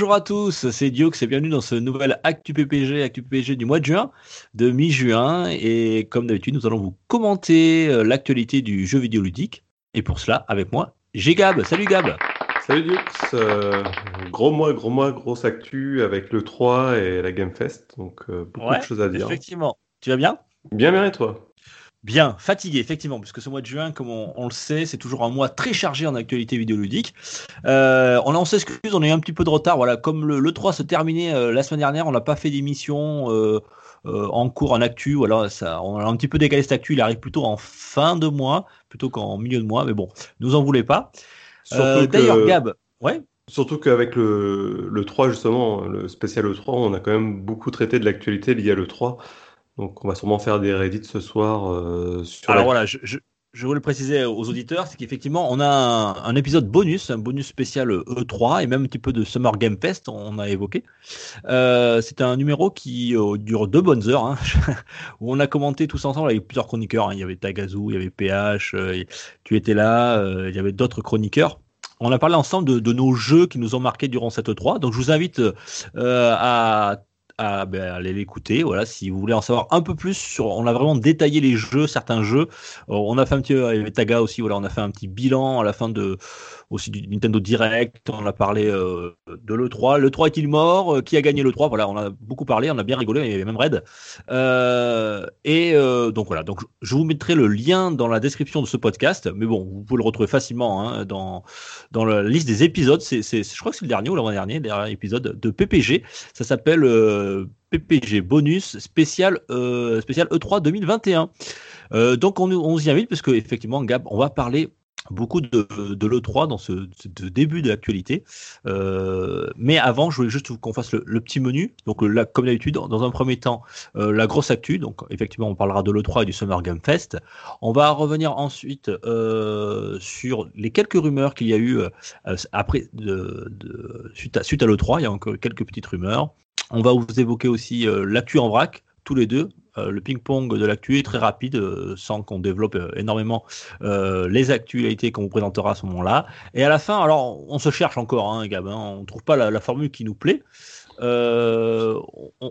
Bonjour à tous, c'est Diox et bienvenue dans ce nouvel Actu PPG, Actu PPG du mois de juin, de mi-juin. Et comme d'habitude, nous allons vous commenter euh, l'actualité du jeu vidéo ludique. Et pour cela, avec moi, j'ai Gab. Salut Gab. Salut Dux, Euh, gros mois, gros mois, grosse actu avec le 3 et la Game Fest, donc euh, beaucoup Ouais, de choses à dire. Effectivement. Tu vas bien? Bien, bien et toi? Bien, fatigué, effectivement, puisque ce mois de juin, comme on, on le sait, c'est toujours un mois très chargé en actualité vidéoludique. Euh, on, on s'excuse, on a eu un petit peu de retard. Voilà, comme le, le 3 se terminait euh, la semaine dernière, on n'a pas fait d'émission euh, euh, en cours, en actu. Voilà, ça, on a un petit peu décalé cette actu. Il arrive plutôt en fin de mois, plutôt qu'en milieu de mois. Mais bon, nous en voulez pas. D'ailleurs, Gab, ouais, Surtout qu'avec le, le 3, justement, le spécial E3, on a quand même beaucoup traité de l'actualité liée à l'E3. Donc on va sûrement faire des Reddit ce soir euh, sur Alors la- voilà, je, je, je voulais le préciser aux auditeurs, c'est qu'effectivement, on a un, un épisode bonus, un bonus spécial E3 et même un petit peu de Summer Game Fest, on a évoqué. Euh, c'est un numéro qui euh, dure deux bonnes heures, hein, où on a commenté tous ensemble avec plusieurs chroniqueurs. hein. Il y avait Tagazu, il y avait PH, tu étais là, il y avait d'autres chroniqueurs. On a parlé ensemble de, de nos jeux qui nous ont marqués durant cette E3. Donc je vous invite euh, à à, ben, aller l'écouter. Voilà, si vous voulez en savoir un peu plus sur, on a vraiment détaillé les jeux, certains jeux. Euh, on a fait un petit, avait Taga aussi. Voilà, on a fait un petit bilan à la fin de aussi du Nintendo Direct. On a parlé euh, de le 3. Le 3 est-il mort? Euh, Qui a gagné le 3 Voilà, on a beaucoup parlé, on a bien rigolé. Y avait même Red. Euh, et donc voilà. Donc je vous mettrai le lien dans la description de ce podcast. Mais bon, vous pouvez le retrouver facilement hein, dans dans la liste des épisodes. C'est, je crois que c'est le dernier ou l'avant-dernier, épisode de PPG. Ça s'appelle PPG bonus spécial spécial E3 2021. Euh, donc on, on s'y invite parce que effectivement, Gab, on va parler beaucoup de, de l'E3 dans ce, début de l'actualité. Euh, mais avant, je voulais juste qu'on fasse le, petit menu. Donc là, comme d'habitude, dans un premier temps, euh, la grosse actu. Donc effectivement, on parlera de l'E3 et du Summer Game Fest. On va revenir ensuite euh, sur les quelques rumeurs qu'il y a eu euh, après de, suite à, suite à l'E3. Il y a encore quelques petites rumeurs. On va vous évoquer aussi euh, l'actu en vrac, tous les deux. Euh, le ping-pong de l'actu est très rapide, euh, sans qu'on développe euh, énormément les actualités qu'on vous présentera à ce moment-là. Et à la fin, alors on se cherche encore, hein, Gab, hein, on ne trouve pas la, la, formule qui nous plaît. On,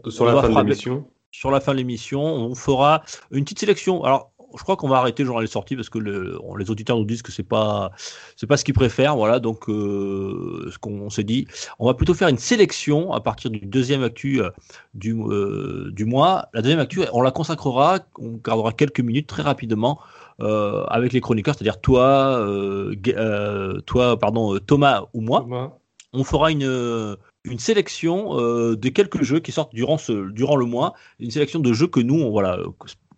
sur la fin de l'émission. Sur la fin de l'émission, on fera une petite sélection. Alors, je crois qu'on va arrêter genre les sorties parce que le, on, les auditeurs nous disent que c'est pas c'est pas ce qu'ils préfèrent voilà donc euh, ce qu'on s'est dit. On va plutôt faire une sélection à partir du deuxième actu euh, du euh, du mois. La deuxième actu on la consacrera on gardera quelques minutes très rapidement euh, avec les chroniqueurs c'est-à-dire toi euh, toi pardon Thomas ou moi. Thomas. on fera une une sélection de quelques jeux qui sortent durant ce durant le mois. Une sélection de jeux que nous on, voilà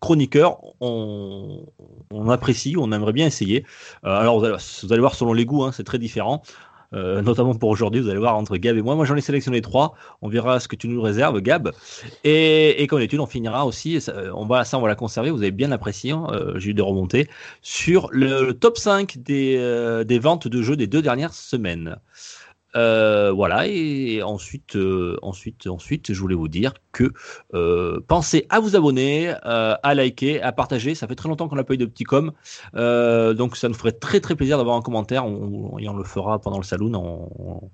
chroniqueur, on, apprécie, on aimerait bien essayer. Euh, alors, vous allez, voir selon les goûts, hein, c'est très différent. Euh, notamment pour aujourd'hui, vous allez voir entre Gab et moi. Moi, j'en ai sélectionné trois. On verra ce que tu nous réserves, Gab. Et, comme d'habitude, on finira aussi. Ça, on va, ça, on la conserver. Vous avez bien apprécié. Hein, euh, J'ai eu des remontées sur le, top 5 des, euh, des, ventes de jeux des deux dernières semaines. Euh, voilà et ensuite, euh, ensuite, ensuite, je voulais vous dire que euh, pensez à vous abonner, euh, à liker, à partager. Ça fait très longtemps qu'on n'a pas eu de petits com, euh, donc ça nous ferait très très plaisir d'avoir un commentaire. On, on, et on le fera pendant le saloon. On,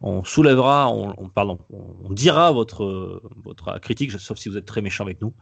on soulèvera, on, on, pardon, on dira votre votre critique, sauf si vous êtes très méchant avec nous.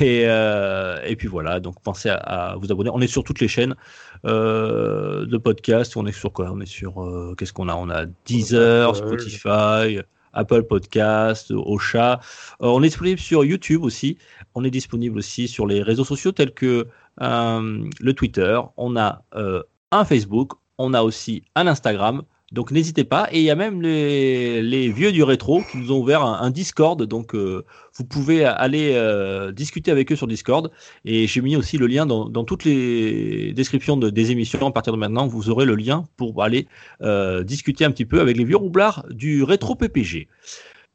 Et, euh, et puis voilà, donc pensez à, vous abonner. On est sur toutes les chaînes euh, de podcast. On est sur quoi? On est sur euh, qu'est-ce qu'on a? On a Deezer, Spotify. Apple Podcast, Ocha. Euh, on est disponible sur YouTube aussi. On est disponible aussi sur les réseaux sociaux tels que euh, le Twitter. On a euh, un Facebook. On a aussi un Instagram. Donc n'hésitez pas. Et il y a même les, les, vieux du rétro qui nous ont ouvert un, un Discord. Donc euh, vous pouvez aller euh, discuter avec eux sur Discord. Et j'ai mis aussi le lien dans, dans toutes les descriptions de, des émissions. À partir de maintenant, vous aurez le lien pour aller euh, discuter un petit peu avec les vieux roublards du rétro PPG.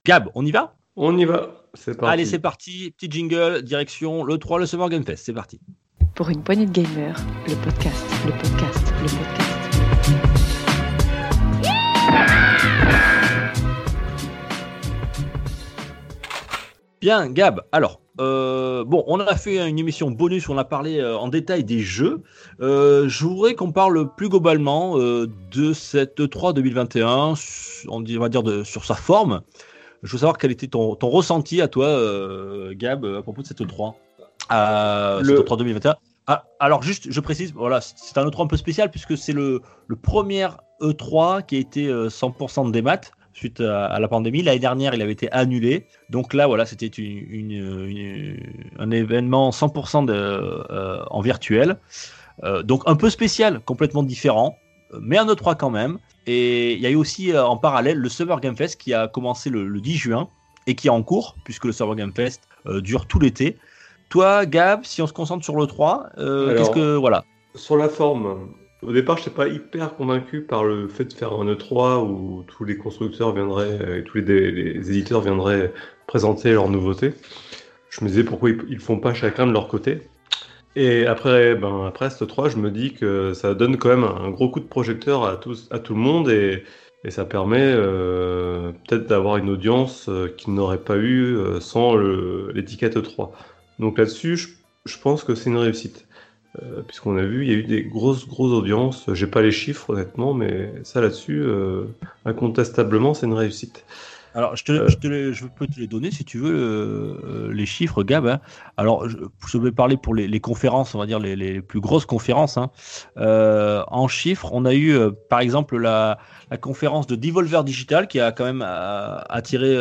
Gab, on y va? On y va. C'est parti. Allez, c'est parti. Petit jingle, direction le 3, le Summer Game Fest. C'est parti. Pour une poignée de gamers, le podcast, le podcast, le podcast. Bien, Gab. Alors, euh, bon, on a fait une émission bonus où on a parlé euh, en détail des jeux. Euh, je voudrais qu'on parle plus globalement euh, de cette E 3 2021, on va dire de, sur sa forme. Je veux savoir quel était ton, ton ressenti à toi, euh, Gab, à propos de cette E3. Euh, Le- Cette E3 2021. Ah, alors juste, je précise, voilà, c'est un E3 un peu spécial puisque c'est le, le premier E3 qui a été euh, 100% de démat suite à, à la pandémie. L'année dernière, il avait été annulé. Donc là, voilà, c'était une, une- une- un événement 100% de, euh, en virtuel. Euh, donc un peu spécial, complètement différent, mais un E3 quand même. Et il y a eu aussi euh, en parallèle le Summer Game Fest qui a commencé le, le 10 juin et qui est en cours, puisque le Summer Game Fest dure tout l'été. Toi, Gab, si on se concentre sur le 3, euh, Alors- qu'est-ce que. Voilà. Sur la forme, au départ, je n'étais pas hyper convaincu par le fait de faire un E3 où tous les constructeurs viendraient euh, et tous les, éditeurs viendraient présenter leurs nouveautés. Je me disais pourquoi ils ne font pas chacun de leur côté. Et après, ben, après ce 3, je me dis que ça donne quand même un gros coup de projecteur à, à tout le monde et, ça permet euh, peut-être d'avoir une audience euh, qu'ils n'auraient pas eu euh, sans l'étiquette 3. Donc là-dessus, je pense que c'est une réussite. Euh, puisqu'on a vu, il y a eu des grosses, grosses audiences. J'ai pas les chiffres, honnêtement, mais ça là-dessus, euh, incontestablement, c'est une réussite. Alors, je, te, Euh. je, te les- je peux te les donner si tu veux, euh, les chiffres, Gab. hein. Alors, je, je vais parler pour les, les conférences, on va dire les, les plus grosses conférences. hein. Euh, en chiffres, on a eu, par exemple, la, la conférence de Devolver Digital qui a quand même attiré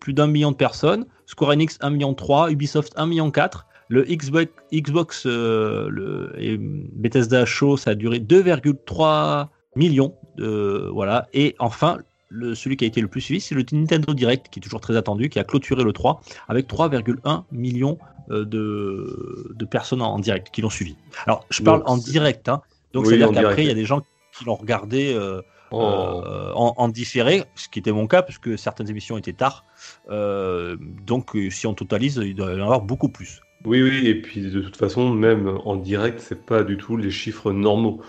plus d'un million de personnes. Square Enix 1 million 3, Ubisoft 1 million 4. Le Xbox, Xbox euh, le, et Bethesda Show, ça a duré 2,3 millions. De, voilà. Et enfin, le, celui qui a été le plus suivi, c'est le Nintendo Direct, qui est toujours très attendu, qui a clôturé le 3 avec 3,1 millions euh, de, de personnes en, en direct qui l'ont suivi. Alors, je parle Donc, en direct, hein. donc Oui, c'est-à-dire qu'après, il y a des gens qui l'ont regardé euh, En- euh, en, en différé, ce qui était mon cas, puisque certaines émissions étaient tard. Euh, donc, euh, si on totalise, il doit y en avoir beaucoup plus. Oui, oui, et puis de toute façon, même en direct, c'est pas du tout les chiffres normaux.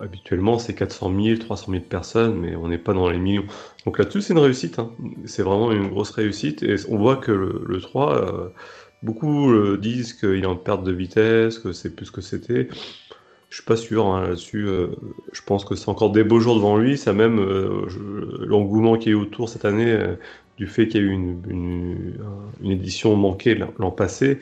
Habituellement, c'est 400 000, 300 000 personnes, mais on n'est pas dans les millions. Donc là-dessus, c'est une réussite. hein. C'est vraiment une grosse réussite. Et on voit que le, le 3, euh, beaucoup euh, disent qu'il est en perte de vitesse, que c'est plus ce que c'était. Je suis pas sûr hein, là-dessus. euh, je pense que c'est encore des beaux jours devant lui. Ça même l'engouement qui est autour cette année, du fait qu'il y a eu une, une, une édition manquée l'an passé,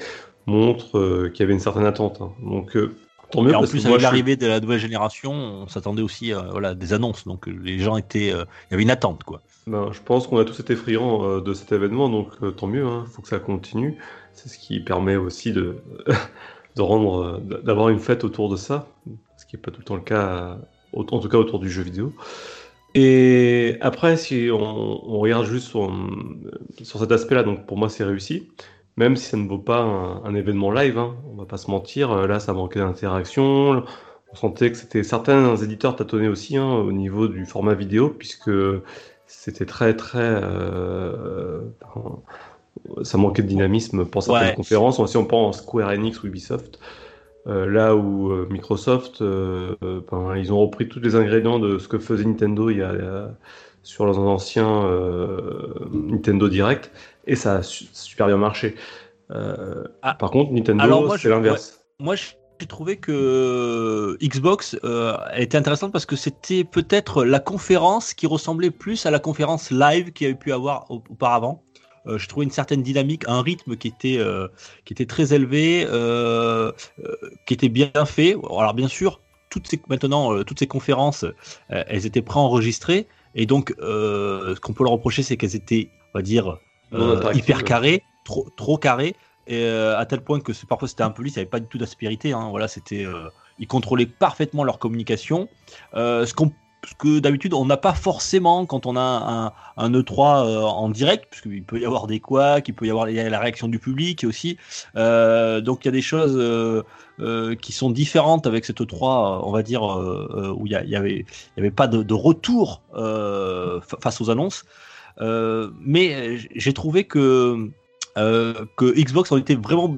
montre euh, qu'il y avait une certaine attente. hein. Donc euh, tant mieux Et en parce plus, que avec je l'arrivée de la nouvelle génération, on s'attendait aussi à voilà, des annonces. Donc, euh, les gens étaient. euh, Il y avait une attente, quoi. Ben, je pense qu'on a tous été friands euh, de cet événement, donc euh, tant mieux, il faut que ça continue. C'est ce qui permet aussi de, de rendre, euh, d'avoir une fête autour de ça, ce qui n'est pas tout le temps le cas, euh, en tout cas autour du jeu vidéo. Et après, si on, on regarde juste sur, sur cet aspect-là, donc pour moi c'est réussi, même si ça ne vaut pas un, un événement live, hein, on va pas se mentir, euh, là ça manquait d'interaction, on sentait que c'était certains éditeurs tâtonnaient aussi hein, au niveau du format vidéo, puisque c'était très très euh, ça manquait de dynamisme pour certaines Ouais. conférences. Si on pense Square Enix ou Ubisoft euh, là où euh, Microsoft euh, ben, ils ont repris tous les ingrédients de ce que faisait Nintendo il y a, il y a- sur leurs anciens Nintendo Direct et ça a su- super bien marché Ah. par contre Nintendo c'est l'inverse Moi, j'ai trouvé que Xbox euh, était intéressante parce que c'était peut-être la conférence qui ressemblait plus à la conférence live qu'il y a eu pu avoir au- auparavant. Euh, j'ai trouvé une certaine dynamique, un rythme qui était, euh, qui était très élevé, euh, qui était bien fait. Alors bien sûr, toutes ces, maintenant, toutes ces conférences, elles étaient préenregistrées. Et donc, ce qu'on peut leur reprocher, c'est qu'elles étaient, on va dire, hyper carrées, trop, trop carrées. Et à tel point que parfois c'était un peu lisse, il n'y avait pas du tout d'aspérité. Hein, voilà, c'était, ils contrôlaient parfaitement leur communication. Euh, ce, qu'on- ce que d'habitude on n'a pas forcément quand on a un, un E3 euh, en direct, puisqu'il peut y avoir des couacs, il peut y avoir y la réaction du public aussi. Euh, donc il y a des choses euh, qui sont différentes avec cette E3, euh, on va dire, où il y, a- il y avait, y avait pas de, de retour fa- face aux annonces. mais j'ai trouvé que que Xbox en était vraiment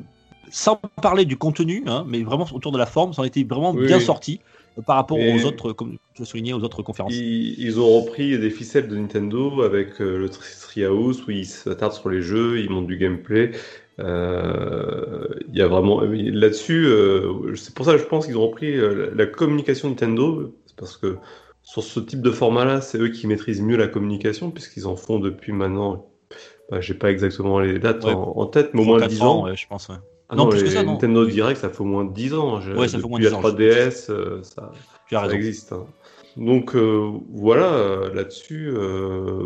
sans parler du contenu, hein, mais vraiment autour de la forme, ça en était vraiment bien sorti par rapport aux autres, comme tu souligné, aux autres conférences. Ils, ont repris des ficelles de Nintendo avec le Treehouse où ils s'attardent sur les jeux, ils montrent du gameplay. Euh, il y a vraiment là-dessus, euh, c'est pour ça que je pense qu'ils ont repris euh, la communication Nintendo, parce que sur ce type de format-là, c'est eux qui maîtrisent mieux la communication, puisqu'ils en font depuis maintenant. Bah, J'ai pas exactement les dates en, tête, mais au moins 10 ans. je pense. Ah non, plus que ça, non. Nintendo Direct, ça fait au moins 10 ans. Ouais, ça fait au moins 10 ans. 3DS, ça, ça existe. Hein. Donc voilà, là-dessus,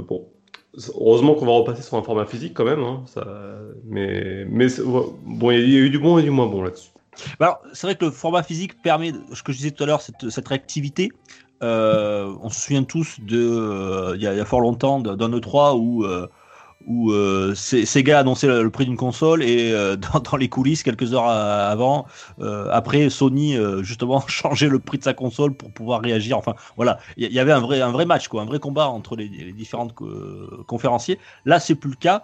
bon, Heureusement qu'on va repasser sur un format physique quand même, hein, ça... mais, mais bon, il y a eu du bon et du moins bon là-dessus. Bah c'est vrai que le format physique permet, ce que je disais tout à l'heure, cette, cette réactivité. Euh, on se souvient tous de, euh, il y, a fort longtemps, d'un E3 où euh, où euh, Sega annonçait le, prix d'une console et euh, dans, les coulisses, quelques heures avant, euh, après, Sony justement changeait le prix de sa console pour pouvoir réagir. Enfin, voilà, il y, avait un vrai, match, un vrai combat entre les, les différents conférenciers. Là, c'est plus le cas.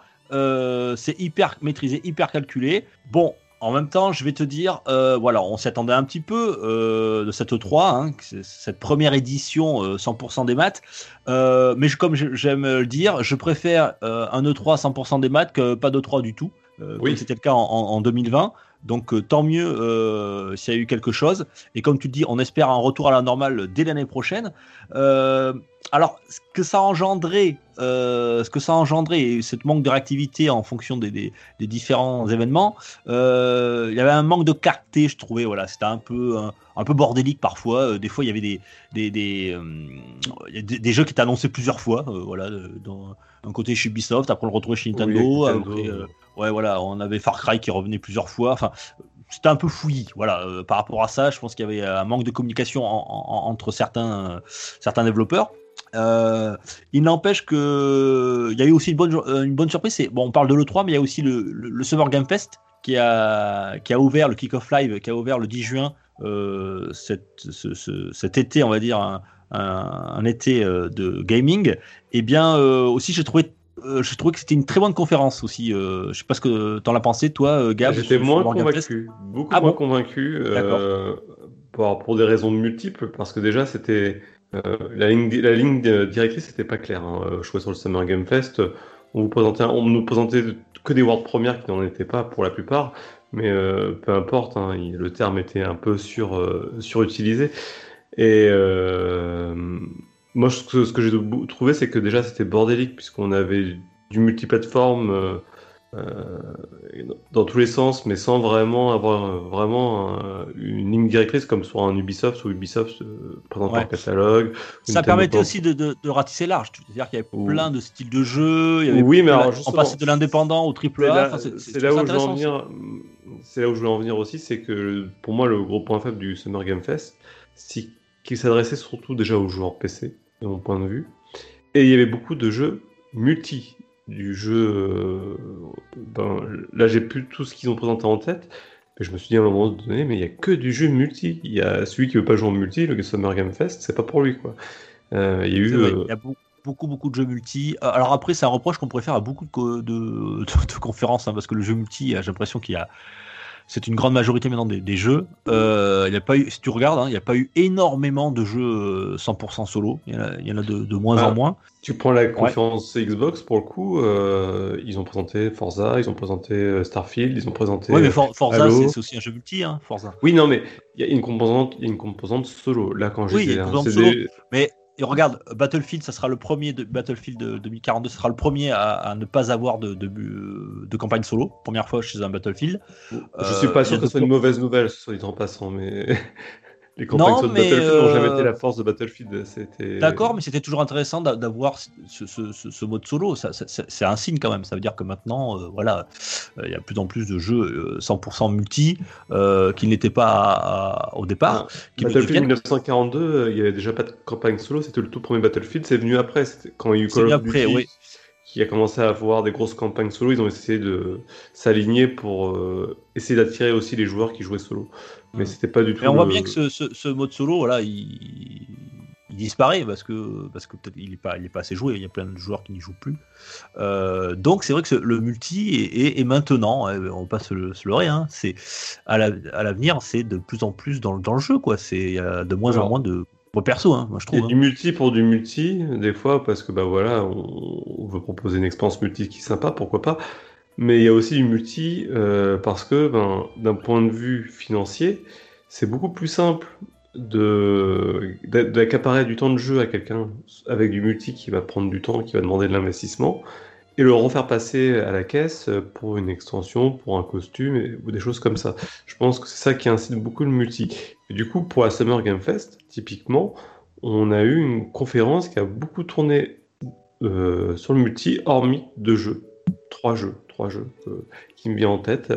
c'est hyper maîtrisé, hyper calculé. Bon, en même temps, je vais te dire, euh, voilà, on s'y attendait un petit peu euh, de cette E3, hein, cette première édition 100% euh, des maths. mais comme j'aime le dire, je préfère un E3 100% des maths que pas d'E3 du tout, oui. c'était le cas en, en 2020. Donc tant mieux s'il y a eu quelque chose. Et comme tu dis, on espère un retour à la normale dès l'année prochaine. alors, ce que ça a engendré, ce que ça a engendré, cette manque de réactivité en fonction des, des, des différents événements, il y avait un manque de clarté, je trouvais. Voilà, c'était un peu un, peu bordélique parfois. des fois, il y avait des des, des, des, jeux qui étaient annoncés plusieurs fois. voilà, dans un côté chez Ubisoft, après on le retrouvait chez Nintendo. Ouais, voilà, on avait Far Cry qui revenait plusieurs fois. Enfin, c'était un peu fouillis. Voilà, euh, par rapport à ça, je pense qu'il y avait un manque de communication entre certains, certains développeurs. Euh, il n'empêche que il y a eu aussi une bonne, euh, une bonne surprise. Bon, on parle de l'E3, mais il y a aussi le, Summer Game Fest qui a, qui a ouvert le Kick-Off Live, qui a ouvert le 10 juin cet, été, on va dire, un, un, été de gaming. Et eh bien, aussi, j'ai trouvé euh, je trouvais que c'était une très bonne conférence aussi. Euh, je sais pas ce que tu en as pensé, toi, euh, Gab. J'étais moins convaincu, beaucoup ah moins convaincu, pour, pour, des raisons multiples, parce que déjà, c'était la ligne, la ligne directrice n'était pas claire. Hein. Je vois sur le Summer Game Fest, on, vous présentait, on nous présentait que des world premières qui n'en étaient pas pour la plupart, mais peu importe, hein, le terme était un peu sur, surutilisé. Et moi, ce que, j'ai trouvé, c'est que déjà c'était bordélique, puisqu'on avait du multiplateforme euh, euh, dans tous les sens, mais sans vraiment avoir euh, vraiment une ligne directrice comme sur un Ubisoft ou Ubisoft euh, présente un catalogue. Ça permettait aussi de, de, de, ratisser large, c'est-à-dire qu'il y avait plein de styles de jeux, il y avait oui, mais alors, on passait de l'indépendant au triple A. C'est là, où je veux en venir. C'est là où je voulais en venir aussi, c'est que pour moi le gros point faible du Summer Game Fest, c'est qu'il s'adressait surtout déjà aux joueurs PC de mon point de vue. Et il y avait beaucoup de jeux multi. Du jeu. Euh, ben, là, j'ai plus tout ce qu'ils ont présenté en tête. Mais je me suis dit à un moment donné, mais il y a que du jeu multi. Il y a celui qui veut pas jouer en multi, le Summer Game Fest, c'est pas pour lui. Quoi. Euh, il y a eu. Euh, beaucoup, beaucoup de jeux multi. Alors après, c'est un reproche qu'on pourrait faire à beaucoup de, de, conférences, hein, parce que le jeu multi, j'ai l'impression qu'il y a c'est une grande majorité maintenant des, jeux. Euh, il y a pas eu, si tu regardes, hein, il n'y a pas eu énormément de jeux 100% euh, solo. Il y en a, de, moins en moins. Tu prends la conférence Xbox pour le coup, euh, ils ont présenté Forza, ils ont présenté Starfield, ils ont présenté. Oui, mais Forza, c'est aussi un jeu multi, hein, Forza. Oui, non, mais il y a une composante, une composante solo. Là, quand je oui, il y a une composante solo. Mais et regarde, Battlefield, ça sera le premier de Battlefield 2042, ça sera le premier à, ne pas avoir de, de, campagne solo. Première fois chez un Battlefield. Je suis pas euh, sûr que ce soit une mauvaise nouvelle, soit dit en passant, mais Les campagnes de Battlefield n'ont jamais été euh, la force de Battlefield. D'accord, mais c'était toujours intéressant d'avoir ce, mode solo. c'est un signe quand même. Ça veut dire que maintenant, euh, voilà, euh, il y a de plus en plus de jeux 100% multi qui n'étaient pas au départ. Battlefield 1942, il n'y avait déjà pas de campagne solo. C'était le tout premier Battlefield. C'est venu après. Quand il y a eu Call of Duty. Oui qui a commencé à avoir des grosses campagnes solo, ils ont essayé de s'aligner pour essayer d'attirer aussi les joueurs qui jouaient solo mais c'était pas du tout. Mais on voit bien que ce, ce, mode solo, voilà, il, il disparaît parce que parce que peut-être il est pas il est pas assez joué. Il y a plein de joueurs qui n'y jouent plus. Euh, donc c'est vrai que le multi est, maintenant. Hein, on passe se le, se leurrer. Hein, c'est à l'avenir, c'est de plus en plus dans, dans le jeu quoi. C'est il y a de moins en moins de perso, hein, moi je trouve. A du multi pour du multi, des fois, parce que bah voilà, on, veut proposer une expérience multi qui est sympa, pourquoi pas. Mais il y a aussi du multi euh, parce que ben, d'un point de vue financier, c'est beaucoup plus simple d'accaparer du temps de jeu à quelqu'un avec du multi qui va prendre du temps, qui va demander de l'investissement, et le refaire passer à la caisse pour une extension, pour un costume ou des choses comme ça. Je pense que c'est ça qui incite beaucoup le multi. Du coup, pour la Summer Game Fest, typiquement, on a eu une conférence qui a beaucoup tourné euh, sur le multi, hormis deux jeux, trois jeux, trois jeux euh, qui me viennent en tête.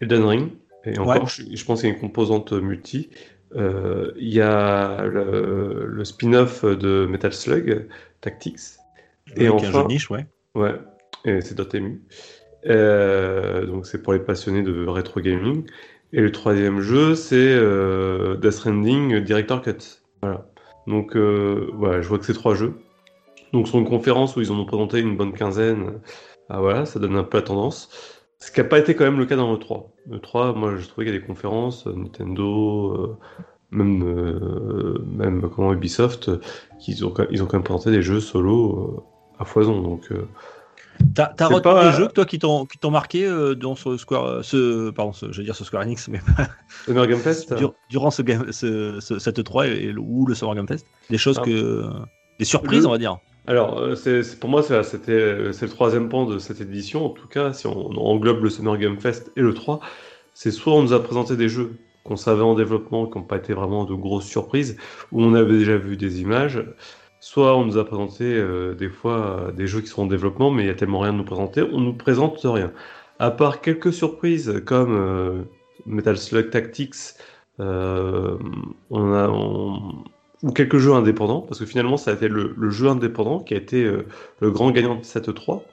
Elden Ring, et encore, je, pense qu'il y a une composante multi. Euh, il y a le, spin-off de Metal Slug, Tactics. et enfin, un jeu niche, ouais. Ouais, et c'est Dotemu. Euh, donc c'est pour les passionnés de rétro gaming. Et le troisième jeu, c'est Death Stranding Director Cut. Voilà. Donc voilà, je vois que c'est trois jeux. Donc sur une conférence où ils en ont présenté une bonne quinzaine, ah, voilà, ça donne un peu la tendance. Ce qui n'a pas été quand même le cas dans le 3. Le 3, moi je trouvais qu'il y a des conférences, Nintendo, même, même comment, Ubisoft, qu'ils ont, ils ont quand même présenté des jeux solo à foison. Donc T'as as retenu pas... des jeux toi qui t'ont marqué euh, dans ce Square, euh, ce pardon, ce, je veux dire ce Square Enix, mais Summer Game Fest durant ce, game, ce, cette 3 et, ou le Summer Game Fest, des choses ah. que des surprises, on va dire. Alors, euh, c'est pour moi, c'était c'est le troisième pan de cette édition. En tout cas, si on, englobe le Summer Game Fest et le 3, c'est soit on nous a présenté des jeux qu'on savait en développement, qui n'ont pas été vraiment de grosses surprises, où on avait déjà vu des images, Soit on nous a présenté euh, des fois des jeux qui sont en développement, mais il y a tellement rien de nous présenter, on nous présente rien. À part quelques surprises comme euh, Metal Slug Tactics, euh, on a, ou quelques jeux indépendants, parce que finalement ça a été le, jeu indépendant qui a été le grand gagnant de cette 3,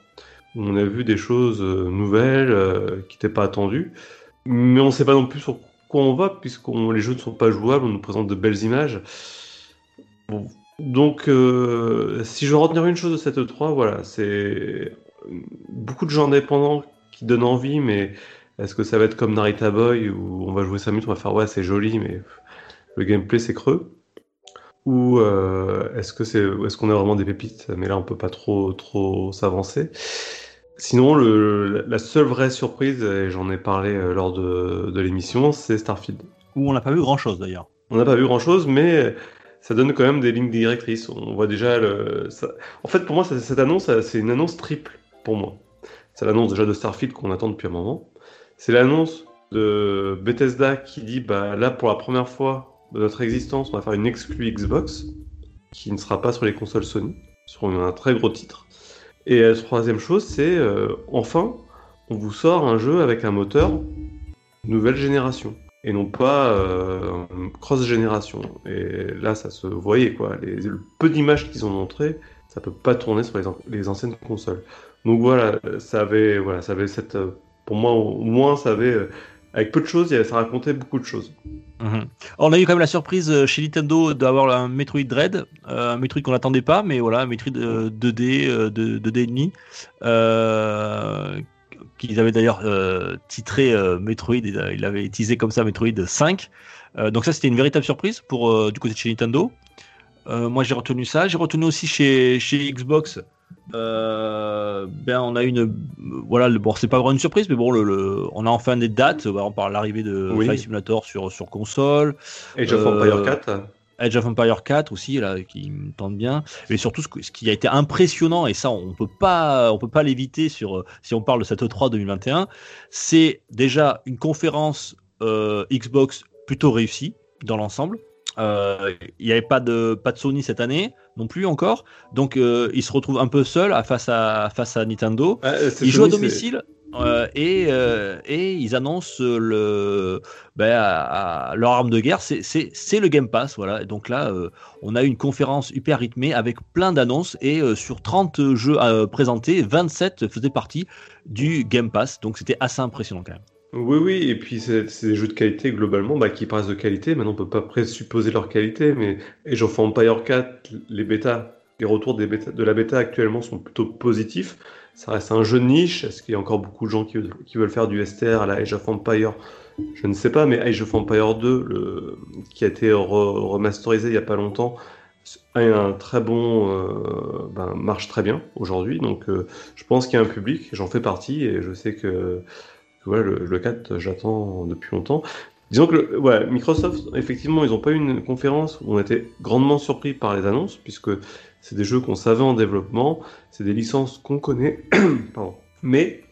où on a vu des choses nouvelles qui n'étaient pas attendues, mais on ne sait pas non plus sur quoi on va, puisque les jeux ne sont pas jouables, on nous présente de belles images. Donc, euh, si je retenir une chose de cette E3, voilà, c'est beaucoup de jeux indépendants qui donnent envie, mais est-ce que ça va être comme Narita Boy où on va jouer 5 minutes, on va faire ouais, c'est joli, mais le gameplay c'est creux Ou euh, est-ce que c'est, est-ce qu'on a vraiment des pépites? Mais là, on peut pas trop, trop s'avancer. Sinon, le, la seule vraie surprise, et j'en ai parlé euh, lors de, de l'émission, c'est Starfield. Où on n'a pas vu grand chose d'ailleurs. On n'a pas vu grand chose, mais ça donne quand même des lignes directrices. On voit déjà le. En fait, pour moi, cette annonce, c'est une annonce triple pour moi. C'est l'annonce déjà de Starfield qu'on attend depuis un moment. C'est l'annonce de Bethesda qui dit bah là pour la première fois de notre existence, on va faire une exclue Xbox qui ne sera pas sur les consoles Sony, sur un très gros titre. Et la troisième chose, c'est euh, enfin, on vous sort un jeu avec un moteur nouvelle génération et non pas euh, cross-génération. Et là, ça se voyait, quoi. Les, le peu d'images qu'ils ont montré, ça peut pas tourner sur les, anciennes consoles. Donc voilà, ça avait, voilà, ça avait cette, pour moi au moins, ça avait, avec peu de choses, ça racontait beaucoup de choses. Mhm. On a eu quand même la surprise euh, chez Nintendo d'avoir un Metroid Dread, euh, un Metroid qu'on n'attendait pas, mais voilà, un Metroid 2D, 2D et demi, qu'ils avaient d'ailleurs euh, titré euh, Metroid, euh, il avait teasé comme ça Metroid 5. donc ça c'était une véritable surprise pour du côté de chez Nintendo. moi j'ai retenu ça, j'ai retenu aussi chez Xbox. Ben on a une voilà bon c'est pas vraiment une surprise mais bon le, on a enfin des dates. On parle l'arrivée de Flight Simulator sur sur console. Age of Empire 4 Age of Empire 4 aussi là qui me tente bien. Mais surtout ce, qui a été impressionnant et ça on peut pas on peut pas l'éviter sur si on parle de cette E3 2021 c'est déjà une conférence euh, Xbox plutôt réussie dans l'ensemble. euh, il n'y avait pas de pas de Sony cette année non plus encore donc euh, il se retrouve un peu seul face à face à Nintendo ah, il joue à domicile euh, et, euh, et, ils annoncent le, ben, à, leur arme de guerre, c'est le Game Pass. Voilà. donc là, euh, on a une conférence hyper rythmée avec plein d'annonces et sur 30 jeux présentés, 27 faisaient partie du Game Pass. Donc c'était assez impressionnant quand même. Oui, oui, et puis c'est des jeux de qualité globalement bah, qui paraissent de qualité. Maintenant, on peut pas présupposer leur qualité, mais Age of Empire 4, les bêtas, les retours de la bêta actuellement sont plutôt positifs. Ça reste un jeu de niche. Est-ce qu'il y a encore beaucoup de gens qui, veulent faire du STR à la Age of Empire Je ne sais pas, mais Age of Empire 2, le, qui a été re- remasterisé il y a pas longtemps, a un très bon, euh, ben, marche très bien aujourd'hui. Donc, euh, je pense qu'il y a un public. J'en fais partie et je sais que Le, le 4, j'attends depuis longtemps. Disons que Microsoft, effectivement, ils n'ont pas eu une conférence où on était grandement surpris par les annonces, puisque c'est des jeux qu'on savait en développement, c'est des licences qu'on connaît, mais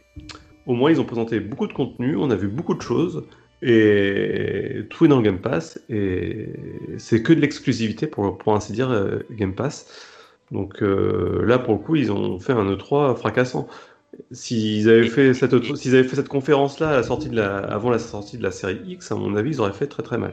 au moins ils ont présenté beaucoup de contenu, on a vu beaucoup de choses, et tout est dans Game Pass, et c'est que de l'exclusivité, pour, pour ainsi dire, euh, Game Pass. Donc euh, là, pour le coup, ils ont fait un E3 fracassant. S'ils avaient fait cette, et- s'ils avaient fait cette conférence-là à la sortie de la, avant la sortie de la série X, à mon avis, ils auraient fait très très mal.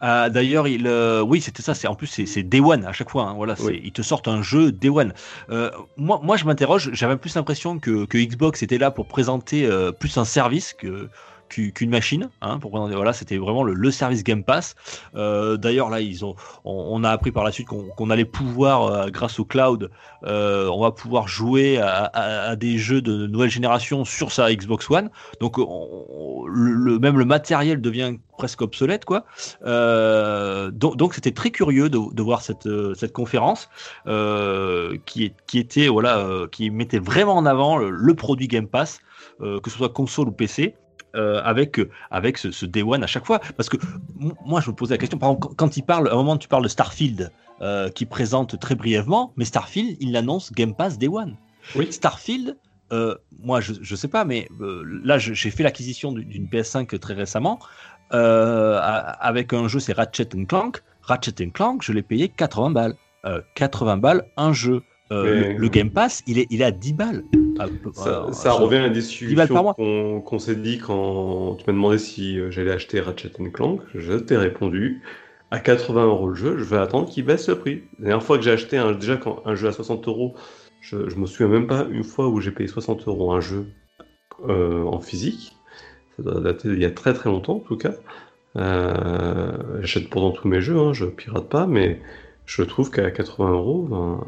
Ah, D'ailleurs, il, euh, oui, c'était ça. C'est en plus c'est c'est Day One à chaque fois. hein, voilà, c'est- Oui. ils te sortent un jeu Day One. Euh, moi, moi, je m'interroge. J'avais plus l'impression que, que Xbox était là pour présenter euh, plus un service que qu'une machine. Hein, voilà, c'était vraiment le, service Game Pass. Euh, D'ailleurs, là, ils ont, on, a appris par la suite qu'on allait pouvoir, euh, grâce au cloud, euh, on va pouvoir jouer à, des jeux de nouvelle génération sur sa Xbox One. Donc, même le matériel devient presque obsolète, quoi. Donc, c'était très curieux de, voir cette, conférence qui, était voilà, qui mettait vraiment en avant le, produit Game Pass, que ce soit console ou PC. Euh, avec avec ce, ce Day One à chaque fois parce que moi je me posais la question par exemple quand- il parle à un moment tu parles de Starfield euh, qui présente très brièvement mais Starfield il l'annonce Game Pass Day One Oui. Starfield euh, moi je, je sais pas mais euh, là j'ai fait l'acquisition d'une d'une PS5 très récemment euh, a- avec un jeu, c'est Ratchet Clank. Ratchet Clank, je l'ai payé 80 balles. Euh, 80 balles, un jeu. Euh, le, le Game Pass, il est, il est à 10 balles. À peu- Ça, ça revient à la 10 balles par discussion qu'on s'est dit quand tu m'as demandé si euh, j'allais acheter Ratchet Clank. Je t'ai répondu à 80 euros le jeu, je vais attendre qu'il baisse le prix. La dernière fois que j'ai acheté un, déjà quand un jeu à 60 euros, je, je me souviens même pas une fois où j'ai payé 60 euros un jeu euh, en physique. Ça doit dater d'il y a très très longtemps en tout cas. Euh, J'achète pourtant tous mes jeux, hein, je pirate pas, mais je trouve qu'à 80 euros, ben,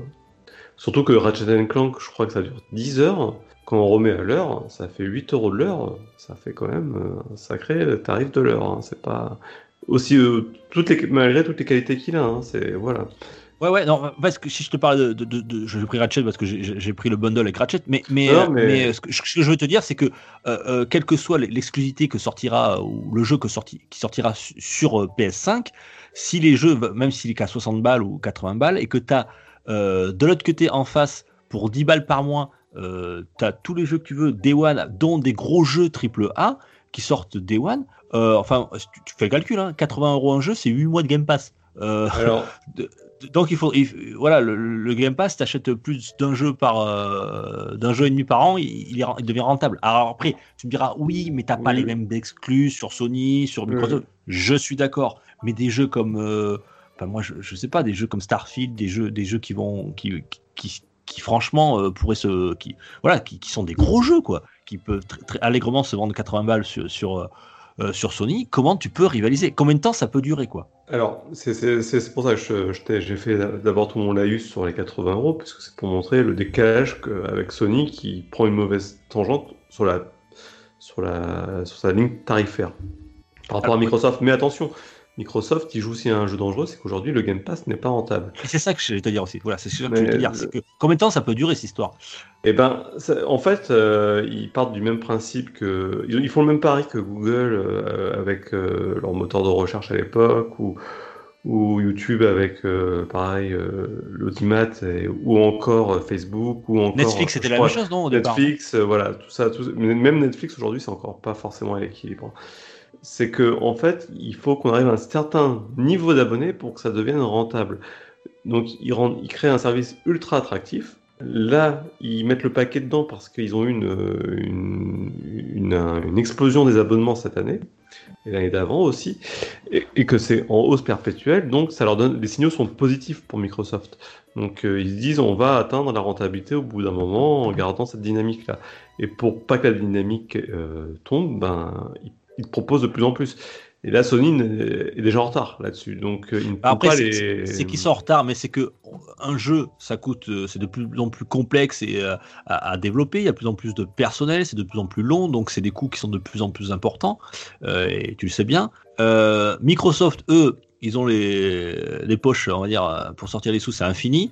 surtout que Ratchet Clank, je crois que ça dure 10 heures. Quand on remet à l'heure, ça fait 8 euros de l'heure. Ça fait quand même euh, un sacré tarif de l'heure. hein. C'est pas aussi euh, toutes les, malgré toutes les qualités qu'il a. hein. C'est voilà. Ouais, ouais, non, parce que si je te parle de. de, de, j'ai pris Ratchet parce que j'ai- pris le bundle avec Ratchet, mais, mais, Non, euh, mais- mais ce, que, ce que je veux te dire, c'est que, euh, quelle que soit l'exclusivité que sortira, ou le jeu que sorti, qui sortira su- sur euh, PS5, si les jeux, même s'il est qu'à 60 balles ou 80 balles, et que tu as de l'autre côté en face, pour 10 balles par mois, euh, tu as tous les jeux que tu veux, Day One, dont des gros jeux AAA qui sortent Day One, euh, enfin, tu, tu fais le calcul, hein, 80 euros un jeu, c'est 8 mois de Game Pass. Euh, Alors, donc il faut, il- voilà, le, le Game Pass, t'achètes plus d'un jeu par euh, d'un jeu et demi par an, il, devient rentable. Alors après, tu me diras oui, mais t'as pas Oui. les mêmes exclus sur Sony, sur Microsoft. Je suis d'accord, mais des jeux comme, euh, enfin moi je, je sais pas, des jeux comme Starfield, des jeux, des jeux qui vont, qui, qui, franchement euh, pourraient se, qui, voilà, qui, qui sont des gros jeux quoi, qui peuvent très, très allègrement se vendre 80 balles sur sur, euh, euh, sur Sony. Comment tu peux rivaliser? Combien de temps ça peut durer quoi? Alors c'est pour ça que j'ai fait d'abord tout mon laïus sur les 80 euros, parce que c'est pour montrer le décalage que- avec Sony qui prend une mauvaise tangente sur la, sur la, sur sa ligne tarifaire par rapport à Microsoft. Mais attention, Microsoft, il joue aussi à un jeu dangereux, c'est qu'aujourd'hui le Game Pass n'est pas rentable. C'est ça que je vais te dire aussi. Voilà, c'est ça que je vais te dire. le- que combien de temps ça peut durer cette histoire? Eh ben, ça- en fait, euh, ils partent du même principe que. Ils, ils font le même pari que Google euh, avec euh, leur moteur de recherche à l'époque, ou, ou YouTube avec, euh, pareil, euh, l'audimat, ou encore euh, Facebook, ou encore. Netflix, euh, c'était la même chose, non au Netflix, euh, voilà, tout ça, tout même Netflix aujourd'hui, c'est encore pas forcément à l'équilibre. C'est que, en fait, il faut qu'on arrive à un certain niveau d'abonnés pour que ça devienne rentable. Donc, ils, créent un service ultra attractif. Là, ils mettent le paquet dedans parce qu'ils ont eu une, euh, une, une, un- une explosion des abonnements cette année, et l'année d'avant aussi, et, que c'est en hausse perpétuelle, donc ça leur donne, les signaux sont positifs pour Microsoft. Donc euh, ils se disent on va atteindre la rentabilité au bout d'un moment en gardant cette dynamique-là. Et pour pas que la dynamique tombe, ben, ils, ils te proposent de plus en plus. Et là, Sony est déjà en retard là-dessus. Donc, euh, Après, c'est qu'ils sont en retard, mais c'est que un jeu, ça coûte, euh, c'est de plus en plus complexe et euh, à, développer. Il y a de plus en plus de personnel, c'est de plus en plus long, donc c'est des coûts qui sont de plus en plus importants. et tu le sais bien. Microsoft, eux, ils ont les, les poches, on va dire, pour sortir les sous, c'est infini.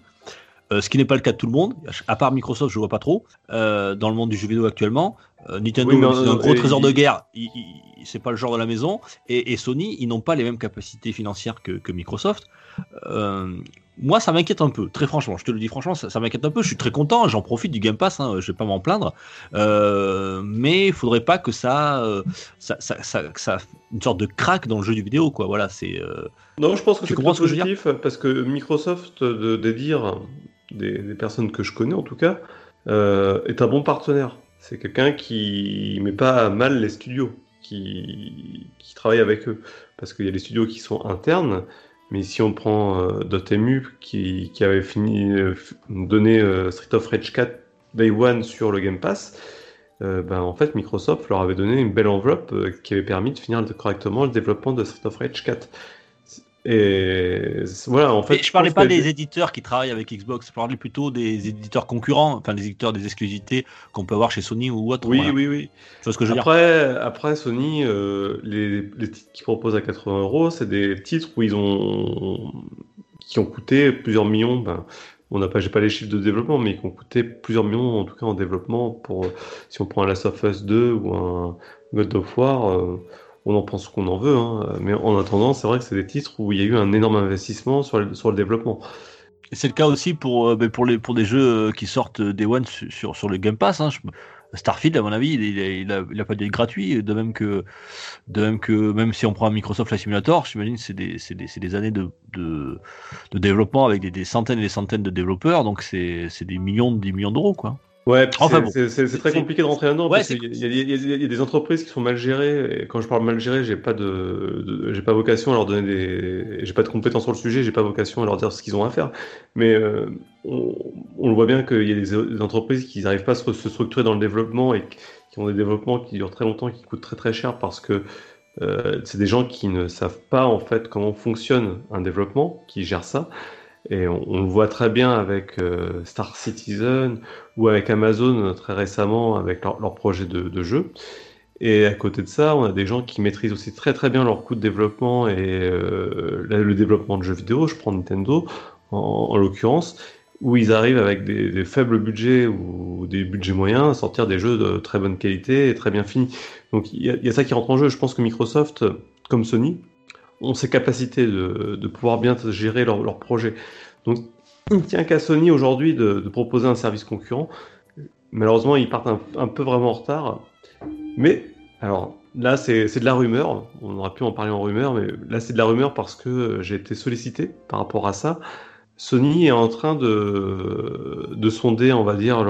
ce qui n'est pas le cas de tout le monde. À part Microsoft, je vois pas trop dans le monde du jeu vidéo actuellement. Nintendo, c'est un gros trésor de guerre c'est pas le genre de la maison. Et, Sony, ils n'ont pas les mêmes capacités financières que, Microsoft. Euh, moi, ça m'inquiète un peu, très franchement. Je te le dis franchement, ça, m'inquiète un peu. Je suis très content, j'en profite du Game Pass, hein, je vais pas m'en plaindre. Euh, mais il faudrait pas que ça, euh, ça, ça, ça, une sorte de crack dans le jeu du vidéo, quoi. Voilà, c'est. non, je pense que c'est positif parce que Microsoft, de, de dire des, des, personnes que je connais en tout cas, est un bon partenaire. C'est quelqu'un qui met pas mal les studios qui, travaillent avec eux. Parce qu'il y a des studios qui sont internes, mais si on prend euh, Dotemu, qui, avait fini euh, donné euh, Street of Rage 4 Day One sur le Game Pass, ben, en fait Microsoft leur avait donné une belle enveloppe qui avait permis de finir correctement le développement de Street of Rage 4. Et voilà, en fait. je parlais pas des éditeurs qui travaillent avec Xbox, je parlais plutôt des éditeurs concurrents, enfin des éditeurs des exclusivités qu'on peut avoir chez Sony ou autre. Oui, oui, oui. Tu vois ce que je veux après, dire? Après, Sony, euh, les, les, titres qu'ils proposent à 80 euros, c'est des titres où ils ont qui ont coûté plusieurs millions. Ben, on n'a pas, j'ai pas les chiffres de développement, mais qui ont coûté plusieurs millions en tout cas en développement. Pour si on prend un Last of Us 2 ou un God of War. Euh, on en pense qu'on en veut, hein. mais en attendant, c'est vrai que c'est des titres où il y a eu un énorme investissement sur le, sur le développement. C'est le cas aussi pour, euh, ben, pour, les, pour des jeux euh, qui sortent des One sur, sur le Game Pass. Hein. Starfield, à mon avis, il, il, a, pas d'être gratuit, de même que, de même que, même si on prend Microsoft Flight Simulator, j'imagine c'est des, des, années de, de, de, développement avec des, des, centaines et des centaines de développeurs, donc c'est des millions, des millions d'euros, quoi. Ouais, c'est très compliqué de rentrer là-dedans parce qu'il y, y, a des entreprises qui sont mal gérées. Et quand je parle mal gérées, j'ai pas de, j'ai pas vocation à leur donner des, j'ai pas de compétences sur le sujet, j'ai pas vocation à leur dire ce qu'ils ont à faire. Mais euh, on, on, le voit bien qu'il y a des, entreprises qui n'arrivent pas à se, structurer dans le développement et qui ont des développements qui durent très longtemps, qui coûtent très très cher parce que euh, c'est des gens qui ne savent pas en fait comment fonctionne un développement, qui gèrent ça. Et on, le voit très bien avec euh, Star Citizen ou avec Amazon très récemment avec leur, projet de, jeu. Et à côté de ça, on a des gens qui maîtrisent aussi très très bien leur coût de développement et euh, le développement de jeux vidéo. Je prends Nintendo en, l'occurrence, où ils arrivent avec des, faibles budgets ou des budgets moyens à sortir des jeux de très bonne qualité et très bien finis. Donc il y, a ça qui rentre en jeu. Je pense que Microsoft, comme Sony, ont ces capacités de, pouvoir bien gérer leur, leur projet. Donc, il tient qu'à Sony aujourd'hui de, proposer un service concurrent. Malheureusement, ils partent un, peu vraiment en retard. Mais, alors, là, c'est de la rumeur. On aurait pu en parler en rumeur, mais là, c'est de la rumeur parce que j'ai été sollicité par rapport à ça. Sony est en train de, de sonder, on va dire,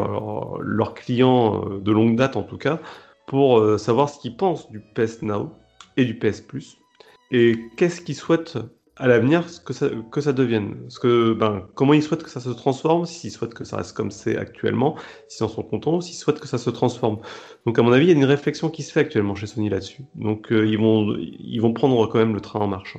leurs clients de longue date en tout cas, pour euh, savoir ce qu'ils pensent du PS Now et du PS Plus et qu'est-ce qu'ils souhaitent à l'avenir que ça, que ça devienne? Parce que, ben, Comment ils souhaitent que ça se transforme? S'ils souhaitent que ça reste comme c'est actuellement S'ils en sont contents s'ils souhaitent que ça se transforme Donc à mon avis, il y a une réflexion qui se fait actuellement chez Sony là-dessus. Donc euh, ils, vont, ils vont prendre quand même le train en marche.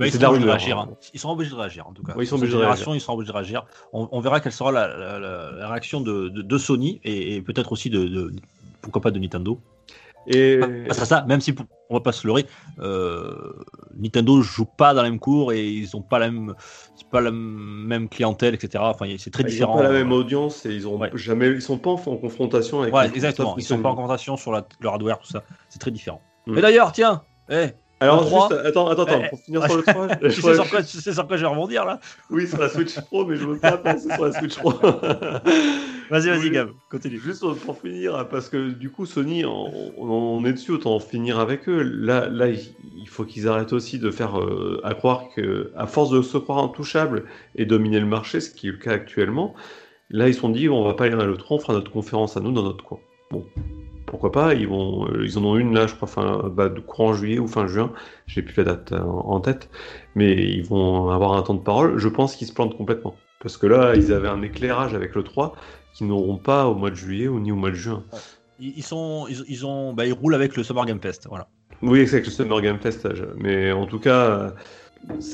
Bah, ils, sont obligés de réagir, hein. ils sont obligés de réagir, en tout cas. Ils sont obligés de réagir. Ils sont obligés de réagir. On, verra quelle sera la, la, réaction de, de, Sony et, peut-être aussi de, de, pourquoi pas de Nintendo. Et... Parce ça, même si on va pas se leurrer, euh, Nintendo joue pas dans la même cour et ils ont pas la même, pas la même clientèle, etc. Enfin, c'est très différent. Ils n'ont pas la même audience et ils ont jamais, ils sont pas en, confrontation avec. Ouais, exactement. Ils sont pas en confrontation sur la, le hardware, tout ça. C'est très différent. Mm. Mais d'ailleurs, tiens, hey, alors, juste, attends, attends, attends, pour finir sur le 3. tu, sais sur quoi, tu sais sur quoi je vais rebondir là? Oui, sur la Switch Pro, mais je veux pas passer sur la Switch Pro. vas-y, vas-y, Gab, continue. Juste pour finir, parce que du coup, Sony, on, on est dessus, autant en finir avec eux. Là, là il faut qu'ils arrêtent aussi de faire euh, à croire que, à force de se croire intouchables et dominer le marché, ce qui est le cas actuellement, là, ils se sont dit, on va pas aller dans le 3, on fera notre conférence à nous dans notre coin. Bon, pourquoi pas Ils vont, euh, ils en ont une là, je crois, fin bah, de courant juillet ou fin juin. J'ai plus la date euh, en, tête, mais ils vont avoir un temps de parole. Je pense qu'ils se plantent complètement parce que là, ils avaient un éclairage avec le 3 qu'ils n'auront pas au mois de juillet ou ni au mois de juin. Ils, ils sont, ils, ils ont, bah, ils roulent avec le Summer Game Fest, voilà. Oui, c'est avec le Summer Game Fest, mais en tout cas, euh,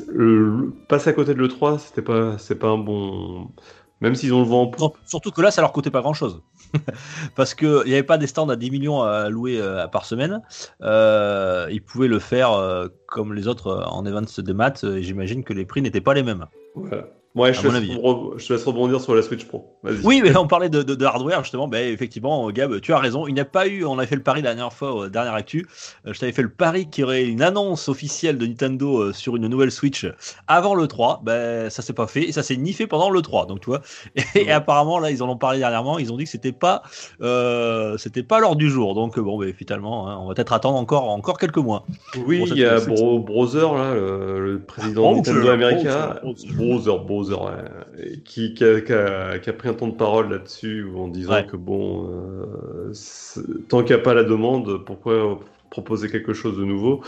le, le- passer à côté de l'E3, c'était pas, c'est pas un bon. Même s'ils ont le vent en poupe. Surtout que là, ça leur coûtait pas grand-chose. Parce qu'il n'y avait pas des stands à 10 millions à louer euh, par semaine. Euh, ils pouvaient le faire euh, comme les autres en events de maths. Et j'imagine que les prix n'étaient pas les mêmes. Ouais, je, À te laisse avis. re- je te laisse rebondir sur la Switch Pro. Oui, mais on parlait de, de- de hardware justement. Ben, effectivement, Gab, tu as raison. Il n'y a pas eu. On a fait le pari la dernière fois, au dernière actu. Euh, je t'avais fait le pari qu'il y aurait une annonce officielle de Nintendo euh, sur une nouvelle Switch avant le 3. Ben, ça s'est pas fait et ça s'est ni fait pendant le 3. Donc, tu vois. Et, Ouais. apparemment, là, ils en ont parlé dernièrement. Ils ont dit que c'était pas, euh, c'était pas l'heure du jour. Donc, euh, bon, ben, finalement, hein, on va peut-être attendre encore, encore quelques mois. Oui, il y a Browser, là, le, le président de Nintendo America. Browser, Browser, Ouais, qui, qui, a, qui a- qui a pris un temps de parole là-dessus en disant Ouais. que bon, euh, tant qu'il n'y a pas la demande, pourquoi proposer quelque chose de nouveau?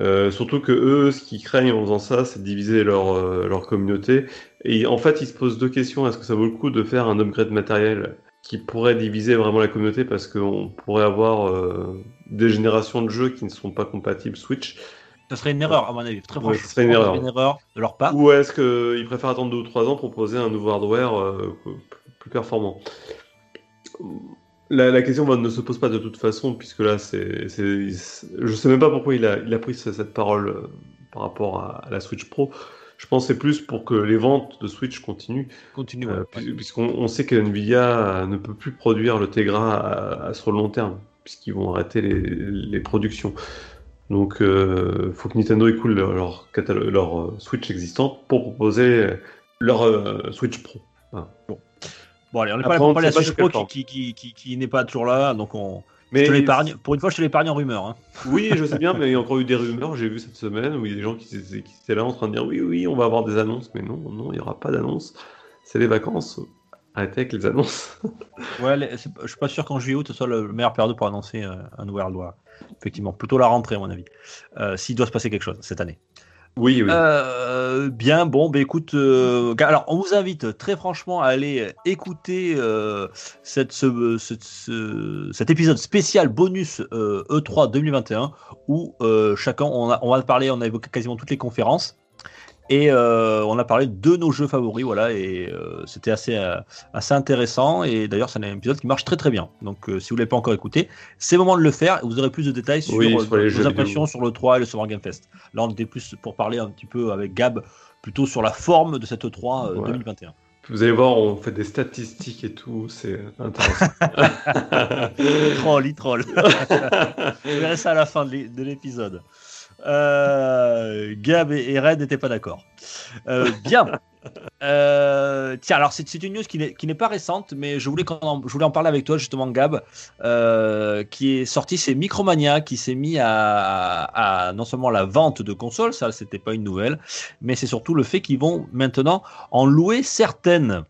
Euh, Surtout que eux, ce qu'ils craignent en faisant ça, c'est de diviser leur, euh, leur communauté. Et en fait, ils se posent deux questions. Est-ce que ça vaut le coup de faire un upgrade matériel qui pourrait diviser vraiment la communauté? Parce qu'on pourrait avoir euh, des générations de jeux qui ne sont pas compatibles Switch Ça serait une erreur, à mon avis. Très Ouais, franchement, ce serait une erreur. une erreur de leur part. Ou est-ce qu'ils préfèrent attendre deux ou trois ans pour proposer un nouveau hardware euh, plus performant? La, la question bah, ne se pose pas de toute façon, puisque là, c'est, je sais même pas pourquoi il a, il a pris ce- cette parole euh, par rapport à, à la Switch Pro. Je pense que c'est plus pour que les ventes de Switch continuent, Continue. euh, ouais. puisqu'on on sait que Nvidia ne peut plus produire le Tegra à- à- sur le long terme, puisqu'ils vont arrêter les, les productions. Donc, il faut que Nintendo écoule leur, leur, leur euh, Switch existante pour proposer leur euh, Switch Pro. Bon, allez, on n'est pas là pour parler de la Switch Pro qui, qui, qui, qui, qui n'est pas toujours là, donc on. Mais Je te. Pour une fois, je te l'épargne en rumeur. Hein. Oui, je sais bien, mais il y a encore eu des rumeurs, j'ai vu cette semaine, où il y a des gens qui, qui étaient là en train de dire oui, oui, on va avoir des annonces, mais non, non, il n'y aura pas d'annonces. C'est les vacances. Arrêtez avec les annonces. Ouais, les- je suis pas sûr qu'en juillet-août ce soit le meilleur période pour annoncer euh, un nouvel hardware. Effectivement, plutôt la rentrée, à mon avis. Euh, S'il doit se passer quelque chose cette année. Oui, oui. Euh, bien, bon, bah écoute, euh, alors on vous invite très franchement à aller écouter cette, ce- ce- ce- cet épisode spécial bonus euh, E3 2021 où euh, chacun, on, a, on va parler, on a évoqué quasiment toutes les conférences. Et euh, on a parlé de nos jeux favoris, voilà, et euh, c'était assez, euh, assez intéressant. Et d'ailleurs, c'est un épisode qui marche très très bien. Donc, euh, si vous ne l'avez pas encore écouté, c'est le moment de le faire. et Vous aurez plus de détails sur, Oui, euh, sur les vos impressions vidéo. sur le 3 et le Summer Game Fest. Là, on était plus pour parler un petit peu avec Gab, plutôt sur la forme de cette E3 euh, Ouais. 2021. Vous allez voir, on fait des statistiques et tout, c'est intéressant. troll, il troll. Je verrai ça à la fin de l'épisode. Euh, Gab et et Red n'étaient pas d'accord. Euh, bien. Euh, tiens, alors c'est une news qui n'est pas récente, mais je voulais, en, je voulais en parler avec toi justement, Gab, qui est sorti, c'est Micromania qui s'est mis à, à non seulement la vente de consoles, ça c'était pas une nouvelle, mais c'est surtout le fait qu'ils vont maintenant en louer certaines.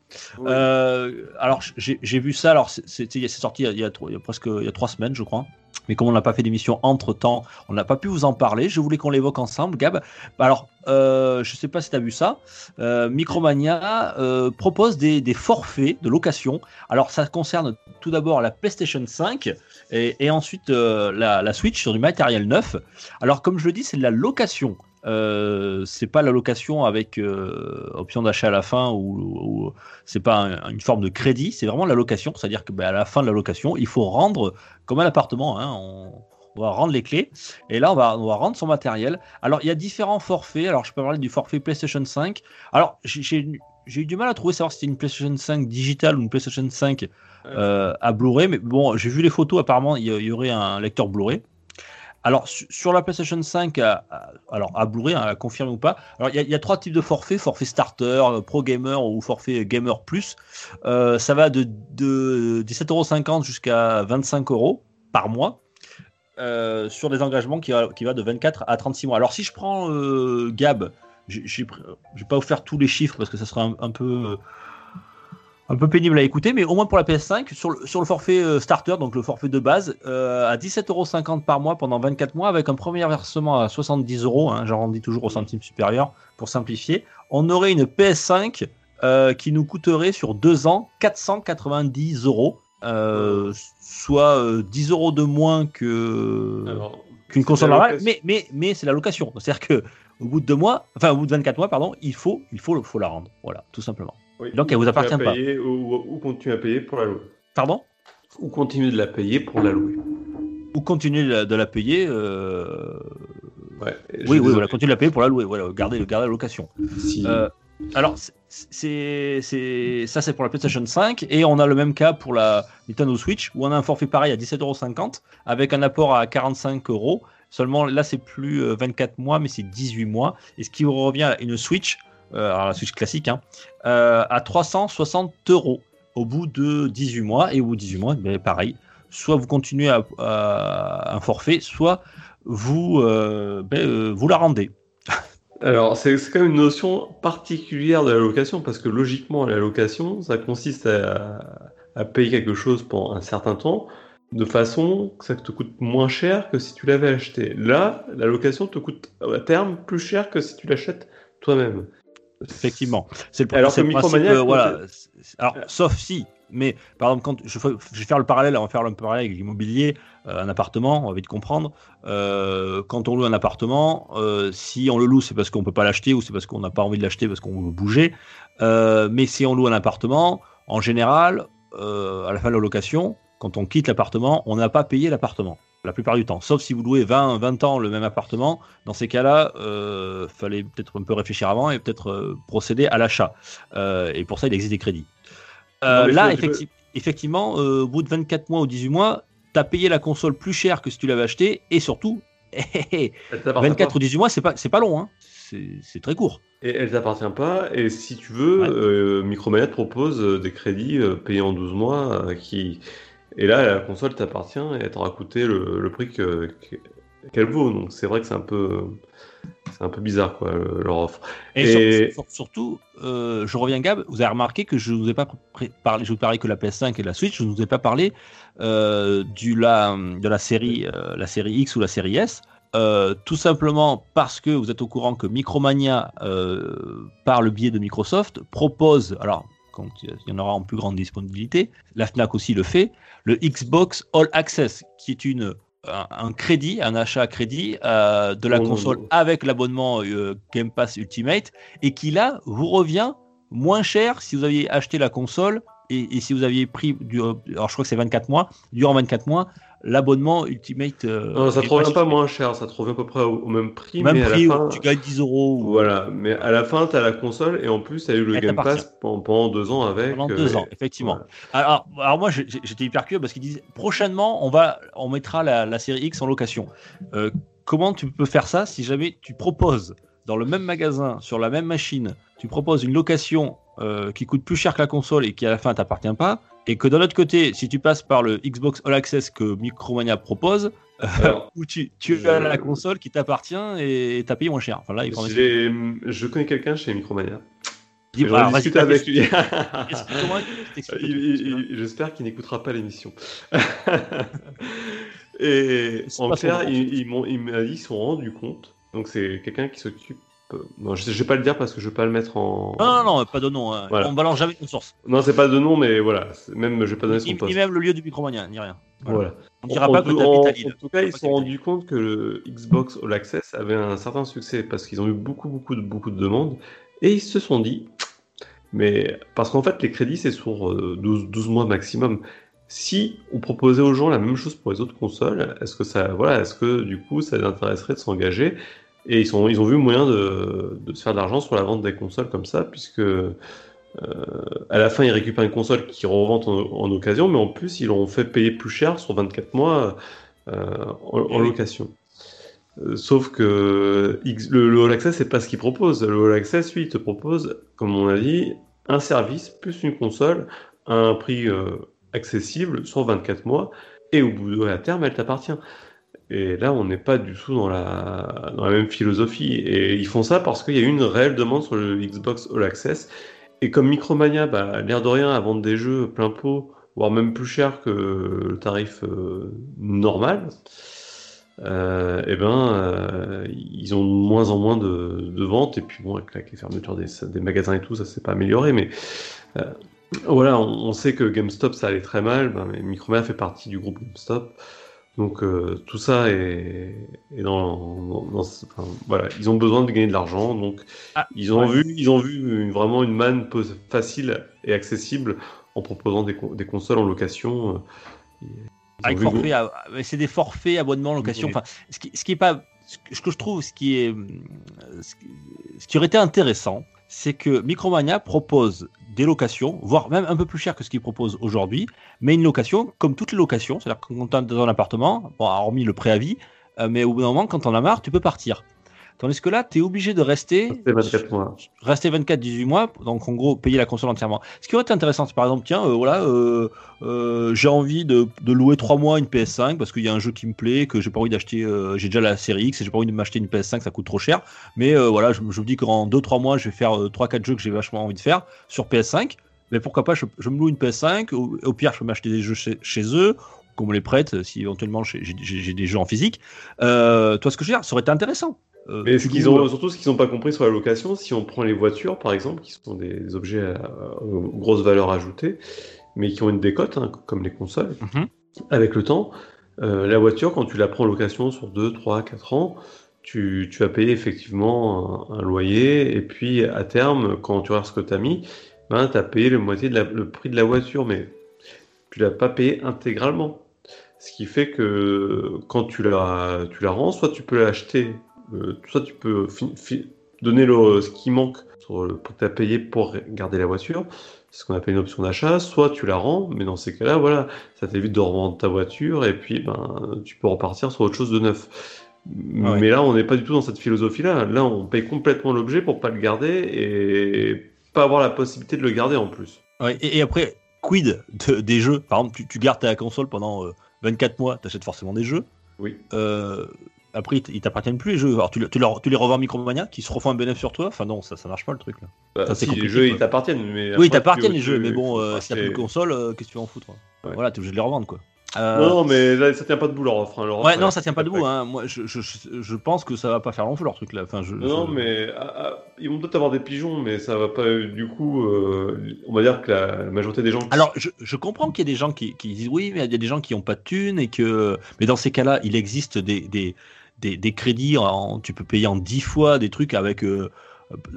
Alors j'ai vu ça, alors c'est- sorti il y, a, il y a trois- il y a presque il y a trois semaines, je crois. Mais comme on n'a pas fait d'émission entre temps, on n'a pas pu vous en parler. Je voulais qu'on l'évoque ensemble, Gab. Alors, euh, je sais pas si tu as vu ça. Euh, Micromania euh, propose des, forfaits de location. Alors, ça concerne tout d'abord la PlayStation 5 et, ensuite la, la Switch sur du matériel neuf. Alors, comme je le dis, c'est de la location. Euh, c'est pas la location avec euh, option d'achat à la fin ou, ou c'est pas un- une forme de crédit, c'est vraiment la location, c'est-à-dire que bah, à la fin de la location, il faut rendre comme un appartement, hein, on, on va rendre les clés et là on va, on va rendre son matériel. Alors il y a différents forfaits, alors je peux parler du forfait PlayStation 5. Alors j'ai- eu du mal à trouver savoir si c'était une PlayStation 5 digitale ou une PlayStation 5 euh, à Blu-ray, mais bon, j'ai vu les photos, apparemment il y, il y aurait un lecteur Blu-ray. Alors, su- sur la PlayStation 5, à, à- alors à Blu-ray, hein, à confirmer ou pas, il y, a- trois types de forfaits forfait starter, euh, pro gamer ou forfait gamer plus. Euh, ça va de, de 17,50€ jusqu'à 25 euros par mois. euh, sur des engagements qui va, qui va de 24 à 36 mois. Alors si je prends euh, Gab, je vais pas vous faire tous les chiffres parce que ça sera un, un peu un peu pénible à écouter, mais au moins pour la PS5, sur le, sur le forfait euh, starter, donc le forfait de base, euh, à 17,50€ par mois pendant 24 mois, avec un premier versement à 70€, hein, j'arrondis toujours au centime supérieur pour simplifier, on aurait une PS5 euh, qui nous coûterait sur deux ans 490 euros, euh, soit euh, 10 euros de moins que Alors, qu'une console normale, mais, mais, mais c'est la location. C'est-à-dire que au bout de deux mois, enfin au bout de 24 mois, pardon, il faut, il faut, faut la rendre. Voilà, tout simplement. Oui, donc, elle vous ou appartient pas. payer- Ou, continuer à payer pour la louer. Pardon? Ou continuer de la payer pour la louer. Ou continuer de la, payer. euh, Ouais. Oui, oui, voilà, continuer de la payer pour la louer. Voilà, garder, garder la location. Si- Euh, alors, c'est- ça, c'est pour la PlayStation 5. Et on a le même cas pour la Nintendo Switch, où on a un forfait pareil à 17,50€ avec un apport à 45 euros. Seulement, là, c'est plus euh, 24 mois, mais c'est 18 mois. Et ce qui vous revient à une Switch, euh, alors la Switch classique, hein, euh, à 360 euros au bout de 18 mois. Et au bout de 18 mois, ben, pareil. Soit vous continuez à, un forfait, soit vous, euh, ben, euh, vous la rendez. Alors, c'est quand même une notion particulière de la location, parce que logiquement, la location, ça consiste à, à payer quelque chose pendant un certain temps, de façon que ça te coûte moins cher que si tu l'avais acheté. Là, la location te coûte à terme plus cher que si tu l'achètes toi-même. Effectivement. C'est le, Alors le principe, euh, voilà. Alors, sauf si, mais par exemple, quand je, je vais faire le parallèle, on va faire le parallèle avec l'immobilier, euh, un appartement, on va vite comprendre. Euh, quand on loue un appartement, si on le loue, c'est parce qu'on peut pas l'acheter ou c'est parce qu'on n'a pas envie de l'acheter parce qu'on veut bouger. Mais si on loue un appartement, en général, à la fin de la location, quand on quitte l'appartement, on n'a pas payé l'appartement. La plupart du temps, sauf si vous louez 20, 20 ans le même appartement, dans ces cas-là, euh, fallait peut-être un peu réfléchir avant et peut-être euh, procéder à l'achat. Euh, et pour ça, il existe des crédits. Euh, Non, là, peux- effectivement, au bout de 24 mois ou 18 mois, tu as payé la console plus cher que si tu l'avais acheté et surtout, Elle t'appartient 24 pas. ou 18 mois, c'est pas, pas long, hein. c'est très court. Et elle t'appartient pas. Et si tu veux, Ouais. Micromania te propose des crédits payés en 12 mois qui. Et là, la console t'appartient et elle t'aura coûté le, le prix que- que- qu'elle vaut. Donc c'est vrai que c'est un peu. C'est un peu bizarre, quoi, le- leur offre. Et, Et- sur- sur- surtout, euh, je reviens Gab, vous avez remarqué que je ne vous ai pas parlé, je vous parlais que la PS5 et la Switch, je ne vous ai pas parlé euh, du, la, de la série, euh, la série X ou la série S. euh, tout simplement parce que vous êtes au courant que Micromania, euh, par le biais de Microsoft, propose, alors quand il y en aura en plus grande disponibilité, la FNAC aussi le fait, le Xbox All Access, qui est une un, un crédit, un achat à crédit euh, de la Oh. console avec l'abonnement euh, Game Pass Ultimate et qui là vous revient moins cher si vous aviez acheté la console et, et si vous aviez pris, du, alors je crois que c'est 24 mois, durant 24 mois, l'abonnement Ultimate. euh, Non, ça te revient pas moins cher, ça te revient à peu près au, au même prix, même mais prix, à la fin. tu gagnes 10 euros. Voilà, mais à la fin, tu as la console et en plus, tu as eu le Game. Pass pendant, pendant deux ans avec. Pendant euh, deux ans, effectivement. voilà. Alors, alors moi, j'étais hyper curieux parce qu'ils disent prochainement, on va, on mettra la, la série X en location. Euh, comment tu peux faire ça si jamais tu proposes dans le même magasin, sur la même machine, tu proposes une location qui coûte plus cher que la console et qui à la fin t'appartient pas, et que de l'autre côté, si tu passes par le Xbox All Access que Micromania propose, Alors, où tu, tu Je- as la console qui t'appartient et t'as payé moins cher. Enfin là, il je connais quelqu'un chez Micromania. Alors, vas-y, discuté avec lui. J'espère qu'il n'écoutera pas l'émission. Et en clair, ils, ils m'ont- dit qu'ils se sont rendus compte. Donc c'est quelqu'un qui s'occupe. Euh, Non, je, ne vais pas le dire parce que je ne vais pas le mettre en. Non, non, non, pas de nom. hein. Voilà. On balance jamais une source. Non, c'est pas de nom, mais voilà. Même, je vais pas donner son Ni, poste. ni même le lieu du Micromania, ni rien. Voilà. Voilà. On dira En pas que en, à Lille. en tout cas, ils se sont rendus compte que le Xbox All Access avait un certain succès parce qu'ils ont eu beaucoup, beaucoup de, beaucoup de demandes. Et ils se sont dit, mais parce qu'en fait, les crédits, c'est sur euh, 12, 12 mois maximum. Si on proposait aux gens la même chose pour les autres consoles, est-ce que ça, voilà, est-ce que du coup, ça les intéresserait de s'engager Et ils, sont, ils ont vu moyen de, de se faire de l'argent sur la vente des consoles comme ça, puisque euh, à la fin, ils récupèrent une console qu'ils revendent en, en occasion, mais en plus, ils l'ont fait payer plus cher sur 24 mois euh, en, location. Euh, sauf que le, le All Access, c'est pas ce qu'il propose. Le All Access, lui, il te propose, comme on a dit, un service plus une console à un prix accessible sur 24 mois, et au bout de la terme, elle t'appartient. Et là, on n'est pas du tout dans la, dans la même philosophie. Et ils font ça parce qu'il y a eu une réelle demande sur le Xbox All Access. Et comme Micromania, bah, l'air de rien, à vendre des jeux plein pot, voire même plus cher que le tarif euh, normal, euh, eh ben, euh, ils ont de moins en moins de, ventes. Et puis bon, avec la fermeture des, magasins et tout, ça s'est pas amélioré. Mais voilà, on, on, sait que GameStop, ça allait très mal. Ben, mais Micromania fait partie du groupe GameStop. Donc euh, tout ça est, est dans, dans, dans enfin, voilà, ils ont besoin de gagner de l'argent, donc ah, ils ont ouais. vu, ils ont vu une, vraiment une manne facile et accessible en proposant des, des consoles en location. Avec forfait, c'est des forfaits, abonnements, location. Oui. Enfin, ce qui, ce qui est pas, ce que je trouve, ce qui est, ce qui, ce qui aurait été intéressant, c'est que Micromania propose des locations, voire même un peu plus cher que ce qu'ils proposent aujourd'hui, mais une location comme toutes les locations, c'est-à-dire quand tu dans un appartement, bon, hormis le préavis, euh, mais au bout d'un moment, quand on a marre, tu peux partir. Tandis que là, tu es obligé de rester. Rester 24 mois. Rester 24, 18 mois, donc en gros, payer la console entièrement. Ce qui aurait été intéressant, c'est par exemple, tiens, euh, voilà, euh, euh, j'ai envie de, de, louer 3 mois une PS5 parce qu'il y a un jeu qui me plaît, que j'ai pas envie d'acheter, j'ai déjà la série X et j'ai pas envie de m'acheter une PS5, ça coûte trop cher. Mais voilà, je, je, me dis qu'en 2-3 mois, je vais faire 3-4 jeux que j'ai vachement envie de faire sur PS5. Mais pourquoi pas, je, je me loue une PS5, au, au, pire, je peux m'acheter des jeux chez, chez eux qu'on me les prête si éventuellement j'ai des jeux en physique. Euh, toi, ce que je veux dire, ça aurait été intéressant. Euh, Mais ce qu'ils ont, surtout ce qu'ils n'ont pas compris sur la location, si on prend les voitures par exemple, qui sont des objets à, à grosse valeur ajoutée, mais qui ont une décote, hein, comme les consoles, mm -hmm. avec le temps, euh, la voiture, quand tu la prends en location sur 2, 3, 4 ans, tu, tu vas payer effectivement un, un, loyer, et puis à terme, quand tu regardes ce que tu as mis, ben, tu as payé le moitié de la, le prix de la voiture, mais tu l'as pas payé intégralement. Ce qui fait que quand tu la, tu la rends, soit tu peux l'acheter euh, soit tu peux donner le, ce qui manque sur le prix que tu as payé pour garder la voiture, c'est ce qu'on appelle une option d'achat, soit tu la rends, mais dans ces cas-là, voilà, ça t'évite de revendre ta voiture et puis ben, tu peux repartir sur autre chose de neuf. Ouais. Mais là, on n'est pas du tout dans cette philosophie-là. Là, on paye complètement l'objet pour pas le garder et pas avoir la possibilité de le garder en plus. Ouais, et, et, après, quid de, des jeux? Par exemple, tu, tu, gardes ta console pendant euh, 24 mois, tu achètes forcément des jeux. Oui. Euh, après, ils t'appartiennent plus les jeux. Alors, tu, tu, leur, tu les revends Micromania, qui se refont un bénéfice sur toi. Enfin, non, ça, ça marche pas le truc là. Bah, ça, si, les jeux, ils t'appartiennent. Mais oui, ils t'appartiennent les jeux, mais bon, euh, si t'as plus de console, euh, qu'est-ce que tu vas en foutre ouais. Voilà, t'es obligé de les revendre quoi. Euh... Non, mais là, ça tient pas debout leur offre. Hein, leur offre ouais, non, ça tient pas debout. Hein. Moi, je, je, je, pense que ça va pas faire long feu leur truc là. Enfin, je, non, mais ah, ah, ils vont peut-être avoir des pigeons, mais ça va pas. Du coup, euh, on va dire que la, la majorité des gens. Alors, je, comprends qu'il y a des gens qui, qui, disent oui, mais il y a des gens qui ont pas de thunes et que. Mais dans ces cas-là, il existe des, des des, des crédits, en, tu peux payer en 10 fois des trucs avec. Euh,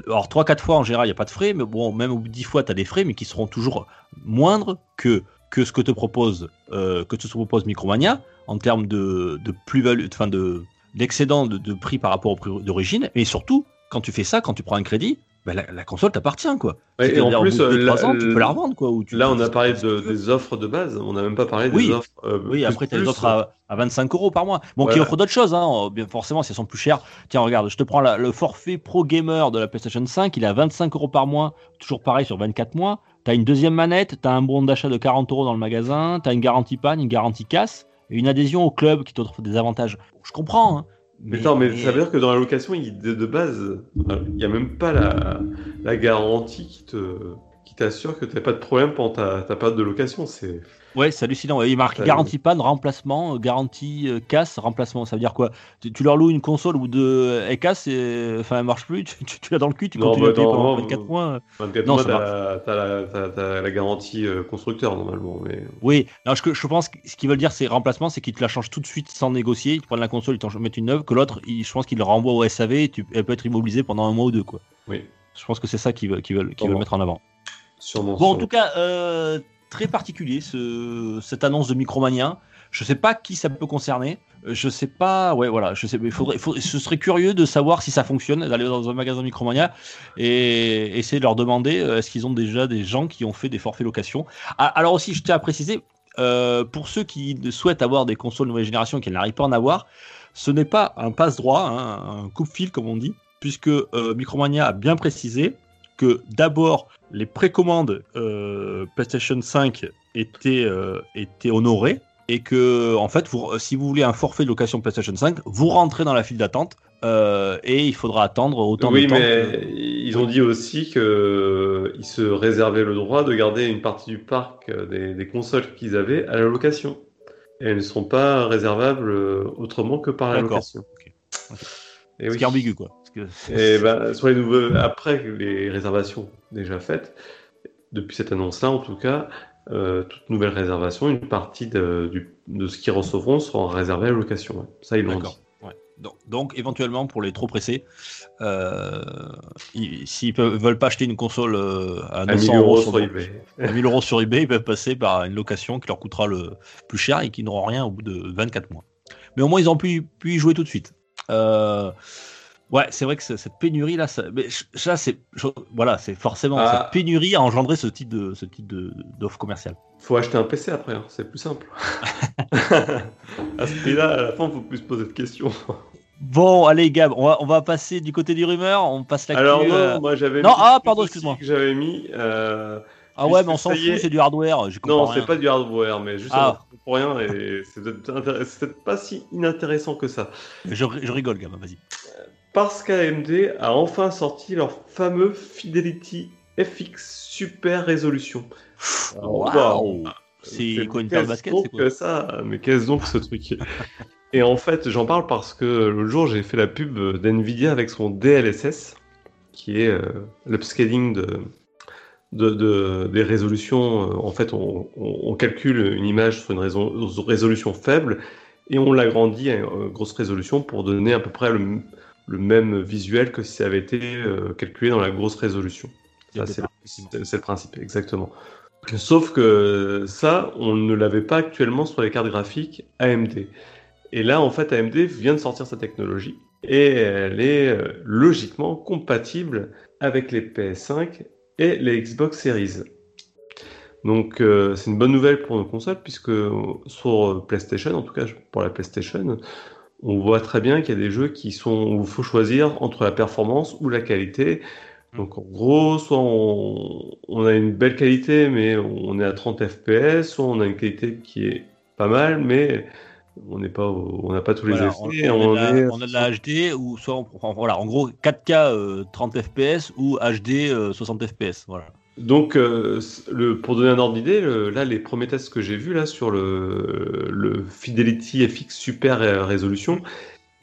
alors 3-4 fois en général, il n'y a pas de frais, mais bon, même au bout de 10 fois, tu as des frais, mais qui seront toujours moindres que, que ce que te propose, euh, que te propose Micromania en termes de, de plus-value, enfin de d'excédent de, de, prix par rapport au prix d'origine, et surtout, quand tu fais ça, quand tu prends un crédit, bah, la, la, console t'appartient quoi. Ouais, et en plus, euh, la, ans, tu peux la revendre quoi. Tu, là, on a parlé de, des offres de base, on n'a même pas parlé des oui. offres. Euh, oui, après, tu as des offres à, à, 25 euros par mois. Bon, voilà. qui offrent d'autres choses, hein. bien forcément, si elles sont plus chères. Tiens, regarde, je te prends la, le forfait Pro Gamer de la PlayStation 5, il est à 25 euros par mois, toujours pareil sur 24 mois. Tu as une deuxième manette, tu as un bon d'achat de 40 euros dans le magasin, tu as une garantie panne, une garantie casse, et une adhésion au club qui t'offre des avantages. Je comprends, hein. Mais, mais, attends, mais, ça veut dire que dans la location, il, de, de, base, il n'y a même pas la, la garantie qui te qui t'assure que tu n'as pas de problème pendant ta, ta période de location. C'est Ouais, c'est hallucinant. Il marque ouais. garantie panne, remplacement, garantie euh, casse, remplacement. Ça veut dire quoi? Tu, tu, leur loues une console ou deux, elle casse, et, enfin elle marche plus, tu, tu l'as dans le cul, tu non, continues bah, à payer pendant 24 mois. 24 non, mois, t'as la, la, garantie euh, constructeur normalement. Mais... Oui, non, je, je pense que ce qu'ils veulent dire, c'est remplacement, c'est qu'ils te la changent tout de suite sans négocier. Ils te prennent la console, ils t'en mettent une neuve, que l'autre, je pense qu'ils le renvoient au SAV, et tu, elle peut être immobilisée pendant un mois ou deux. Quoi. Oui. Je pense que c'est ça qu'ils veulent, mettre en avant. Sûrement, bon, sûrement. en tout cas, euh, très particulier ce, cette annonce de Micromania. Je sais pas qui ça peut concerner. Je sais pas. Ouais, voilà. Je sais. Il faudrait, faudrait, ce serait curieux de savoir si ça fonctionne d'aller dans un magasin Micromania et essayer de leur demander euh, est-ce qu'ils ont déjà des gens qui ont fait des forfaits location. Ah, alors aussi, je tiens à préciser euh, pour ceux qui souhaitent avoir des consoles nouvelle génération et n'arrivent pas à en avoir, ce n'est pas un passe droit, hein, un coupe-fil comme on dit, puisque euh, Micromania a bien précisé que d'abord les précommandes euh, PlayStation 5 étaient, euh, étaient honorées et que en fait vous, si vous voulez un forfait de location PlayStation 5 vous rentrez dans la file d'attente euh, et il faudra attendre autant oui, de temps. Oui, mais que... ils ont dit aussi qu'ils se réservaient le droit de garder une partie du parc des, des consoles qu'ils avaient à la location. Et elles ne seront pas réservables euh, autrement que par la location. Et Ce oui. qui est ambigu, quoi. Parce que- Et ben, sur les nouveaux, après les réservations déjà faites, depuis cette annonce-là en tout cas, euh, toute nouvelle réservation, une partie de, du- de ce qu'ils recevront sera réservée à la location. ouais. Ça, ils l'ont dit. Ouais. Donc, donc, éventuellement, pour les trop pressés, euh, ils- s'ils ne veulent pas acheter une console euh, à À 900 1000 euros sur, sur eBay. à 1000 euros sur eBay, ils peuvent passer par une location qui leur coûtera le plus cher et qui n'auront rien au bout de 24 mois. Mais au moins, ils ont pu, pu y jouer tout de suite. Euh, ouais, c'est vrai que cette pénurie là, ça, mais ça c'est voilà, c'est forcément Ah. cette pénurie a engendré ce type de ce type de- d'offre commerciale. Faut acheter un PC après, hein, c'est plus simple. à ce prix-là, à la fin, faut plus se poser de questions. Bon, allez Gab, on va on va passer du côté du rumeur, on passe la Alors non, moi j'avais Non, ah, pardon, excuse-moi. j'avais mis. euh, Ah ouais, mais on s'en fout, c'est du hardware. Non, c'est pas du hardware, mais juste Ah. pour rien et c'est peut-être pas si inintéressant que ça. Je, je rigole, Gab, vas-y. Parce qu'AMD a enfin sorti leur fameux Fidelity FX Super Résolution. Waouh waouh. C'est quoi une paire de baskets c'est quoi ça Mais qu'est-ce donc ce truc? Et en fait, j'en parle parce que l'autre jour, j'ai fait la pub d'NVIDIA avec son DLSS, qui est euh, l'upscaling de, de, de- des résolutions. En fait, on, on- on calcule une image sur une réso- résolution faible et on l'agrandit à une grosse résolution pour donner à peu près le, le même visuel que si ça avait été euh, calculé dans la grosse résolution. Le principe. c'est le principe, exactement. Sauf que ça, on ne l'avait pas actuellement sur les cartes graphiques AMD. Et là, en fait, AMD vient de sortir sa technologie et elle est euh, logiquement compatible avec les PS5 et les Xbox Series. Donc, euh, c'est une bonne nouvelle pour nos consoles puisque euh, sur euh, PlayStation, en tout cas pour la PlayStation, on voit très bien qu'il y a des jeux qui sont où il faut choisir entre la performance ou la qualité. Donc en gros, soit on, on a une belle qualité, mais on est à 30 FPS, soit on a une qualité qui est pas mal, mais on n'est pas, au- on n'a pas tous les Voilà, effets. on, on a de est- la, on a de la HD ou soit on prend- voilà, en gros 4K euh, 30 FPS ou HD euh, 60 FPS. Voilà. Donc, euh, le, pour donner un ordre d'idée, le- là, les premiers tests que j'ai vus là sur le, le Fidelity FX Super Résolution,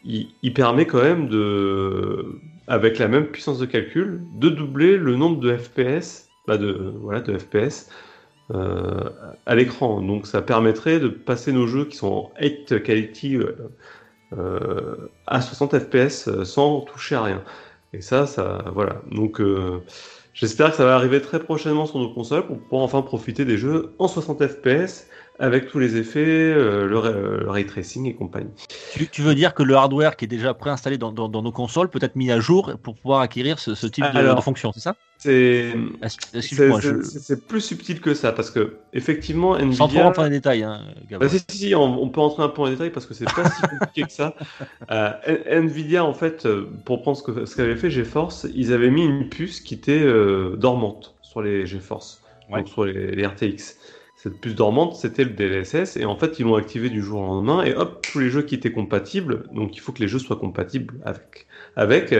il, il permet quand même de, avec la même puissance de calcul, de doubler le nombre de FPS, bah de, voilà, de FPS euh, à l'écran. Donc, ça permettrait de passer nos jeux qui sont en 8 quality euh, euh, à 60 FPS sans toucher à rien. Et ça, ça, voilà. Donc, J'espère que ça va arriver très prochainement sur nos consoles pour pouvoir enfin profiter des jeux en 60 FPS avec tous les effets, euh, le, ray- le ray tracing et compagnie. Tu, tu veux dire que le hardware qui est déjà préinstallé dans, dans, dans nos consoles peut être mis à jour pour pouvoir acquérir ce, ce type de, Alors, de fonction, c'est ça? C'est je- plus subtil que ça parce que effectivement sans trop Nvidia. rentrer dans les détails. Hein. Bah, si, si, si, on, on peut entrer un peu en détail parce que c'est pas si compliqué que ça. Euh, Nvidia, en fait, euh, pour prendre ce que- ce qu'avait fait GeForce, ils avaient mis une puce qui était euh, dormante sur les GeForce, Ouais. donc sur les, les RTX. Cette puce dormante, c'était le DLSS, et en fait, ils l'ont activé du jour au lendemain, et hop, tous les jeux qui étaient compatibles, donc il faut que les jeux soient compatibles avec, avec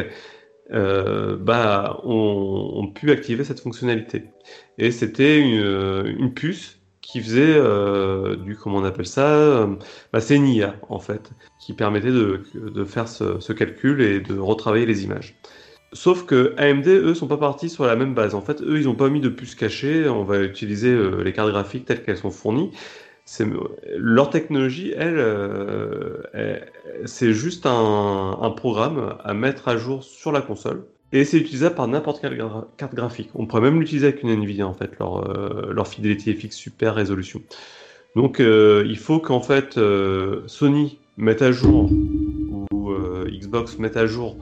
euh, bah, ont, ont pu activer cette fonctionnalité. Et c'était une, puce qui faisait euh, du, comment on appelle ça, euh, bah, c'est une en fait, qui permettait de, faire ce calcul et de retravailler les images. Sauf que AMD, eux, sont pas partis sur la même base. En fait, eux, ils ont pas mis de puce cachée. On va utiliser euh, les cartes graphiques telles qu'elles sont fournies. Leur technologie, elle, euh, c'est juste un, programme à mettre à jour sur la console. Et c'est utilisable par n'importe quelle carte graphique. On pourrait même l'utiliser avec une Nvidia en fait, leur, euh, leur Fidelity FX Super Résolution. Donc euh, il faut qu'en fait Sony mette à jour ou Xbox mette à jour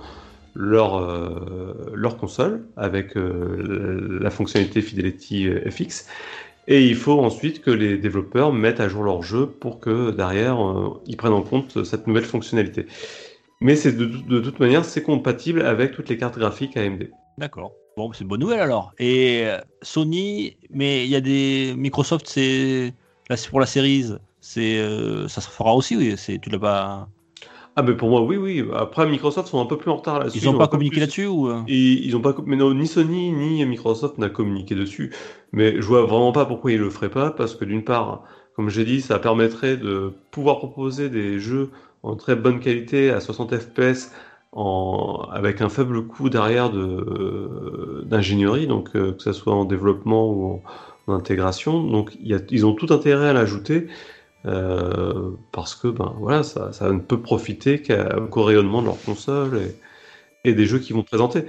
leur, euh, console avec euh, la fonctionnalité Fidelity FX. Et il faut ensuite que les développeurs mettent à jour leur jeu pour que derrière euh, ils prennent en compte cette nouvelle fonctionnalité. Mais c'est de, toute manière c'est compatible avec toutes les cartes graphiques AMD. D'accord. Bon, c'est une bonne nouvelle alors. Et euh, Sony, mais il y a des Microsoft, c'est là c'est pour la série, c'est euh, ça se fera aussi. Oui, c'est tu l'as pas. Ah mais pour moi oui oui. Après Microsoft sont un peu plus en retard là-dessus. Ils n'ont ont pas communiqué plus- là-dessus ou euh Et ils ont pas, mais non, ni Sony ni Microsoft n'a communiqué dessus. Mais je vois vraiment pas pourquoi ils le feraient pas, parce que d'une part, comme j'ai dit, ça permettrait de pouvoir proposer des jeux en très bonne qualité à 60 fps en, avec un faible coût derrière d'ingénierie, donc que ce soit en développement ou en, intégration. Donc y a, ils ont tout intérêt à l'ajouter. Euh, parce que ben voilà, ça, ça ne peut profiter qu'au rayonnement de leur console et, et, des jeux qu'ils vont présenter.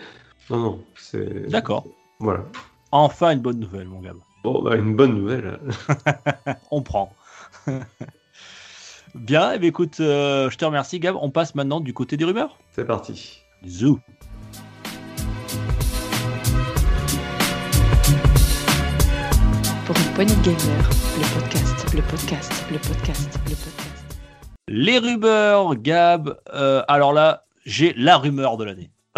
Non, non, c'est. D'accord. Voilà. Enfin une bonne nouvelle, mon gars. Bon, bah, une bonne nouvelle. On prend. Bien, eh bien, écoute, euh, je te remercie, Gab. On passe maintenant du côté des rumeurs. C'est parti. Zou. Pour une poignée de gamer, le podcast, le podcast, le podcast, le podcast. Les rumeurs, Gab. Euh, alors là, j'ai la rumeur de l'année.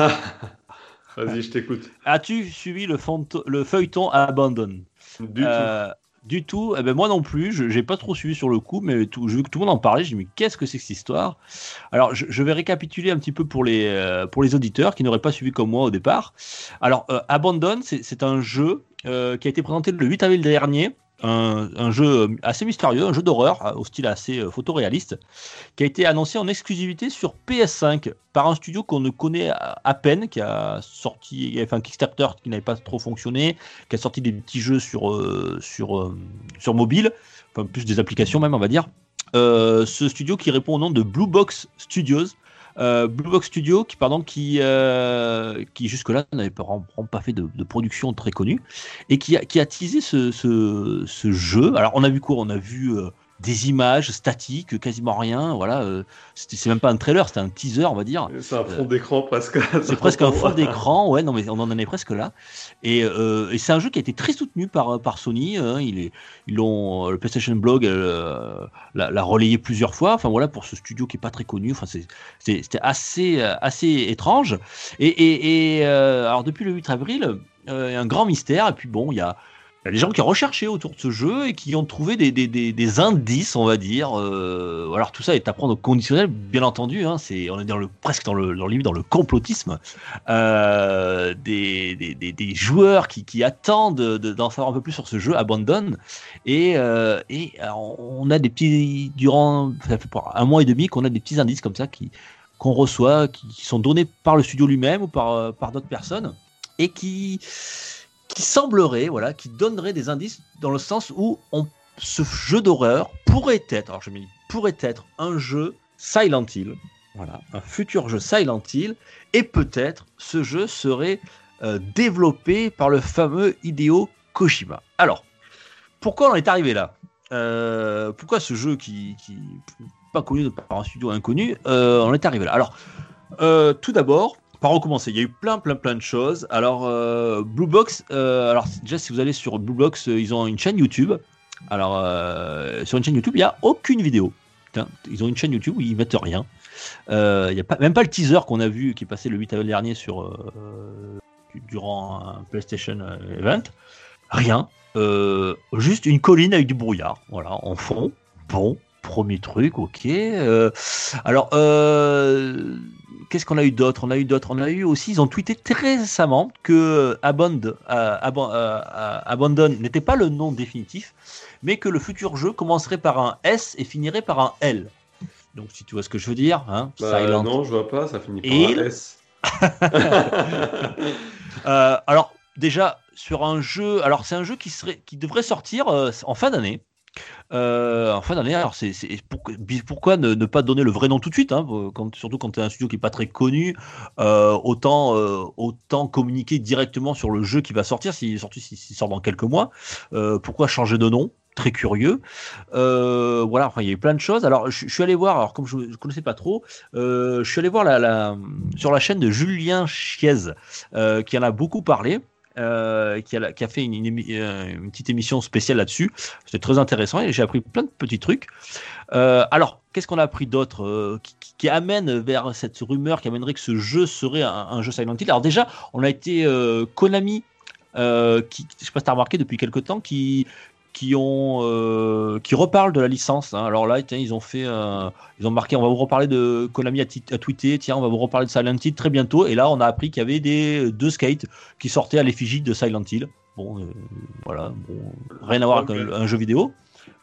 Vas-y, je t'écoute. As-tu suivi le, le feuilleton Abandon? Du euh, tout. Du tout. Eh ben moi non plus. Je n'ai pas trop suivi sur le coup, mais tout, je veux que tout le monde en parlait. Je me dis, mais qu'est-ce que c'est que cette histoire? Alors, je, vais récapituler un petit peu pour les, euh, pour les auditeurs qui n'auraient pas suivi comme moi au départ. Alors, euh, Abandon, c'est un jeu qui a été présenté le 8 avril dernier un, jeu assez mystérieux, un jeu d'horreur euh, au style assez euh, photoréaliste, qui a été annoncé en exclusivité sur PS5 par un studio qu'on ne connaît à peine, qui a sorti, enfin Kickstarter qui n'avait pas trop fonctionné, qui a sorti des petits jeux sur, euh, sur, sur mobile, enfin plus des applications même on va dire. ce studio qui répond au nom de Blue Box Studios, euh, Blue Box Studio, qui, pardon, qui, euh, qui jusque-là n'avait pas, fait de, production très connue, et qui a, qui a teasé ce, ce, ce, jeu. Alors, on a vu quoi? On a vu euh, des images statiques, quasiment rien. Voilà, euh, c'est même pas un trailer, c'était un teaser, on va dire. C'est un fond d'écran presque. c'est presque un fond d'écran, ouais. Non, mais on en est presque là. Et, euh, et c'est un jeu qui a été très soutenu par par Sony. Hein, il est, ils l'ont, le PlayStation Blog euh, l'a relayé plusieurs fois. Enfin voilà, pour ce studio qui est pas très connu. Enfin c'était assez assez étrange. Et, et, et alors depuis le 8 avril, un grand mystère. Et puis bon, il y a il y a des gens qui ont recherché autour de ce jeu et qui ont trouvé des, indices, on va dire. Euh, alors tout ça est à prendre au conditionnel, bien entendu. Hein, c'est, on est dans le, presque dans le, dans le, dans le complotisme. Euh, des, joueurs qui, attendent d'en savoir un peu plus sur ce jeu, Abandon. Et, euh, on a des petits, durant un mois et demi qu'on a des petits indices comme ça qu'on reçoit, qui, qui sont donnés par le studio lui-même ou par, par d'autres personnes et qui qui semblerait, voilà, qui donnerait des indices dans le sens où on, ce jeu d'horreur pourrait être, alors je me dis, pourrait être un jeu Silent Hill, voilà, un futur jeu Silent Hill, et peut-être ce jeu serait euh, développé par le fameux Hideo Kojima. Alors, pourquoi on est arrivé là? Euh, Pourquoi ce jeu qui, qui pas connu par un studio inconnu, euh, on est arrivé là? Alors, tout d'abord, par recommencer. Il y a eu plein, plein, plein de choses. Alors, euh, Blue Box, euh, alors déjà, si vous allez sur Blue Box, euh, ils ont une chaîne YouTube. Alors, sur une chaîne YouTube, il n'y a aucune vidéo. ils ont une chaîne YouTube où ils mettent rien. Il n'y a pas, même pas le teaser qu'on a vu qui est passé le 8 avril dernier sur, durant un PlayStation Event. Rien. juste une colline avec du brouillard. Voilà, en fond. Bon, premier truc, ok. alors, qu'est-ce qu'on a eu d'autre? On a eu d'autres. On a eu aussi, ils ont tweeté très récemment que Abandon, euh, euh, euh, Abandon n'était pas le nom définitif, mais que le futur jeu commencerait par un S et finirait par un L. Donc, si tu vois ce que je veux dire, hein, bah, Non, je vois pas. Ça finit par un S. alors, déjà sur un jeu, alors c'est un jeu qui serait, qui devrait sortir en fin d'année. Euh, en fin d'année, alors c'est pourquoi ne, pas donner le vrai nom tout de suite, hein, quand, surtout quand tu es un studio qui est pas très connu, euh, autant euh, communiquer directement sur le jeu qui va sortir, s'il sort dans quelques mois. pourquoi changer de nom? Très curieux. voilà, enfin, il y a eu plein de choses. Alors, je, suis allé voir, alors comme je ne connaissais pas trop, je suis allé voir sur la chaîne de Julien Chiez, qui en a beaucoup parlé. Euh, qui, a, fait une, une, petite émission spéciale là-dessus. C'était très intéressant et j'ai appris plein de petits trucs. Euh, alors, qu'est-ce qu'on a appris d'autre euh, qui, amène vers cette rumeur qui amènerait que ce jeu serait un, jeu Silent Hill? Alors déjà, on a été Konami, qui, je sais pas si as remarqué depuis quelques temps, qui, qui ont euh, qui reparlent de la licence. Hein. Alors là, ils ont fait, euh, ils ont marqué, on va vous reparler de Konami a, a, tweeté, tiens, on va vous reparler de Silent Hill très bientôt. Et là, on a appris qu'il y avait des deux skates qui sortaient à l'effigie de Silent Hill. Bon, euh, voilà, bon, rien à voir avec un, jeu vidéo,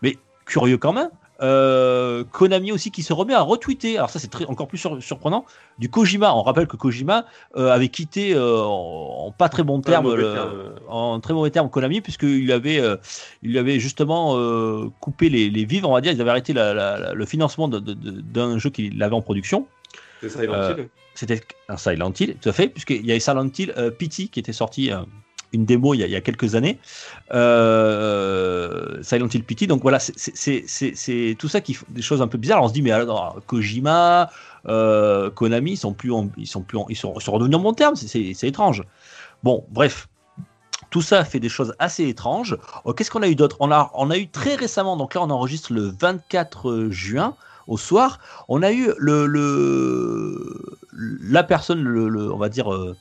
mais curieux quand même. Euh, Konami aussi qui se remet à retweeter. Alors ça c'est très encore plus sur- surprenant. Du Kojima. On rappelle que Kojima euh, avait quitté euh, en, en pas très bon terme, mauvais le- terme, en très mauvais terme Konami puisqu'il avait, il lui avait justement coupé les, les vivres, on va dire. Ils avaient arrêté la- la- la- le financement d'un jeu qu'il avait en production. Ça, il Euh, C'était un Silent Hill, tout à fait, puisqu'il y avait Silent Hill Pity qui était sorti, une démo il y, a, il y a quelques années. Euh, Silent Hill Pity, donc voilà, c'est- tout ça qui fait des choses un peu bizarres. On se dit, mais alors, Kojima, euh, Konami, ils sont plus, en- ils sont plus, en- ils sont, redevenus en bon terme, c'est- étrange. Bon, bref. Tout ça fait des choses assez étranges. Oh, Qu'est-ce qu'on a eu d'autre? On a, on a eu très récemment, donc là on enregistre le 24 juin au soir, on a eu le, la personne, le, on va dire, euh,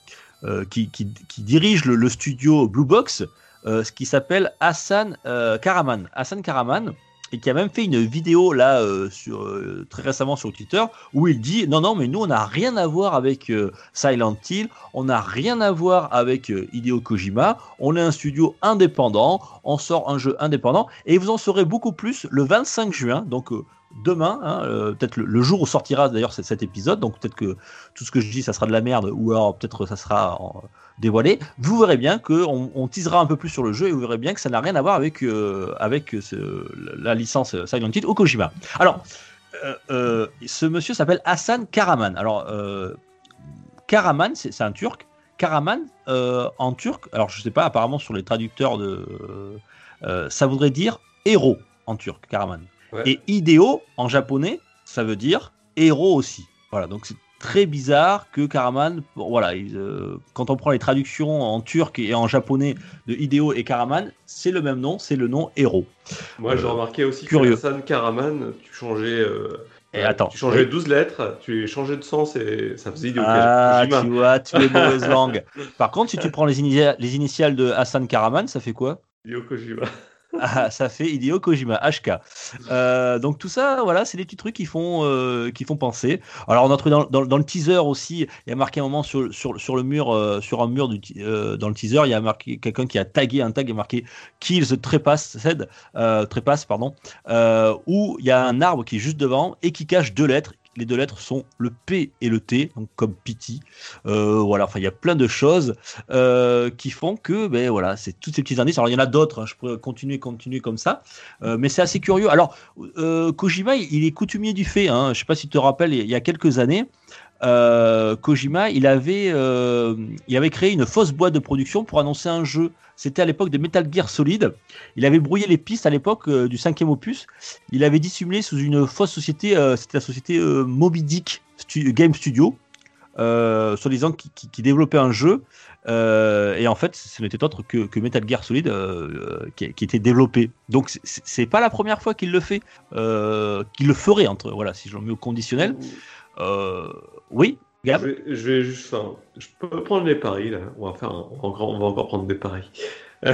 qui, qui- dirige le, studio Blue Box, euh, ce qui s'appelle Hassan euh, Karaman. Hassan Karaman, et qui a même fait une vidéo là euh, euh, très récemment sur Twitter où il dit non non mais nous on n'a rien à voir avec euh, Silent Hill, on n'a rien à voir avec euh, Hideo Kojima, on est un studio indépendant, on sort un jeu indépendant et vous en saurez beaucoup plus le 25 juin donc euh, demain, hein, euh, peut-être le, jour où sortira d'ailleurs cet, épisode, donc peut-être que tout ce que je dis ça sera de la merde ou alors peut-être ça sera en- dévoilé, vous verrez bien qu'on on teasera un peu plus sur le jeu et vous verrez bien que ça n'a rien à voir avec, euh, avec la licence Silent Hill ou Kojima. Alors, euh, euh, ce monsieur s'appelle Hassan Karaman. Alors, euh, Karaman, c'est un turc. Karaman, euh, en turc, alors je sais pas, apparemment sur les traducteurs de. euh, ça voudrait dire héros en turc, Karaman. Ouais. Et idéo en japonais, ça veut dire héros aussi. Voilà, donc c'est très bizarre que Karaman, voilà, il, euh, quand on prend les traductions en turc et en japonais de Hideo et Karaman, c'est le même nom, c'est le nom héros. Moi, j'ai Euh, remarqué aussi curieux. que Hassan Karaman, tu changeais. euh, Et attends, Tu changeais oui. 12 lettres, tu les changeais de sens et ça faisait Hideo Ah, tu vois, tu es mauvaise langue. Par contre, si tu prends les, initia- les initiales de Hassan Karaman, ça fait quoi? Hideo Kojima. Ah, ça fait Hideo Kojima, HK. Euh, donc tout ça, voilà, c'est des petits trucs qui font, euh, penser. Alors on a trouvé dans, dans- le teaser aussi, il y a marqué un moment sur, sur, sur le mur, euh, sur un mur dans le teaser, il y a marqué quelqu'un qui a tagué un tag et marqué Kills Trépasse, Ced, euh, Trépasse, pardon, où il y a un arbre qui est juste devant et qui cache deux lettres. Les deux lettres sont le P et le T, donc comme Pity. Euh, voilà, enfin il y a plein de choses euh, qui font que, ben voilà, c'est toutes ces petits indices. Alors il y en a d'autres, hein, je pourrais continuer, continuer comme ça, euh, mais c'est assez curieux. Alors Kojima, il, est coutumier du fait. Hein, je sais pas si tu te rappelles, il y a quelques années, euh, Kojima, il avait, euh, il avait créé une fausse boîte de production pour annoncer un jeu. C'était à l'époque de Metal Gear Solid. Il avait brouillé les pistes à l'époque euh, du cinquième opus. Il avait dissimulé sous une fausse société, c'était la société Moby Dick Game Studio, euh, soi-disant qui, qui- développait un jeu. Et en fait, ce n'était autre que, Metal Gear Solid qui, était développé. Donc c'est- pas la première fois qu'il le fait, qu'il le ferait entre voilà, si je mets au conditionnel. Euh, oui, Je Gab. vais, je vais juste. Je peux prendre les paris là. On va faire. un- on, va encore, on va encore prendre des paris.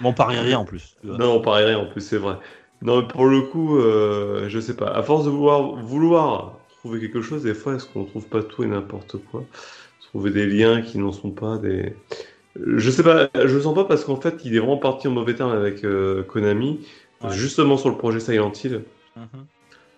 Bon, on parie rien en plus. Non, on parierait en plus, c'est vrai. Non, mais pour le coup, euh, je sais pas. À force de vouloir, vouloir trouver quelque chose, des fois, est-ce qu'on trouve pas tout et n'importe quoi? Trouver des liens qui n'en sont pas des. Je sais pas, je le sens pas parce qu'en fait, il est vraiment parti en mauvais terme avec euh, Konami, Ouais. justement sur le projet Silent Hill. Mhm.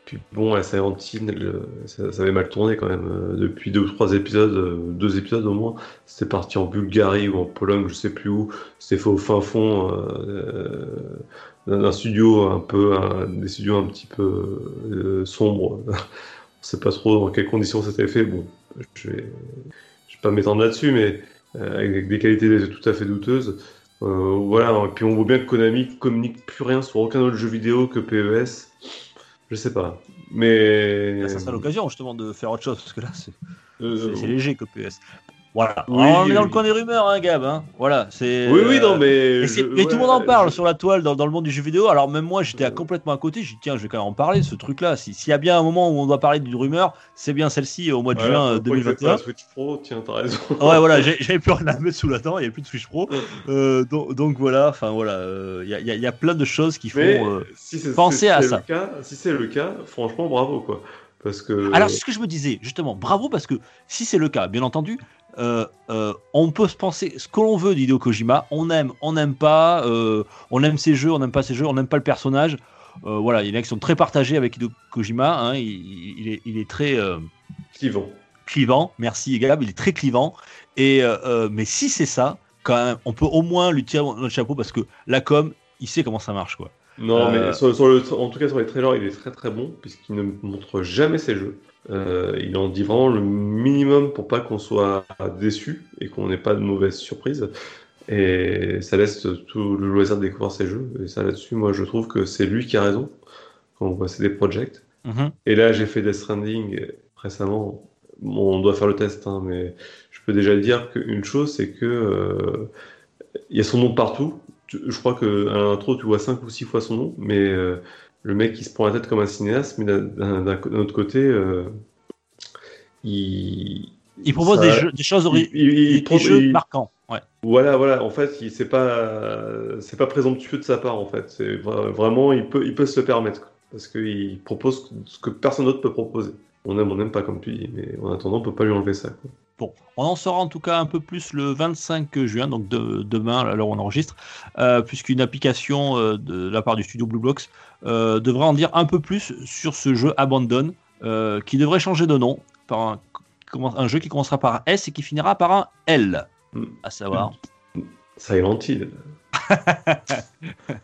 Puis bon, Silent Hill, le- ça, avait mal tourné quand même. euh, depuis deux ou trois épisodes, euh, deux épisodes au moins, c'était parti en Bulgarie ou en Pologne, je sais plus où. C'était fait au fin fond euh, d'un studio un peu, un- des studios un petit peu sombres. On sait pas trop dans quelles conditions c'était fait. Bon, je vais, je vais pas m'étendre là-dessus, mais avec des qualités tout à fait douteuses. Voilà, et puis on voit bien que Konami communique plus rien sur aucun autre jeu vidéo que PES. Je sais pas. Mais. Là, ça sera l'occasion justement de faire autre chose parce que là, c'est Euh, léger que PS. Voilà. Oui, Alors, on est dans le coin des rumeurs, hein, Gab. Hein. Voilà. C'est. Oui, oui, non, euh, mais. Et, c'est- je- et tout le monde en parle je- sur la toile dans, dans le monde du jeu vidéo. Alors même moi j'étais à complètement à côté. J'ai dit tiens je vais quand même en parler de ce truc là. Si- S'il y a bien un moment où on doit parler d'une rumeur, c'est bien celle-ci au mois de juin euh, faut pas que je fasse 2021. la Switch Pro, tiens, t'as raison. Ouais voilà j'avais plus rien à mettre sous la dent. Il n'y avait plus de Switch Pro. Euh, donc, donc voilà. Enfin voilà. euh, Il y, y y a plein de choses qui font. Euh, si si à ça. Cas, si c'est le cas, franchement, bravo quoi. Parce que. Alors c'est ce que je me disais justement. Bravo parce que si c'est le cas, bien entendu. Euh, euh, on peut se penser ce que l'on veut d'Hideo Kojima, on aime, on n'aime pas, euh, on aime ses jeux, on n'aime pas ses jeux, on n'aime pas le personnage. voilà, il y a une action très partagée avec Hideo Kojima. hein, il, il est, il est très Clivant. clivant. Merci Gab, il est très clivant. Et mais si c'est ça, quand même, on peut au moins lui tirer notre chapeau parce que la com, il sait comment ça marche quoi. Non, mais sur, sur le, en tout cas sur les trailers, il est très très bon puisqu'il ne montre jamais ses jeux. Euh, il en dit vraiment le minimum pour pas qu'on soit déçu et qu'on n'ait pas de mauvaises surprises. Et ça laisse tout le loisir de découvrir ses jeux. Et ça là-dessus, moi je trouve que c'est lui qui a raison quand on voit CD Projekt. Mhm. Et là, j'ai fait Death Stranding récemment. Bon, on doit faire le test, hein, mais je peux déjà dire qu'une chose, c'est que euh, il y a son nom partout. Je crois qu'à l'intro, tu vois cinq ou six fois son nom, mais euh, le mec, il se prend la tête comme un cinéaste, mais d'un- autre côté, euh, il, Il propose ça- des, jeux- des choses il, il- des, trouve- jeux marquants. Ouais. voilà, voilà. En fait, c'est pas, c'est pas présomptueux de sa part. En fait, c'est vra- vraiment, il peut, il peut se le permettre quoi. parce qu'il propose ce que personne d'autre peut proposer. On aime, on n'aime pas comme tu dis, mais en attendant, on peut pas lui enlever ça. quoi. Bon, on en saura en tout cas un peu plus le 25 juin, donc de- demain, à l'heure où on enregistre, euh, puisqu'une application euh, de la part du studio Blue Blocks euh, devrait en dire un peu plus sur ce jeu Abandon, qui devrait changer de nom par un, jeu qui commencera par un S et qui finira par un L, Mm. à savoir. Silent Hill.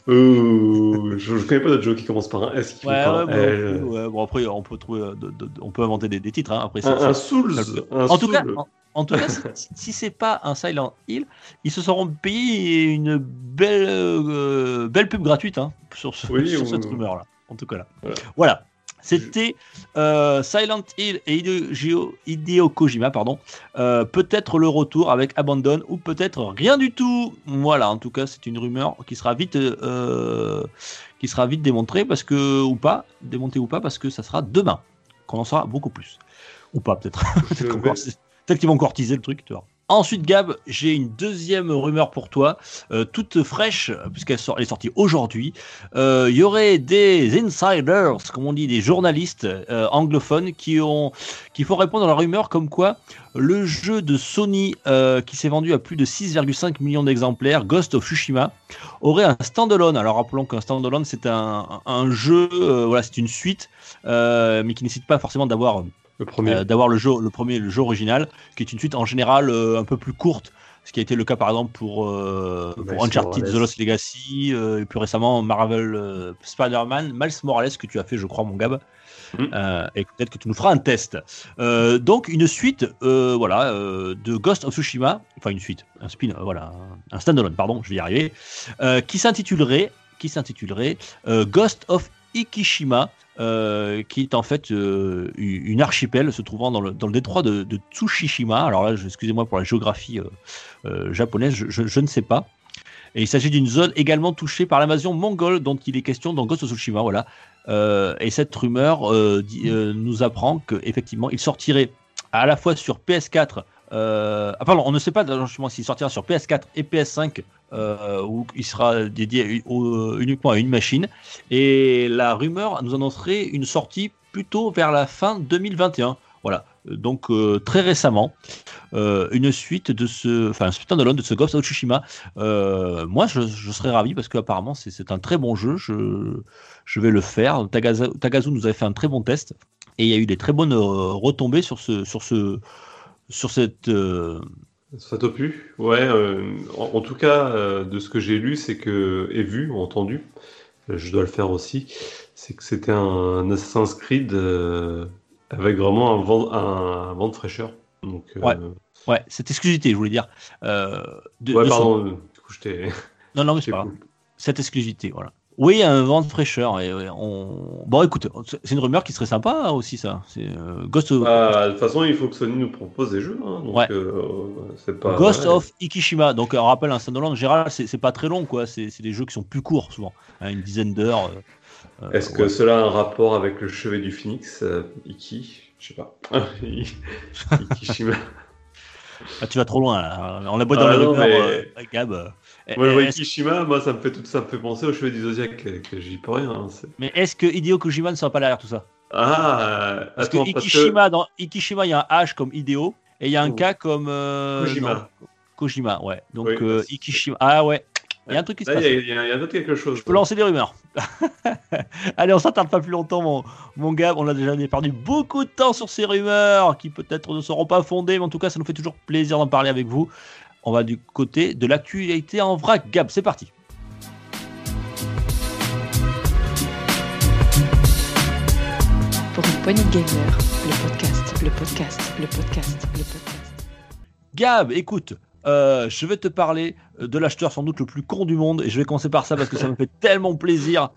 Euh, je, je connais pas d'autres jeux qui commencent par un S qui Ouais, par ouais, un bon, L. ouais, bon, après on peut trouver, euh, de- de- de- on peut inventer des, des titres. hein, après, Un, ça- un ça- Souls. ça le un En tout cas, en, en tout cas, si, si c'est pas un Silent Hill, ils se seront payés une belle, euh, belle pub gratuite hein, sur, ce- Oui, sur oui, cette oui. rumeur là. En tout cas là. Voilà. Voilà. C'était euh, Silent Hill et Hideo, Kojima, pardon. Euh, peut-être le retour avec Abandon ou peut-être rien du tout. Voilà, en tout cas, c'est une rumeur qui sera vite, euh, qui sera vite démontrée parce que ou pas, démontée ou pas parce que ça sera demain qu'on en saura beaucoup plus. Ou pas peut-être. Peut-être vais- peut-être qu'ils vont encore teaser le truc, tu vois. Ensuite, Gab, j'ai une deuxième rumeur pour toi, euh, toute fraîche, puisqu'elle sort- est sortie aujourd'hui. Euh, Il y aurait des insiders, comme on dit, des journalistes euh, anglophones qui ont, qui font répondre à la rumeur comme quoi le jeu de Sony, euh, qui s'est vendu à plus de 6,5 millions d'exemplaires, Ghost of Tsushima, aurait un standalone. Alors rappelons qu'un standalone, c'est un, jeu, euh, voilà, c'est une suite, euh, mais qui ne nécessite pas forcément d'avoir Le premier. euh, d'avoir le jeu, le premier, le jeu original, qui est une suite en général euh, un peu plus courte, ce qui a été le cas par exemple pour, euh, pour Uncharted Morales. The Lost Legacy, euh, et plus récemment Marvel euh, Spider-Man, Miles Morales que tu as fait, je crois, mon Gab. Euh, et peut-être que tu nous feras un test. Euh, donc une suite, euh, voilà, euh, de Ghost of Tsushima, enfin une suite, un spin, euh, voilà, un standalone, pardon, je vais y arriver, euh, qui s'intitulerait, qui s'intitulerait euh, Ghost of Ikishima, euh, qui est en fait euh, une archipel se trouvant dans le, détroit de, de Tsushima. Alors là, excusez-moi pour la géographie euh, japonaise, je, ne sais pas. Et il s'agit d'une zone également touchée par l'invasion mongole dont il est question dans Ghost of Tsushima. Voilà. Et cette rumeur nous apprend qu'effectivement, il sortirait à la fois sur PS4. Euh, ah pardon, on ne sait pas s'il sortira sur PS4 et PS5 euh, ou il sera dédié au- uniquement à une machine. Et la rumeur nous annoncerait une sortie plutôt vers la fin 2021. Voilà. Donc euh, très récemment, euh, une suite de ce, enfin un standalone de ce Ghost of Tsushima. Euh, moi, je, serais ravi parce qu'apparemment c'est un très bon jeu. Je, je vais le faire. Tagaza, Tagazu nous avait fait un très bon test et il y a eu des très bonnes euh, retombées sur ce, sur ce, sur cette. euh, Ça plu Ouais, euh, en, en tout cas, euh, de ce que j'ai lu, c'est que, et vu, entendu, euh, je dois le faire aussi, c'est que c'était un Assassin's Creed avec vraiment un vent, un, vent de fraîcheur. Donc, Ouais. Ouais, cette exclusivité, je voulais dire. De- ouais, de son- pardon, du coup, je t'ai. Non, non, mais c'est pas cool. Cette exclusivité, voilà. Oui, un vent de fraîcheur. Et, on... Bon, écoute, c'est une rumeur qui serait sympa hein, aussi, ça. C'est euh, Ghost, of, Bah, de toute façon, il faut que Sony nous propose des jeux. Hein, donc, Ouais. euh, pas. Ghost ouais. of Ikishima. Donc, un rappel, un standalone, en général, c'est pas très long, quoi. C'est des jeux qui sont plus courts, souvent. Hein, une dizaine d'heures. euh, Est-ce que ouais. cela a un rapport avec le chevet du euh, Iki? Je sais pas. Ikishima. Ah, tu vas trop loin, là. On a beau dans Ah les non, mais- euh, Gab. Moi, je vois est-ce- Ikishima, moi, ça me fait tout ça me fait penser au cheveu du Zodiac, que, que j'y peux rien. hein, Mais est-ce que Hideo Kojima ne sera pas derrière tout ça? Ah, Parce attends, que Ikishima, dans Ikishima, il y a un H comme Hideo et il y a un Oh. K comme euh, Kojima. non, Kojima, ouais. Donc Oui, euh, Ikishima. Ah ouais. Il y a un truc qui se passe. il y, a- a quelque chose. Je peux lancer des rumeurs. Allez, on s'attarde pas plus longtemps, mon, mon gars. On a déjà perdu beaucoup de temps sur ces rumeurs qui peut-être ne seront pas fondées, mais en tout cas, ça nous fait toujours plaisir d'en parler avec vous. On va du côté de l'actualité en vrac. Gab, c'est parti. Pour une poignée de gamers, le podcast, le podcast, le podcast, le podcast. Gab, écoute, euh, je vais te parler de l'acheteur sans doute le plus con du monde et je vais commencer par ça parce que ça me fait tellement plaisir.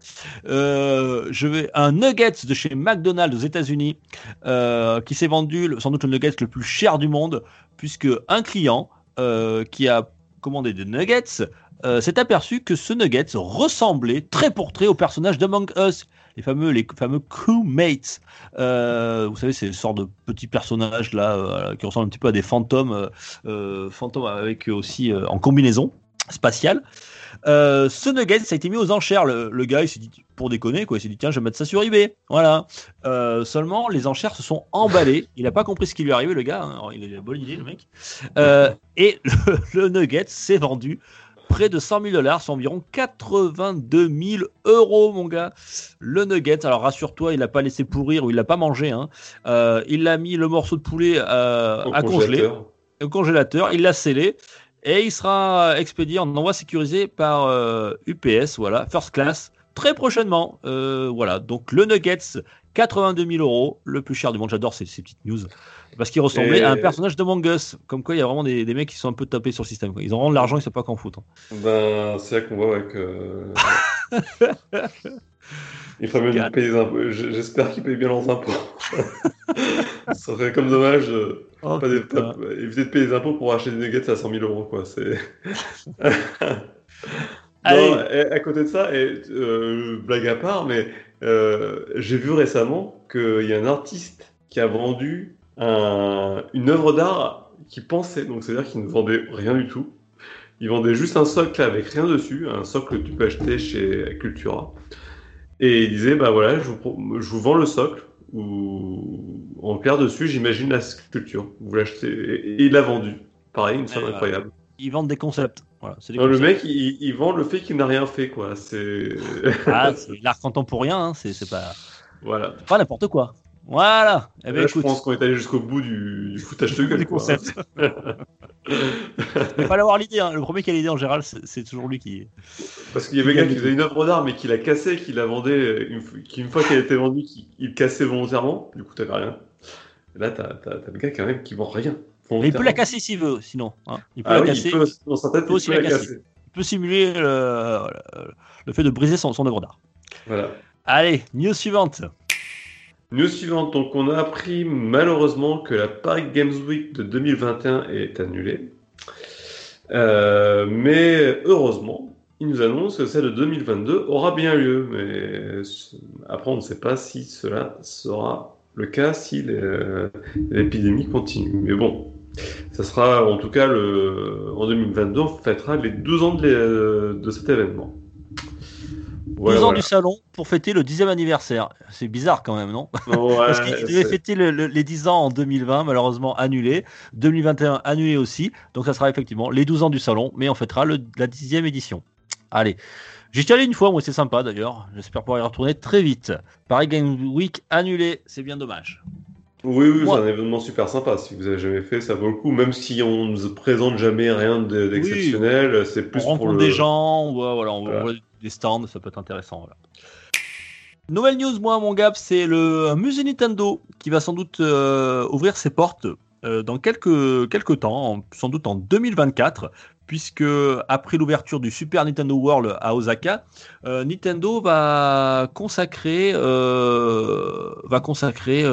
Euh, je vais un Nuggets de chez McDonald's aux États-Unis euh, qui s'est vendu sans doute le Nuggets le plus cher du monde puisque un client euh, qui a commandé des Nuggets euh, s'est aperçu que ce Nuggets ressemblait très pour trait au personnage d'Among Us. Les fameux, les fameux crewmates. Euh, vous savez, c'est une sorte de petits personnages là qui ressemblent un petit peu à des fantômes euh, euh, fantôme avec aussi en combinaison spatiale. Euh, ce nugget, ça a été mis aux enchères. Le, le gars, il s'est dit, pour déconner, quoi, il s'est dit, tiens, je vais mettre ça sur eBay. Voilà. Euh, seulement, les enchères se sont emballées. Il n'a pas compris ce qui lui est arrivé, le gars. hein. Alors, il a une bonne idée, le mec. Euh, et le, le nugget s'est vendu près de 100 000 dollars, c'est environ 82 000 euros, mon gars. Le nugget, alors rassure-toi, il l'a pas laissé pourrir ou il l'a pas mangé. Hein. Euh, il a mis le morceau de poulet euh, à congeler au congélateur, il l'a scellé et il sera expédié en envoi sécurisé par euh, UPS, voilà, first class, très prochainement. Euh, voilà, donc le Nuggets, 82 000 euros, le plus cher du monde. J'adore ces, ces petites news parce qu'il ressemblait Et- à un personnage de Among Us. Comme quoi, il y a vraiment des, des mecs qui sont un peu tapés sur le système. quoi. Ils ont vraiment de l'argent, ils savent pas qu'en foutre. hein. Ben, c'est là qu'on voit ouais, que. Il ferait mieux de payer les impôts. J'espère qu'ils payent bien leurs impôts. Ça serait comme dommage de Oh, pas des- putain. pas- éviter de payer les impôts pour acheter des nuggets à 100 000 euros. Quoi. C'est... Non, et à côté de ça, et, euh, blague à part, mais euh, j'ai vu récemment qu'il y a un artiste qui a vendu un- une œuvre d'art qui pensait, donc c'est-à-dire qu'il ne vendait rien du tout. Il vendait juste un socle avec rien dessus, un socle que tu peux acheter chez Cultura. Et il disait, bah voilà, je vous, je vous vends le socle, ou en clair dessus, j'imagine la sculpture. Vous l'achetez, et, il l'a vendu. Pareil, une somme incroyable. Ils vendent des concepts. Voilà, c'est des Non, le mec, il, il vend le fait qu'il n'a rien fait, quoi. C'est. Ah, l'art contemporain, hein, c'est pas, voilà. pas n'importe quoi. Voilà. Eh ben, Là, je pense qu'on est allé jusqu'au bout du, du foutage de gueule. des quoi. concepts. Il fallait avoir l'idée. hein. Le premier qui a l'idée en général, c'est toujours lui qui. Parce qu'il y avait un gars qui faisait une œuvre d'art, mais qui la cassait, qui la vendait, une, f- qui une fois qu'elle était vendue, qui, il le cassait volontairement. Du coup, t'avais rien. Et là, t'as le gars quand même qui vend rien. Mais il peut la casser s'il veut, sinon. hein. Il peut Ah la oui, casser. il peut, dans sa tête, peut il aussi peut la la casser. casser. Il peut simuler le, le fait de briser son, son œuvre d'art. Voilà. Allez, news suivante. News suivante, donc on a appris malheureusement que la Paris Games Week de 2021 est annulée. Euh, mais heureusement, il nous annonce que celle de 2022 aura bien lieu. Mais ce- après, on ne sait pas si cela sera le cas si les- l'épidémie continue. Mais bon, ça sera en tout cas le, en 2022, on fêtera les 12 ans l'é- de cet événement. 12 Voilà, ans du salon pour fêter le 10e anniversaire. C'est bizarre quand même, non? Ouais, Parce qu'il devait c'est- fêter le- le- les 10 ans en 2020, malheureusement annulé. 2021 annulé aussi. Donc ça sera effectivement les 12 ans du salon, mais on fêtera le, la 10e édition. Allez. J'y suis allé une fois, moi c'est sympa d'ailleurs. J'espère pouvoir y retourner très vite. Paris Game Week annulé, c'est bien dommage. Oui, oui, c'est un événement super sympa. Si vous avez jamais fait, ça vaut le coup. Même si on ne présente jamais rien de- d'exceptionnel, c'est On plus pour rencontre le... des gens, on voit, voilà, on Voilà. voit des stands, ça peut être intéressant. Voilà. Nouvelle news, moi, mon gars, c'est le musée Nintendo qui va sans doute euh, ouvrir ses portes euh, dans quelques, quelques temps, en- sans doute en 2024, puisque après l'ouverture du Super Nintendo World à Osaka, euh, Nintendo va consacrer, va consacrer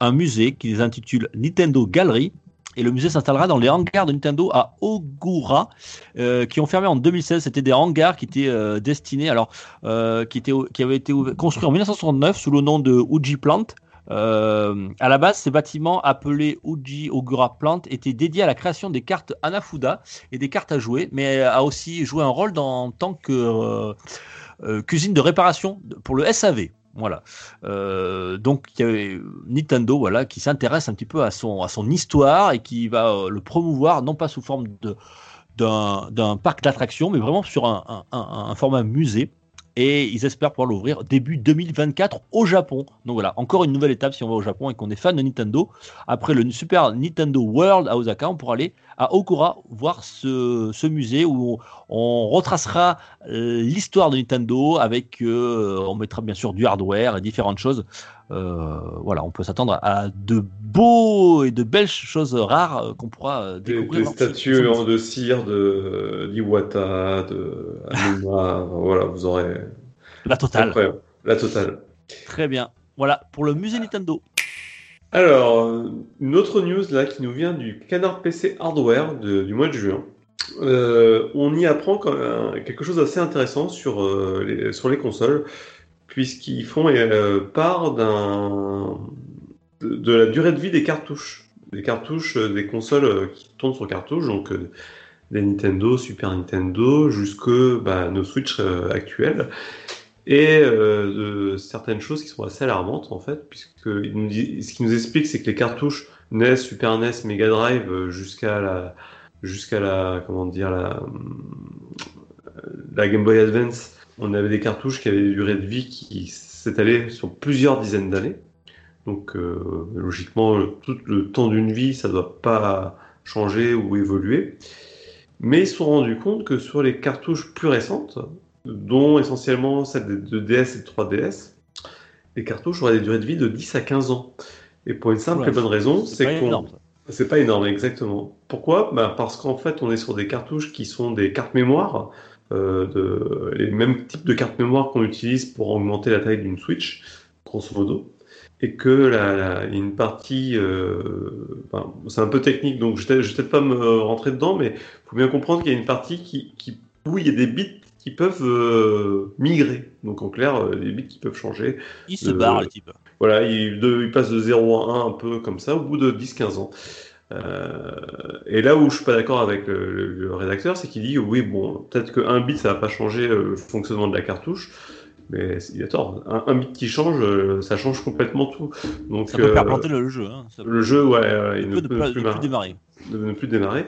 un musée qu'ils intitulent Nintendo Gallery. Et le musée s'installera dans les hangars de Nintendo à Ogura, euh, qui ont fermé en 2016. C'était des hangars qui étaient euh, destinés, alors, euh, qui, étaient, qui avaient été construits en 1969 sous le nom de Uji Plant. Euh, à la base, ces bâtiments appelés Uji Ogura Plant étaient dédiés à la création des cartes Anafuda et des cartes à jouer, mais a aussi joué un rôle dans, en tant que cuisine de réparation pour le SAV. Voilà. Euh, donc y Nintendo, qui s'intéresse un petit peu à son à son histoire et qui va euh, le promouvoir non pas sous forme d'un parc d'attractions, mais vraiment sur un, un format musée et ils espèrent pouvoir l'ouvrir début 2024 au Japon. Donc voilà, encore une nouvelle étape si on va au Japon et qu'on est fan de Nintendo. Après le Super Nintendo World à Osaka, on pourra aller à Okura voir ce, musée où on, retracera euh, l'histoire de Nintendo avec, euh, on mettra bien sûr du hardware et différentes choses. Euh, voilà, on peut s'attendre à de beaux et de belles choses rares qu'on pourra découvrir. Des, statues de cire de d'Iwata, de Anuma, voilà, vous aurez la totale. La totale. Très bien. Voilà pour le musée Nintendo. Alors, une autre news là qui nous vient du Canard PC Hardware du mois de juin. Euh, on y apprend quelque chose d'assez intéressant sur, euh, les, sur les consoles, puisqu'ils font euh, part d'un, de, la durée de vie des cartouches. Des cartouches des consoles qui tournent sur cartouches, donc des Nintendo, Super Nintendo, jusque bah, nos Switch actuels et euh, de certaines choses qui sont assez alarmantes en fait, puisque ce qu'il nous explique, c'est que les cartouches NES, Super NES, Mega Drive, euh, jusqu'à la, jusqu'à la, comment dire, la Game Boy Advance, on avait des cartouches qui avaient des durées de vie qui s'étalaient sur plusieurs dizaines d'années. Donc euh, logiquement, tout le temps d'une vie, ça ne doit pas changer ou évoluer. Mais ils se sont rendus compte que sur les cartouches plus récentes, dont essentiellement celles de DS et de 3DS, les cartouches auraient des durées de vie de 10 à 15 ans. Et pour une simple et bonne raison, c'est qu'on. C'est pas énorme, exactement. Pourquoi? Bah Parce qu'en fait, on est sur des cartouches qui sont des cartes mémoire, de... les mêmes types de cartes mémoire qu'on utilise pour augmenter la taille d'une Switch, grosso modo. Et que la, y a une partie. Euh... C'est un peu technique, donc je ne vais peut-être pas me rentrer dedans, mais il faut bien comprendre qu'il y a une partie qui, qui, où il y a des bits qui peuvent euh, migrer. Donc en clair, euh, les bits qui peuvent changer. Il se barre le type. Voilà, il, de, il, passe de 0 à 1 un peu comme ça au bout de 10-15 ans. Euh, et là où je suis pas d'accord avec le, rédacteur, c'est qu'il dit oui, bon, peut-être qu'un bit ça va pas changer le fonctionnement de la cartouche, mais il a tort. Un, bit qui change, ça change complètement tout. Donc, ça peut faire planter le jeu. Hein. le jeu, ouais, il ne, peut, plus, démarrer. ne plus démarrer.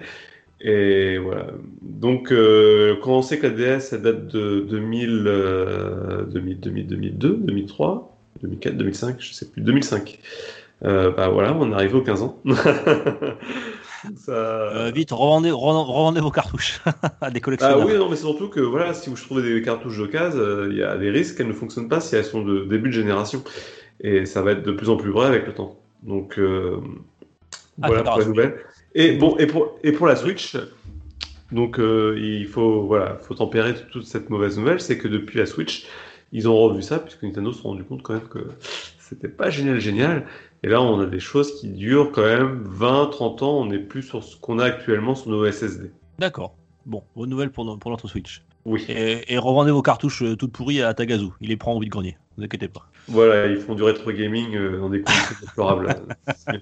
Et voilà. Donc, euh, quand on sait que la DS, elle date de 2000, 2000, 2000, 2002, 2003, 2004, 2005, je sais plus, 2005. Euh, bah voilà, on est arrivé aux 15 ans. Ça... Euh, vite, revendez, revendez, vos cartouches à des collectionneurs. Ah oui, non, mais c'est surtout que voilà, si vous trouvez des cartouches d'occasion, euh, il y a des risques qu'elles ne fonctionnent pas si elles sont de début de génération. Et ça va être de plus en plus vrai avec le temps. Donc, euh, ah, voilà pour la nouvelle. Et bon, et pour, et pour la Switch, donc euh, il faut voilà, faut tempérer toute cette mauvaise nouvelle, c'est que depuis la Switch, ils ont revu ça puisque Nintendo se sont rendu compte quand même que c'était pas génial génial. Et là, on a des choses qui durent quand même 20, 30 ans. On n'est plus sur ce qu'on a actuellement sur nos SSD. D'accord. Bon, bonne nouvelle pour, pour notre Switch. Oui. Et, revendez vos cartouches euh, toutes pourries à Tagazu. Il les prend en vide-grenier. Ne vous inquiétez pas. Voilà, ils font du rétro gaming euh, dans des conditions déplorables.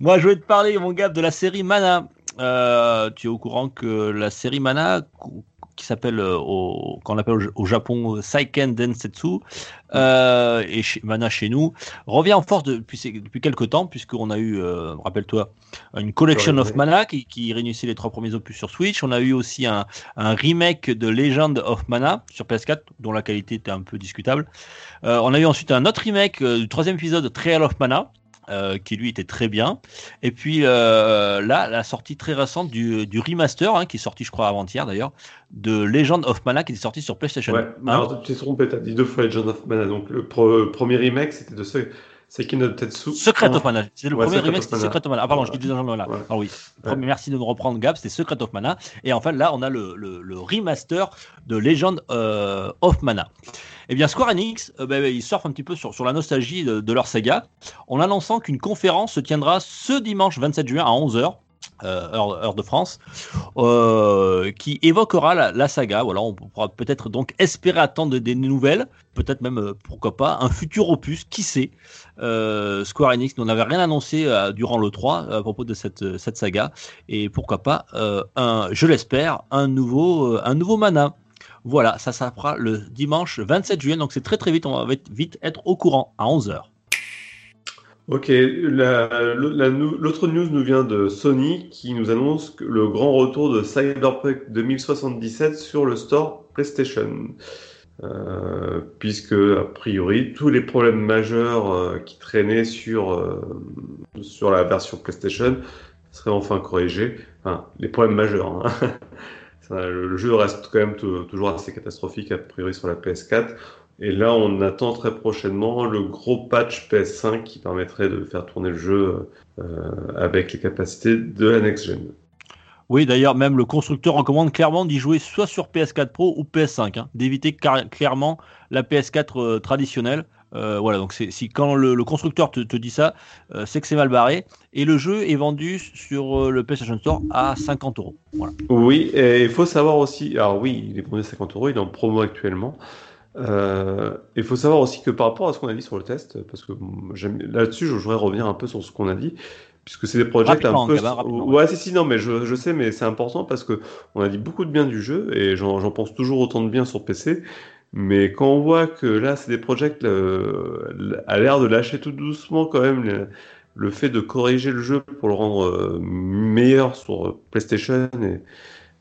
Moi, je voulais te parler, mon gars, de la série Mana. Euh, tu es au courant que la série Mana, qui s'appelle, euh, qu'on appelle au, Japon Saiken Densetsu, euh, et Mana chez nous, revient en force depuis, depuis quelques temps, puisqu'on a eu, rappelle-toi, une Collection of Mana qui, qui, réunissait les trois premiers opus sur Switch. On a eu aussi un, un, remake de Legend of Mana sur PS4, dont la qualité était un peu discutable. on a eu ensuite un autre remake du troisième épisode, Trail of Mana, euh, qui lui était très bien. Et puis euh, là, la sortie très récente du, du remaster, hein, qui est sorti, je crois, avant-hier d'ailleurs, de Legend of Mana, qui est sorti sur PlayStation. Ouais, alors tu t'es trompé, t'as dit deux fois Legend of Mana. Donc le premier remake, c'était de ce. Secret of Tetsu. Secret of Mana. C'est le premier remake, c'était Secret of Mana. Ah, pardon, je dis déjà là. Ah oui. Merci de me reprendre, Gab. C'était Secret of Mana. Et enfin, là, on a le, le, le remaster de Legend euh, of Mana. Eh bien, Square Enix, euh, bah, ils surfent un petit peu sur, sur la nostalgie de, leur saga en annonçant qu'une conférence se tiendra ce dimanche 27 juin à 11h. Euh, heure, de France, euh, qui évoquera la, saga. Voilà, on pourra peut-être donc espérer attendre des, nouvelles, peut-être même, pourquoi pas, un futur opus, qui sait. Square Enix n'en avait rien annoncé durant le 3 à propos de cette, cette saga, et pourquoi pas, un, je l'espère, un nouveau, un nouveau mana. Voilà, ça s'appara le dimanche 27 juillet, donc c'est très très vite, on va vite être au courant à 11h. Ok, l'autre news nous vient de Sony qui nous annonce le grand retour de Cyberpunk 2077 sur le store PlayStation. Euh, puisque a priori tous les problèmes majeurs euh, qui traînaient sur, euh, sur la version PlayStation seraient enfin corrigés. Enfin, les problèmes majeurs. Hein. le jeu reste quand même toujours assez catastrophique a priori sur la PS4. Et là, on attend très prochainement le gros patch PS5 qui permettrait de faire tourner le jeu avec les capacités de la next-gen. Oui, d'ailleurs, même le constructeur recommande clairement d'y jouer soit sur PS4 Pro ou PS5, hein, d'éviter clairement la PS4 euh, traditionnelle. Euh, voilà, donc si quand le, constructeur te, dit ça, euh, c'est que c'est mal barré. Et le jeu est vendu sur le PlayStation Store à 50 euros. Oui, et il faut savoir aussi, alors oui, il est vendu à 50 euros, il est en promo actuellement. Il faut savoir aussi que par rapport à ce qu'on a dit sur le test, parce que là-dessus, je voudrais revenir un peu sur ce qu'on a dit puisque c'est des projets un peu. ouais, si, si, non, mais je, je sais, mais c'est important parce que on a dit beaucoup de bien du jeu et j'en pense toujours autant de bien sur PC. Mais quand on voit que là, c'est des projets euh, à l'air de lâcher tout doucement quand même le, fait de corriger le jeu pour le rendre euh, meilleur sur PlayStation et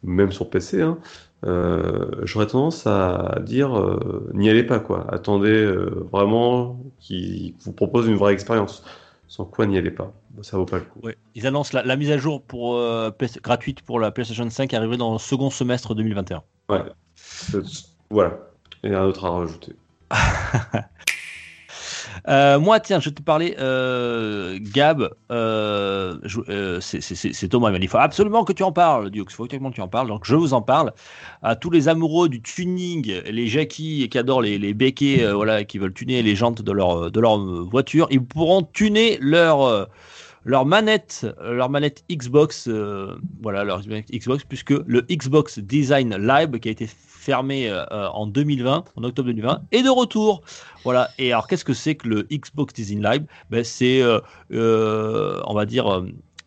même sur PC, hein, euh, j'aurais tendance à dire euh, n'y allez pas quoi. Attendez vraiment qu'ils vous proposent une vraie expérience sans quoi n'y allez pas. Ça vaut pas le coup. Ils annoncent la, mise à jour pour, euh, gratuite pour la PlayStation 5 arriver dans le second semestre 2021. Ouais. Voilà. Et un autre à rajouter. Euh, moi, tiens, je vais te parler, euh, Gab, euh, c'est Thomas, il m'a dit, il faut absolument que tu en parles, Dux, il faut que tu en parles, donc je vous en parle. À tous les amoureux du tuning, les Jackie qui adorent les, les béquets, voilà, qui veulent tuner les jantes de leur, de leur voiture, ils pourront tuner leur leur manette, leur manette Xbox, voilà, leur Xbox, puisque le Xbox Design Live qui a été fermé euh, en 2020, en octobre 2020, est de retour. Voilà. Et alors, qu'est-ce que c'est que le Xbox Design Live? Ben, C'est, euh, euh, on va dire,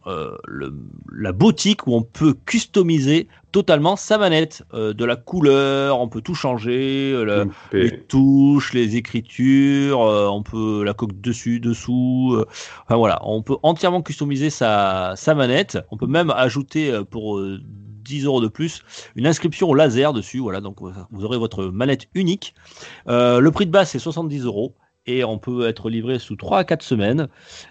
le, la boutique où on peut customiser totalement sa manette, de la couleur, on peut tout changer, les touches, les écritures, on peut la coque dessus, dessous, enfin voilà, on peut entièrement customiser sa, sa manette, on peut même ajouter pour 10 euros de plus, une inscription au laser dessus. Voilà, donc vous aurez votre manette unique. Euh, le prix de base, c'est 70 euros et on peut être livré sous 3 à 4 semaines.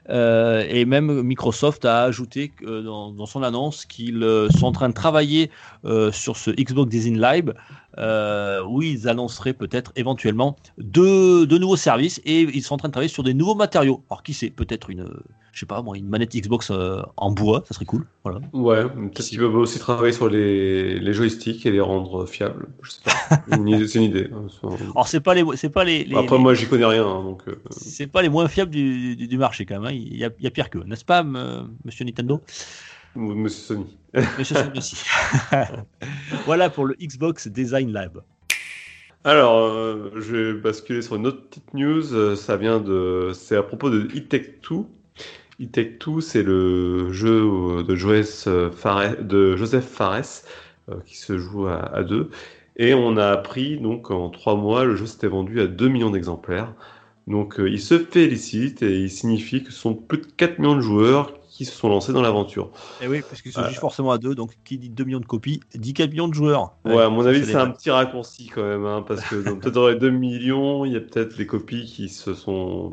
Euh, et même Microsoft a ajouté euh, dans, son annonce qu'ils sont en train de travailler sur ce Xbox Design Live, où ils annonceraient peut-être éventuellement deux, de nouveaux services et ils sont en train de travailler sur des nouveaux matériaux. Alors qui sait, peut-être une je sais pas, moi, une manette Xbox euh, en bois, ça serait cool. Voilà. Ouais, peut-être qu'ils peuvent aussi travailler sur les, les, joysticks et les rendre fiables. Je sais pas. c'est une idée. Hein, Alors, c'est pas les, c'est pas les. Après, moi, j'y connais rien, hein, donc. Euh, c'est pas les moins fiables du, du, marché quand même. Hein. Il, y a, il, y a, pire que, n'est-ce pas, Monsieur Nintendo? Monsieur Sony. Monsieur Sony aussi. voilà pour le Xbox Design Lab. Alors, euh, je vais basculer sur une autre petite news. Ça vient de, c'est à propos de e 2 e Take c'est le jeu de, Fares, de Joseph Fares euh, qui se joue à, deux. Et on a appris donc en trois mois, le jeu s'était vendu à 2 millions d'exemplaires. Donc euh, il se félicite et il signifie que ce sont plus de 4 millions de joueurs qui se sont lancés dans l'aventure. Et eh oui, parce qu'il se joue forcément à deux, donc qui dit 2 millions de copies, dit 4 millions de joueurs. Ouais, à mon avis, c'est un petit raccourci quand même, hein, parce que peut-être dans les 2 millions, il y a peut-être des copies qui se sont.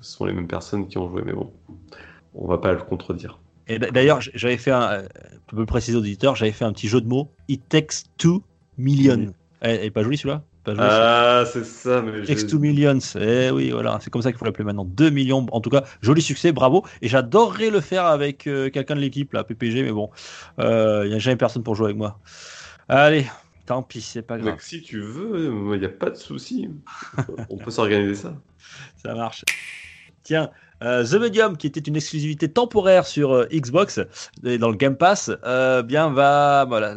ce sont les mêmes personnes qui ont joué, mais bon on va pas le contredire. Et d'ailleurs, j'avais fait un, peux le préciser aux auditeurs, j'avais fait un petit jeu de mots. It takes two million. Elle, est pas jolie celui-là? Ah, c'est ça. Mais It takes two millions. Eh oui, voilà, c'est comme ça qu'il faut l'appeler maintenant. 2 millions. En tout cas, joli succès, bravo. Et j'adorerais le faire avec euh, quelqu'un de l'équipe, là, PPG, mais bon, il euh, n'y a jamais personne pour jouer avec moi. Allez, tant pis, c'est pas grave. si tu veux, il n'y a pas de souci. on peut s'organiser ça. Ça marche. Tiens, euh, The Medium, qui était une exclusivité temporaire sur euh, Xbox et dans le Game Pass, euh, bien va voilà,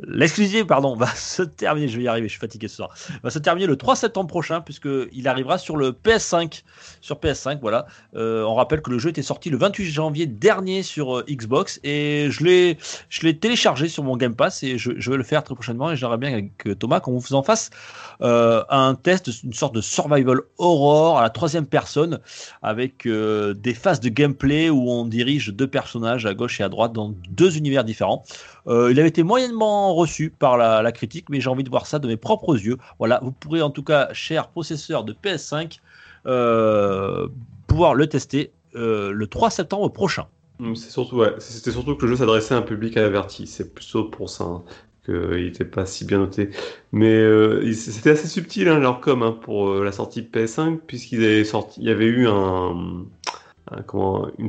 L'exclusivité, pardon, va se terminer, je vais y arriver, je suis fatigué ce soir, va se terminer le 3 septembre prochain, puisqu'il arrivera sur le PS5. Sur PS5, voilà. Euh, on rappelle que le jeu était sorti le 28 janvier dernier sur euh, Xbox, et je l'ai, téléchargé sur mon Game Pass, et je, vais le faire très prochainement, et j'aimerais bien avec euh, Thomas qu'on vous en fasse un test, une sorte de survival horror à la troisième personne, avec des phases de gameplay où on dirige deux personnages à gauche et à droite dans deux univers différents. Euh, il avait été moyennement reçu par la, critique, mais j'ai envie de voir ça de mes propres yeux. Voilà, vous pourrez en tout cas, cher possesseur de PS5, euh, pouvoir le tester euh, le 3 septembre prochain. Mm, C'est surtout, c'était surtout que le jeu s'adressait à un public averti. C'est plutôt pour ça hein, qu'il n'était pas si bien noté. Mais c'était assez subtil hein, leur com hein, pour la sortie PS5 puisqu'ils avaient sorti, il y avait eu une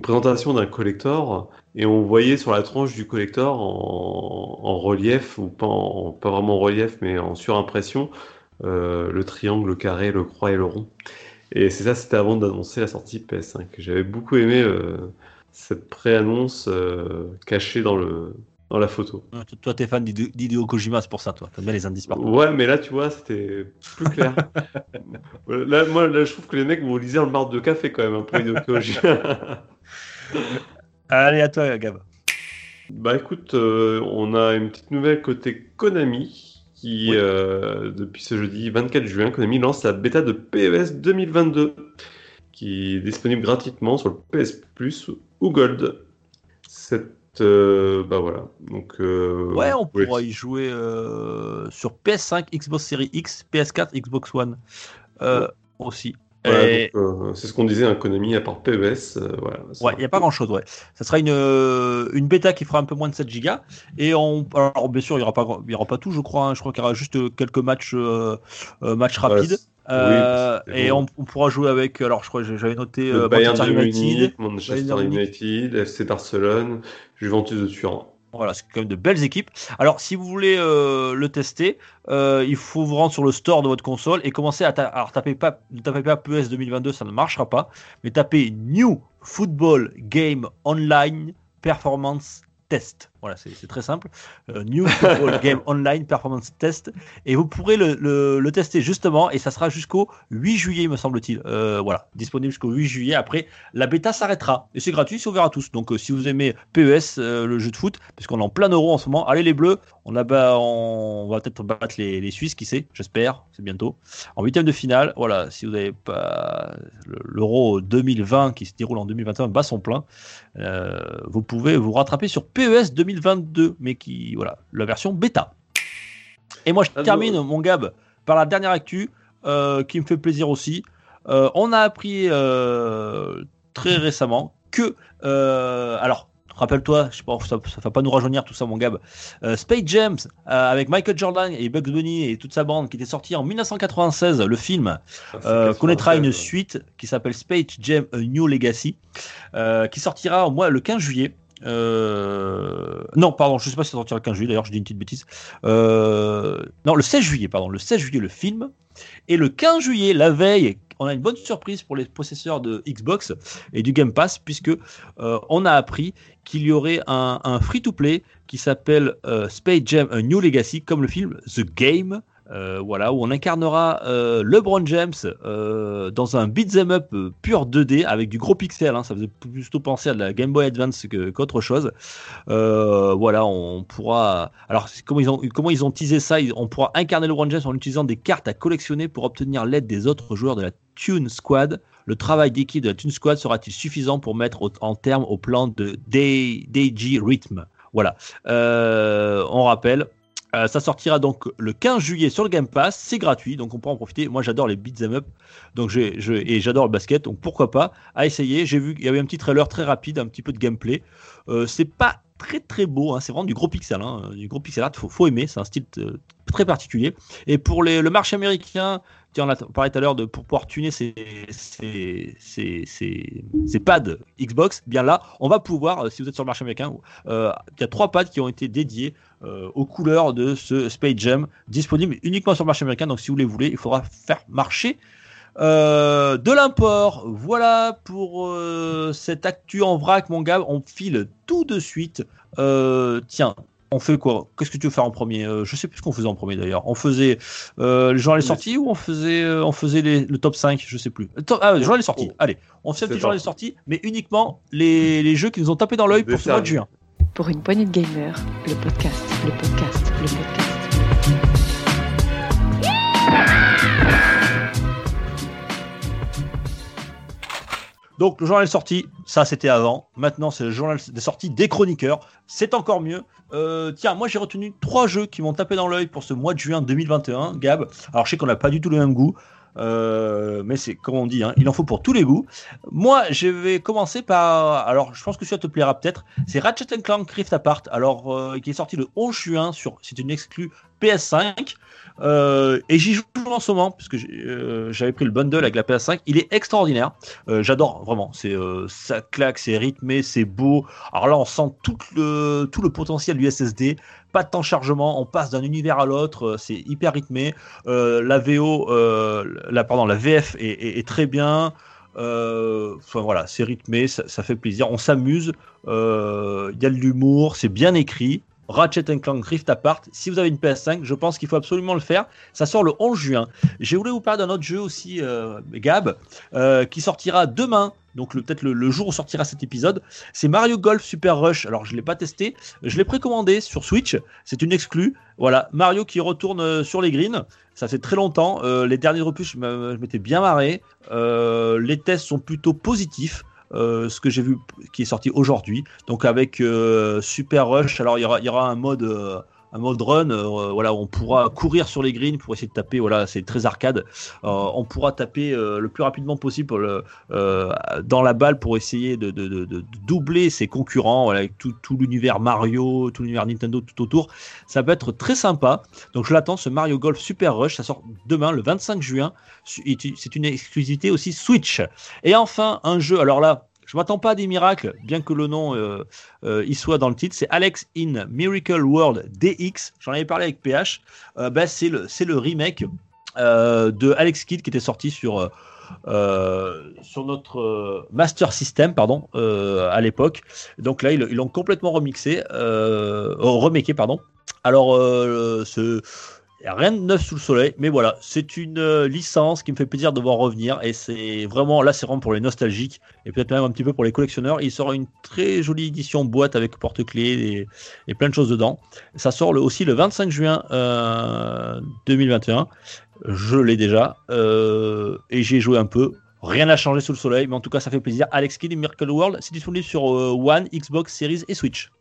présentation d'un collector et on voyait sur la tranche du collector en, en relief ou pas, en- pas vraiment en relief mais en surimpression euh, le triangle, le carré, le croix et le rond. Et c'est ça, c'était avant d'annoncer la sortie PS5. J'avais beaucoup aimé euh, cette pré-annonce euh, cachée dans le dans la photo. Euh, Toi, t'es fan d'Hideo Kojima, c'est pour ça, toi. T'aimes bien les indices partout. Ouais, mais là, tu vois, c'était plus clair. là, moi, là, je trouve que les mecs vous lisez dans le marbre de café quand même, un peu idéologie. Allez, à toi, Gab. bah écoute, euh, on a une petite nouvelle côté Konami qui, Oui. euh, depuis ce jeudi 24 juin, Konami lance la bêta de PES 2022 qui est disponible gratuitement sur le PS Plus ou Gold. Cette, euh, bah voilà. Donc, euh, Ouais, on pourra y jouer euh, sur PS5, Xbox Series X, PS4, Xbox One aussi. Euh, c'est ce qu'on disait, un Konami à part PES. euh, voilà, Ouais, il n'y a pas grand chose, ouais. Ça sera une, euh, une bêta qui fera un peu moins de 7 gigas. Et on, alors, bien sûr, il n'y aura, pas y aura pas tout, je crois. hein. Je crois qu'il y aura juste euh, quelques matchs, euh, euh, matchs rapides. Euh, oui, et bon. on, on pourra jouer avec, alors je crois que j'avais noté euh, Bayern Manchester de United. Munich, Manchester. United, FC Barcelone, Juventus de Turin. Voilà, c'est quand même de belles équipes. Alors, si vous voulez euh, le tester, euh, il faut vous rendre sur le store de votre console et commencer à ta- alors pas, ne tapez pas PES 2022, ça ne marchera pas, mais tapez New Football Game Online Performance Test. Voilà, c'est très simple. Euh, New Football Game Online Performance Test. Et vous pourrez le, le- le tester justement, et ça sera jusqu'au 8 juillet, me semble-t-il. Euh, voilà, disponible jusqu'au 8 juillet. Après, la bêta s'arrêtera. Et c'est gratuit, c'est ouvert à tous. Donc, euh, si vous aimez PES, le jeu de foot, parce qu'on est en plein euro en ce moment, allez les bleus. On, a on va peut-être battre les, les Suisses, qui sait, j'espère, c'est bientôt. En huitième de finale, voilà, si vous n'avez pas le- l'euro 2020 qui se déroule en 2021 bat son plein, vous pouvez vous rattraper sur PES 2022, mais qui, voilà, la version bêta. Et moi, je Ah, termine, mon Gab, par la dernière actu, euh, qui me fait plaisir aussi. Euh, on a appris euh, très récemment que, alors, rappelle-toi, je sais pas, ça, va pas nous rajeunir tout ça, mon Gab. Euh, Space Jam euh, avec Michael Jordan et Bugs Bunny et toute sa bande, qui était sorti en 1996, le film Ah, c'est euh, 96, connaîtra une suite qui s'appelle Space Jam A New Legacy, qui sortira au mois le 15 juillet. Euh, non, pardon, je sais pas si ça sortira le 15 juillet, d'ailleurs, je dis une petite bêtise. Euh, non, le 16 juillet, pardon, le 16 juillet, le film. Et le 15 juillet, la veille, on a une bonne surprise pour les possesseurs de Xbox et du Game Pass, puisque euh, on a appris qu'il y aurait un, un free-to-play qui s'appelle Space Jam A New Legacy, comme le film The Game. Euh, voilà, où on incarnera euh, LeBron James euh, dans un beat'em up pur 2D avec du gros pixel. hein, ça faisait plutôt penser à de la Game Boy Advance qu'autre chose. Voilà, on pourra. Alors, comment ils ont teasé ça? On pourra incarner LeBron James en utilisant des cartes à collectionner pour obtenir l'aide des autres joueurs de la Tune Squad. Le travail d'équipe de la Tune Squad sera-t-il suffisant pour mettre en terme au plan de DJ Rhythm? Voilà. On rappelle. Euh, ça sortira donc le 15 juillet sur le Game Pass, c'est gratuit, donc on pourra en profiter. Moi j'adore les beat'em up, donc et j'adore le basket, donc pourquoi pas à essayer. J'ai vu qu'il y avait un petit trailer très rapide, un petit peu de gameplay. Euh, c'est pas très très beau, hein, c'est vraiment du gros pixel, hein, du gros pixel art, faut, faut aimer, c'est un style euh, très particulier. Et pour le marché américain, on a parlé tout à l'heure de pour pouvoir tuner ses, pads Xbox, bien là, on va pouvoir, euh, si vous êtes sur le marché américain, euh, il y a trois pads qui ont été dédiés euh, aux couleurs de ce Space Jam, disponible uniquement sur le marché américain. Donc si vous les voulez, il faudra faire marcher de l'import. Voilà pour cette actu en vrac, mon gars. On file tout de suite. Tiens, On fait quoi? Qu'est-ce que tu veux faire en premier? Euh, Je sais plus ce qu'on faisait en premier d'ailleurs. On faisait euh, le journal est sorti ou on faisait, euh, on faisait les- le top 5 Je sais plus. Le top- ah, le journal est sorti. Oh. Allez, on fait petit journal est parti. sorti, mais uniquement les, les jeux qui nous ont tapé dans l'œil pour ce mois de juin. Pour une poignée de gamers, le podcast, le podcast, le podcast. Donc le journal est sorti, ça c'était avant. Maintenant c'est le journal des sorties des chroniqueurs. C'est encore mieux. Euh, tiens, moi j'ai retenu trois jeux qui m'ont tapé dans l'œil pour ce mois de juin 2021. Gab, alors je sais qu'on n'a pas du tout le même goût, euh, mais c'est comme on dit, hein, il en faut pour tous les goûts. Moi je vais commencer par, alors je pense que ça te plaira peut-être. C'est Ratchet Clank Rift Apart, alors euh, qui est sorti le 11 juin sur, c'est une exclue PS5. Euh, et j'y joue en ce moment puisque euh, j'avais pris le bundle avec la PS5. Il est extraordinaire. Euh, J'adore vraiment. C'est ça claque, c'est rythmé, c'est beau. Alors là, on sent tout le tout le potentiel du SSD. Pas de temps de chargement. On passe d'un univers à l'autre. C'est hyper rythmé. La VO, la pardon, la VF est, très bien. Enfin voilà, c'est rythmé, ça, ça fait plaisir. On s'amuse. Il y a de l'humour, c'est bien écrit. Ratchet Clank Rift Apart. Si vous avez une PS5, je pense qu'il faut absolument le faire. Ça sort le 11 juin. J'ai voulu vous parler d'un autre jeu aussi, euh, Gab, euh, qui sortira demain. Donc peut-être le, jour où sortira cet épisode. C'est Mario Golf Super Rush. Alors je l'ai pas testé. Je l'ai précommandé sur Switch. C'est une exclue. Voilà, Mario qui retourne euh, sur les greens. Ça fait très longtemps. Les derniers opus, je m'étais bien marré. Les tests sont plutôt positifs. Euh, ce que j'ai vu qui est sorti aujourd'hui. Donc avec euh, Super Rush, alors il y aura, il y aura un mode, euh, un mode run, euh, on pourra courir sur les greens pour essayer de taper. Voilà, c'est très arcade. Euh, on pourra taper euh, le plus rapidement possible dans la balle pour essayer de, doubler ses concurrents, avec tout, tout l'univers Mario, tout l'univers Nintendo tout autour. Ça peut être très sympa. Donc je l'attends, ce Mario Golf Super Rush, ça sort demain, le 25 juin. C'est une exclusivité aussi Switch. Et enfin, un jeu, alors là, je m'attends pas à des miracles, bien que le nom euh, euh, y soit dans le titre, c'est Alex in Miracle World DX. J'en avais parlé avec PH. Euh, bah, c'est le, remake de Alex Kidd qui était sorti sur, sur notre Master System pardon, à l'époque. Donc là, ils l'ont complètement remixé, euh, pardon. Alors, ce. Rien de neuf sous le soleil, mais voilà, c'est une euh, licence qui me fait plaisir de voir revenir et c'est vraiment là, c'est vraiment pour les nostalgiques et peut-être même un petit peu pour les collectionneurs. Il sort une très jolie édition boîte avec porte-clés et, plein de choses dedans. Ça sort le- aussi le 25 juin euh, 2021. Je l'ai déjà euh, et j'ai joué un peu. Rien n'a changé sous le soleil, mais en tout cas, ça fait plaisir. Alex Kidd Miracle World, c'est disponible sur euh, One, Xbox Series et Switch.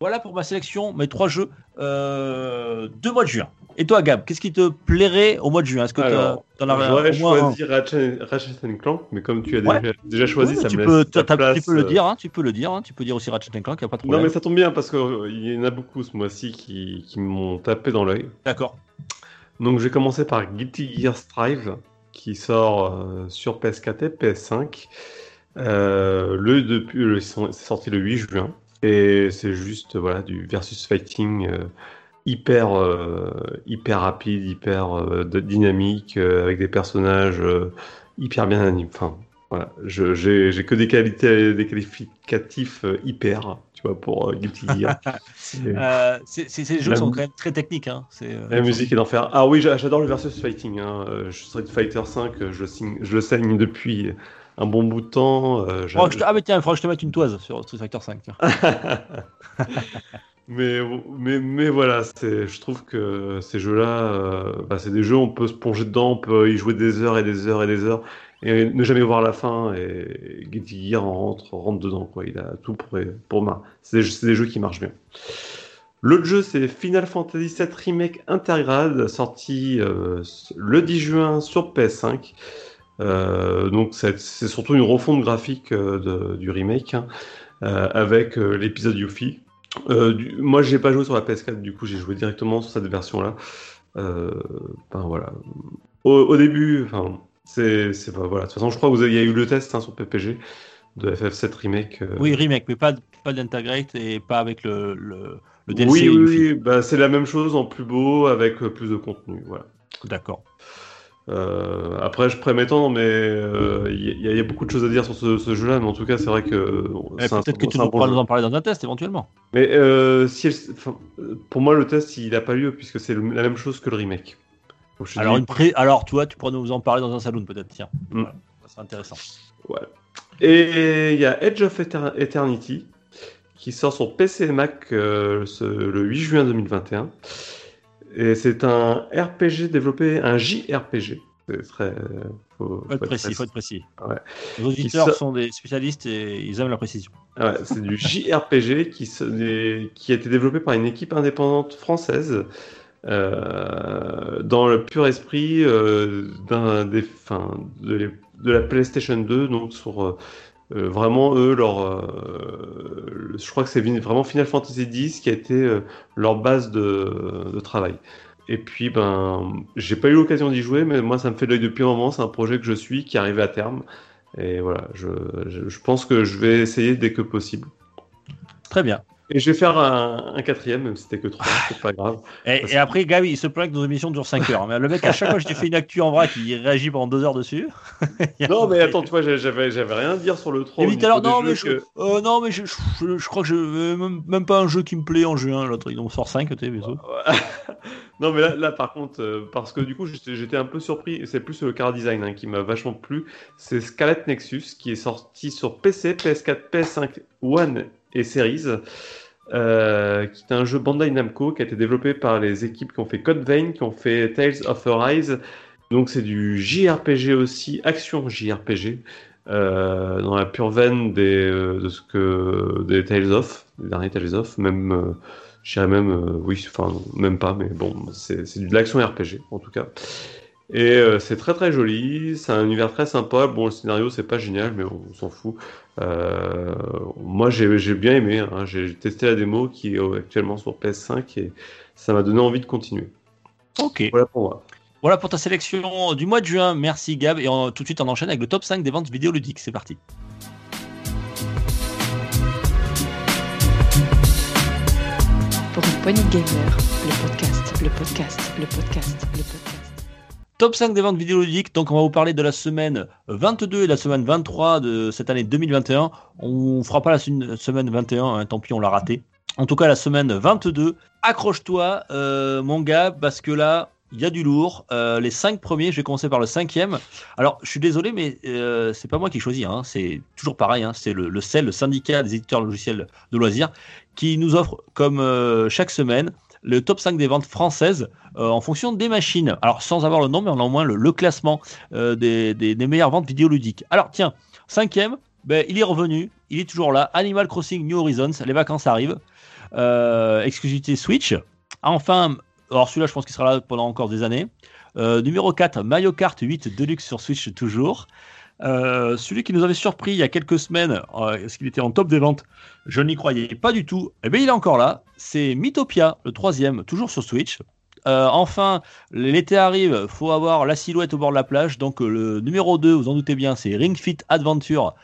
Voilà pour ma sélection, mes trois jeux euh, de mois de juin. Et toi, Gab, qu'est-ce qui te plairait au mois de juin? Est-ce que tu en as J'aurais choisi Ratchet, Ratchet Clank, mais comme tu as Ouais. déjà, déjà choisi, Oui, ça tu, me peux, laisse t'as- tu place, peux le euh, dire, hein, tu peux le dire, hein, tu peux dire aussi Ratchet Clank, il n'y a pas de Non, problème. mais ça tombe bien parce qu'il y en a beaucoup ce mois-ci qui, qui m'ont tapé dans l'œil. D'accord. Donc, je vais commencer par Guilty Gear Strive qui sort euh, sur PS4 et PS5. Euh, le, depuis, le- c'est sorti le 8 juin. Et c'est juste voilà, du versus fighting euh, hyper, euh, hyper rapide, hyper euh, dynamique, avec des personnages hyper bien animés. Enfin, voilà, j'ai que des qualités, des qualificatifs hyper, tu vois, pour Guilty Gear. Ces jeux sont quand même très techniques. Hein. La musique est d'enfer. Ah oui, j'a- j'adore le versus fighting. Hein. Street Fighter 5, je, signe- je le saigne depuis un bon bout de temps. euh, je te- Ah, mais tiens, il faudra que je te mette une toise sur Street Fighter 5. tiens. mais, mais, mais voilà, c'est- je trouve que ces jeux-là, euh, bah, c'est des jeux, on peut se plonger dedans, on peut y jouer des heures et des heures et des heures et ne jamais voir la fin. Et Guilty Gear rentre, rentre dedans, quoi. Il a tout pour, pour ma- C'est des, des jeux qui marchent bien. L'autre jeu, c'est Final Fantasy VII Remake Intergrade, sorti euh, le 10 juin sur PS5. Euh, donc c'est surtout une refonte graphique euh, de- du remake hein, euh, avec l'épisode Yuffie. Du- moi, j'ai pas joué sur la PS4, du coup, j'ai joué directement sur cette version-là. Ben voilà. Au, au début, enfin, c'est ben, voilà. De toute façon, je crois que vous avez, il y a eu le test hein, sur PPG de FF7 remake. euh, Oui, remake, mais pas, pas d'Integrate et pas avec le, le, le DLC. oui, oui, oui, bah, c'est la même chose en plus beau avec plus de contenu. Voilà. D'accord. Euh, après, je pourrais m'étendre, mais euh, il y, a beaucoup de choses à dire sur ce, jeu-là, mais en tout cas, c'est vrai que. Eh, peut-être que tu pourras nous en parler dans un test éventuellement. Mais euh, si pour moi, le test, il n'a pas lieu puisque c'est la même chose que le remake. Alors, une pré... Alors, tu vois, tu pourras nous en parler dans un salon peut-être, tiens. Mm. ça serait intéressant. Ouais. Et il y a Edge of Eternity qui sort sur PC et Mac le 8 juin 2021. Et c'est un RPG développé, un JRPG. C'est très. Faut, faut, être précis, faut être précis. Ouais. Les auditeurs sont des spécialistes et ils aiment la précision. Ouais, c'est du JRPG qui, qui a été développé par une équipe indépendante française euh, dans le pur esprit euh, d'un des, fin, de, de, la PlayStation 2, donc sur euh, vraiment, eux, leur, euh, je crois que c'est vraiment Final Fantasy X qui a été euh, leur base de, travail. Et puis, ben, j'ai pas eu l'occasion d'y jouer, mais moi, ça me fait de l'œil depuis un moment. C'est un projet que je suis, qui arrive à terme. Et voilà, je pense que je vais essayer dès que possible. Très bien. Et je vais faire un, quatrième, même si c'était que trois, c'est pas grave. Et, après, Gabi, il se plaint que nos émissions durent 5 heures. Mais le mec, à chaque fois que je fais une actu en vrac, il réagit pendant 2 heures dessus. non, mais attends, tu vois, j'avais, j'avais rien à dire sur le 3. alors, non, mais je, euh, non, mais je, je, crois que je même, même, pas un jeu qui me plaît en juin. L'autre, il en sort 5, tu Non, mais là, là par contre, euh, parce que du coup, j'étais un peu surpris. C'est plus le car design hein, qui m'a vachement plu. C'est Scarlet Nexus qui est sorti sur PC, PS4, PS5, One et Series. Euh, qui est un jeu Bandai Namco qui a été développé par les équipes qui ont fait Code Vein, qui ont fait Tales of Arise. Donc c'est du JRPG aussi, action JRPG, euh, dans la pure veine des, euh, de ce que des Tales of, des derniers Tales of, même, euh, même, oui, enfin même pas, mais bon, c'est de l'action RPG en tout cas. Et euh, c'est très très joli, c'est un univers très sympa. Bon, le scénario c'est pas génial, mais on, s'en fout. Euh, moi j'ai bien aimé, hein. j'ai testé la démo qui est actuellement sur PS5 et ça m'a donné envie de continuer. Ok. Voilà pour moi. Voilà pour ta sélection du mois de juin. Merci Gab. Et tout de suite on enchaîne avec le top 5 des ventes vidéoludiques. C'est parti. Pour une poignée de gamer, le podcast, le podcast, le podcast, le podcast. Top 5 des ventes vidéoludiques, donc on va vous parler de la semaine 22 et la semaine 23 de cette année 2021. On fera pas la semaine 21, hein, tant pis on l'a raté. En tout cas la semaine 22, accroche-toi euh, mon gars, parce que là, il y a du lourd. Euh, les 5 premiers, je vais commencer par le cinquième. Alors, je suis désolé, mais euh, c'est pas moi qui choisis. Hein. C'est toujours pareil. Hein. C'est le, le CEL, le syndicat des éditeurs logiciels de loisirs, qui nous offre, comme chaque semaine, le top 5 des ventes françaises euh, en fonction des machines. Alors sans avoir le nom, mais on a au le, classement euh, des, meilleures ventes vidéoludiques. Alors tiens, cinquième, ben, il est revenu, il est toujours là. Animal Crossing New Horizons, les vacances arrivent. Euh, exclusivité Switch. Enfin, alors celui-là je pense qu'il sera là pendant encore des années. numéro 4, Mario Kart 8 Deluxe sur Switch toujours. Euh, celui qui nous avait surpris il y a quelques semaines, euh, est-ce qu'il était en top des ventes? Je n'y croyais pas du tout. Eh bien, il est encore là. C'est Mythopia, le troisième, toujours sur Switch. Euh, enfin, l'été arrive, faut avoir la silhouette au bord de la plage. Donc le numéro 2, vous en doutez bien, c'est Ring Fit Adventure,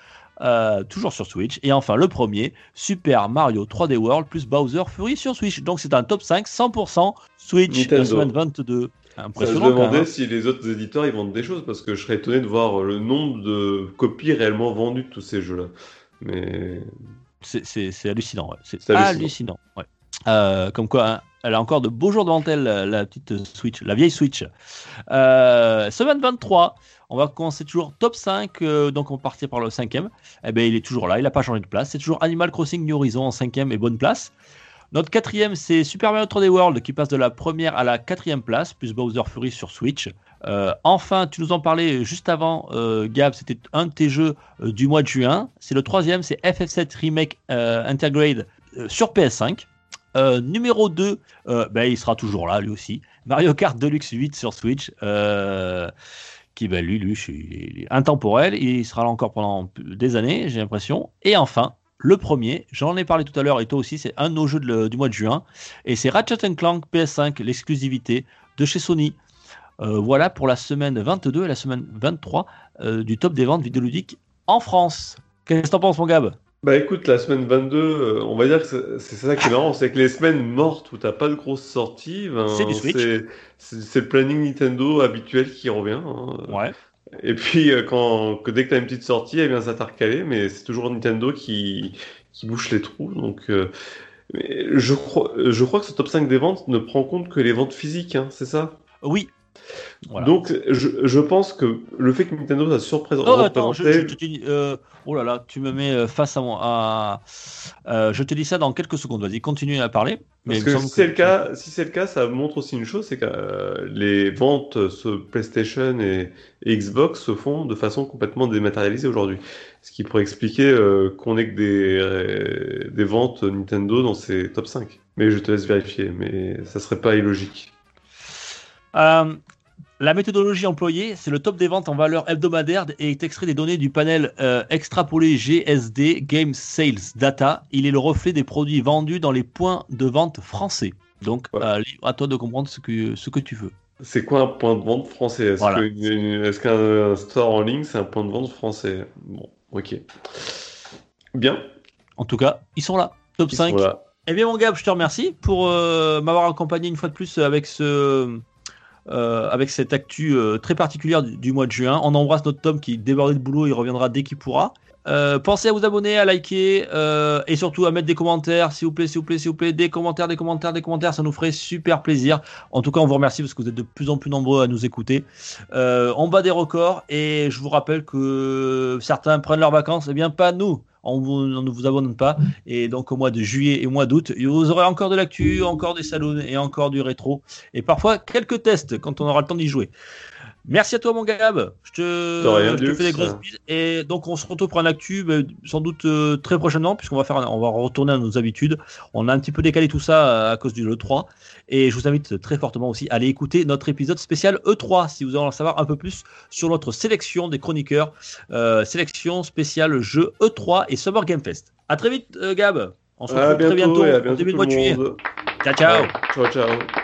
toujours sur Switch. Et enfin le premier, Super Mario 3D World plus Bowser Fury sur Switch. Donc c'est un top 5 100% Switch la semaine 22. Impressionnant. je me demandais si les autres éditeurs ils vendent des choses parce que je serais étonné de voir le nombre de copies réellement vendues de tous ces jeux-là. Mais c'est hallucinant. Ouais. C'est hallucinant. Ouais. Euh, comme quoi, hein, elle a encore de beaux jours devant elle, la petite Switch, la vieille Switch. Euh, semaine 23, on va commencer toujours top 5, euh, donc on va partir par le cinquième. Eh ben, il est toujours là, il n'a pas changé de place. C'est toujours Animal Crossing New Horizon en cinquième et bonne place. Notre quatrième, c'est Super Mario 3D World qui passe de la première à la quatrième place, plus Bowser Fury sur Switch. Euh, enfin, tu nous en parlais juste avant, euh, Gab, c'était un de tes jeux euh, du mois de juin. C'est le troisième, c'est FF7 Remake Intergrade sur PS5. numéro 2, ben, il sera toujours là, lui aussi. Mario Kart Deluxe 8 sur Switch. qui, ben, lui, lui, il est intemporel. Il sera là encore pendant des années, j'ai l'impression. Et enfin, le premier, j'en ai parlé tout à l'heure et toi aussi, c'est un de nos jeux du mois de juin. Et c'est Ratchet Clank PS5, l'exclusivité de chez Sony. Euh, voilà pour la semaine 22 et la semaine 23 euh, du top des ventes vidéoludiques en France. Qu'est-ce que t'en penses, mon Gab? Bah écoute, la semaine 22, euh, on va dire que c'est ça qui est marrant, c'est que les semaines mortes où t'as pas de grosses sorties, ben, c'est le planning Nintendo habituel qui revient. hein. Ouais. Et puis euh, quand que dès que t'as une petite sortie, eh bien ça t'a mais c'est toujours Nintendo qui bouche les trous. Donc euh, mais je crois je crois que ce top 5 des ventes ne prend compte que les ventes physiques, hein, c'est ça? Oui. Voilà. Donc je, je pense que le fait que Nintendo soit surprise Oh, attends, je, je te dis. euh, oh là là, tu me mets euh, face à moi. À, euh, je te dis ça dans quelques secondes. Vas-y, continue à parler. Mais Parce que si c'est le cas, si c'est le cas, ça montre aussi une chose, c'est que euh, les ventes sur PlayStation et, et Xbox se font de façon complètement dématérialisée aujourd'hui. Ce qui pourrait expliquer qu'on ait que des, des ventes Nintendo dans ces top 5. Mais je te laisse vérifier, mais ça serait pas illogique. Euh, la méthodologie employée, c'est le top des ventes en valeur hebdomadaire et est extrait des données du panel euh, extrapolé GSD Game Sales Data. Il est le reflet des produits vendus dans les points de vente français. Donc, euh, à toi de comprendre ce que, ce que tu veux. C'est quoi un point de vente français? Est-ce Voilà. qu'un store en ligne, c'est un point de vente français? Bon, ok. Bien. En tout cas, ils sont là. Top Ils 5. sont là. Eh bien, mon gars, je te remercie pour euh, m'avoir accompagné une fois de plus avec ce. Euh, avec cette actu euh, très particulière du, mois de juin. On embrasse notre Tom qui débordé de boulot, il reviendra dès qu'il pourra. Euh, pensez à vous abonner, à liker et surtout à mettre des commentaires, s'il vous plaît, s'il vous plaît, s'il vous plaît, des commentaires, des commentaires, des commentaires, ça nous ferait super plaisir. En tout cas, on vous remercie parce que vous êtes de plus en plus nombreux à nous écouter. On bat des records et je vous rappelle que certains prennent leurs vacances, eh bien pas nous. On, ne vous abonne pas et donc au mois de juillet et au mois d'août, vous aurez encore de l'actu, encore des salons et encore du rétro et parfois quelques tests quand on aura le temps d'y jouer. Merci à toi mon Gab, je te, je fais des grosses bises et donc on se retrouve pour un actu ben, sans doute euh, très prochainement puisqu'on va faire, un- on va retourner à nos habitudes. On a un petit peu décalé tout ça euh, à cause du E3 et je vous invite très fortement aussi à aller écouter notre épisode spécial E3 si vous voulez en savoir un peu plus sur notre sélection des chroniqueurs, euh, sélection spéciale jeu E3 et Summer Game Fest. À très vite euh, Gab, on se À retrouve très bientôt bientôt à bientôt début de mois de le juillet. Ciao ciao. Ouais. Ciao, ciao.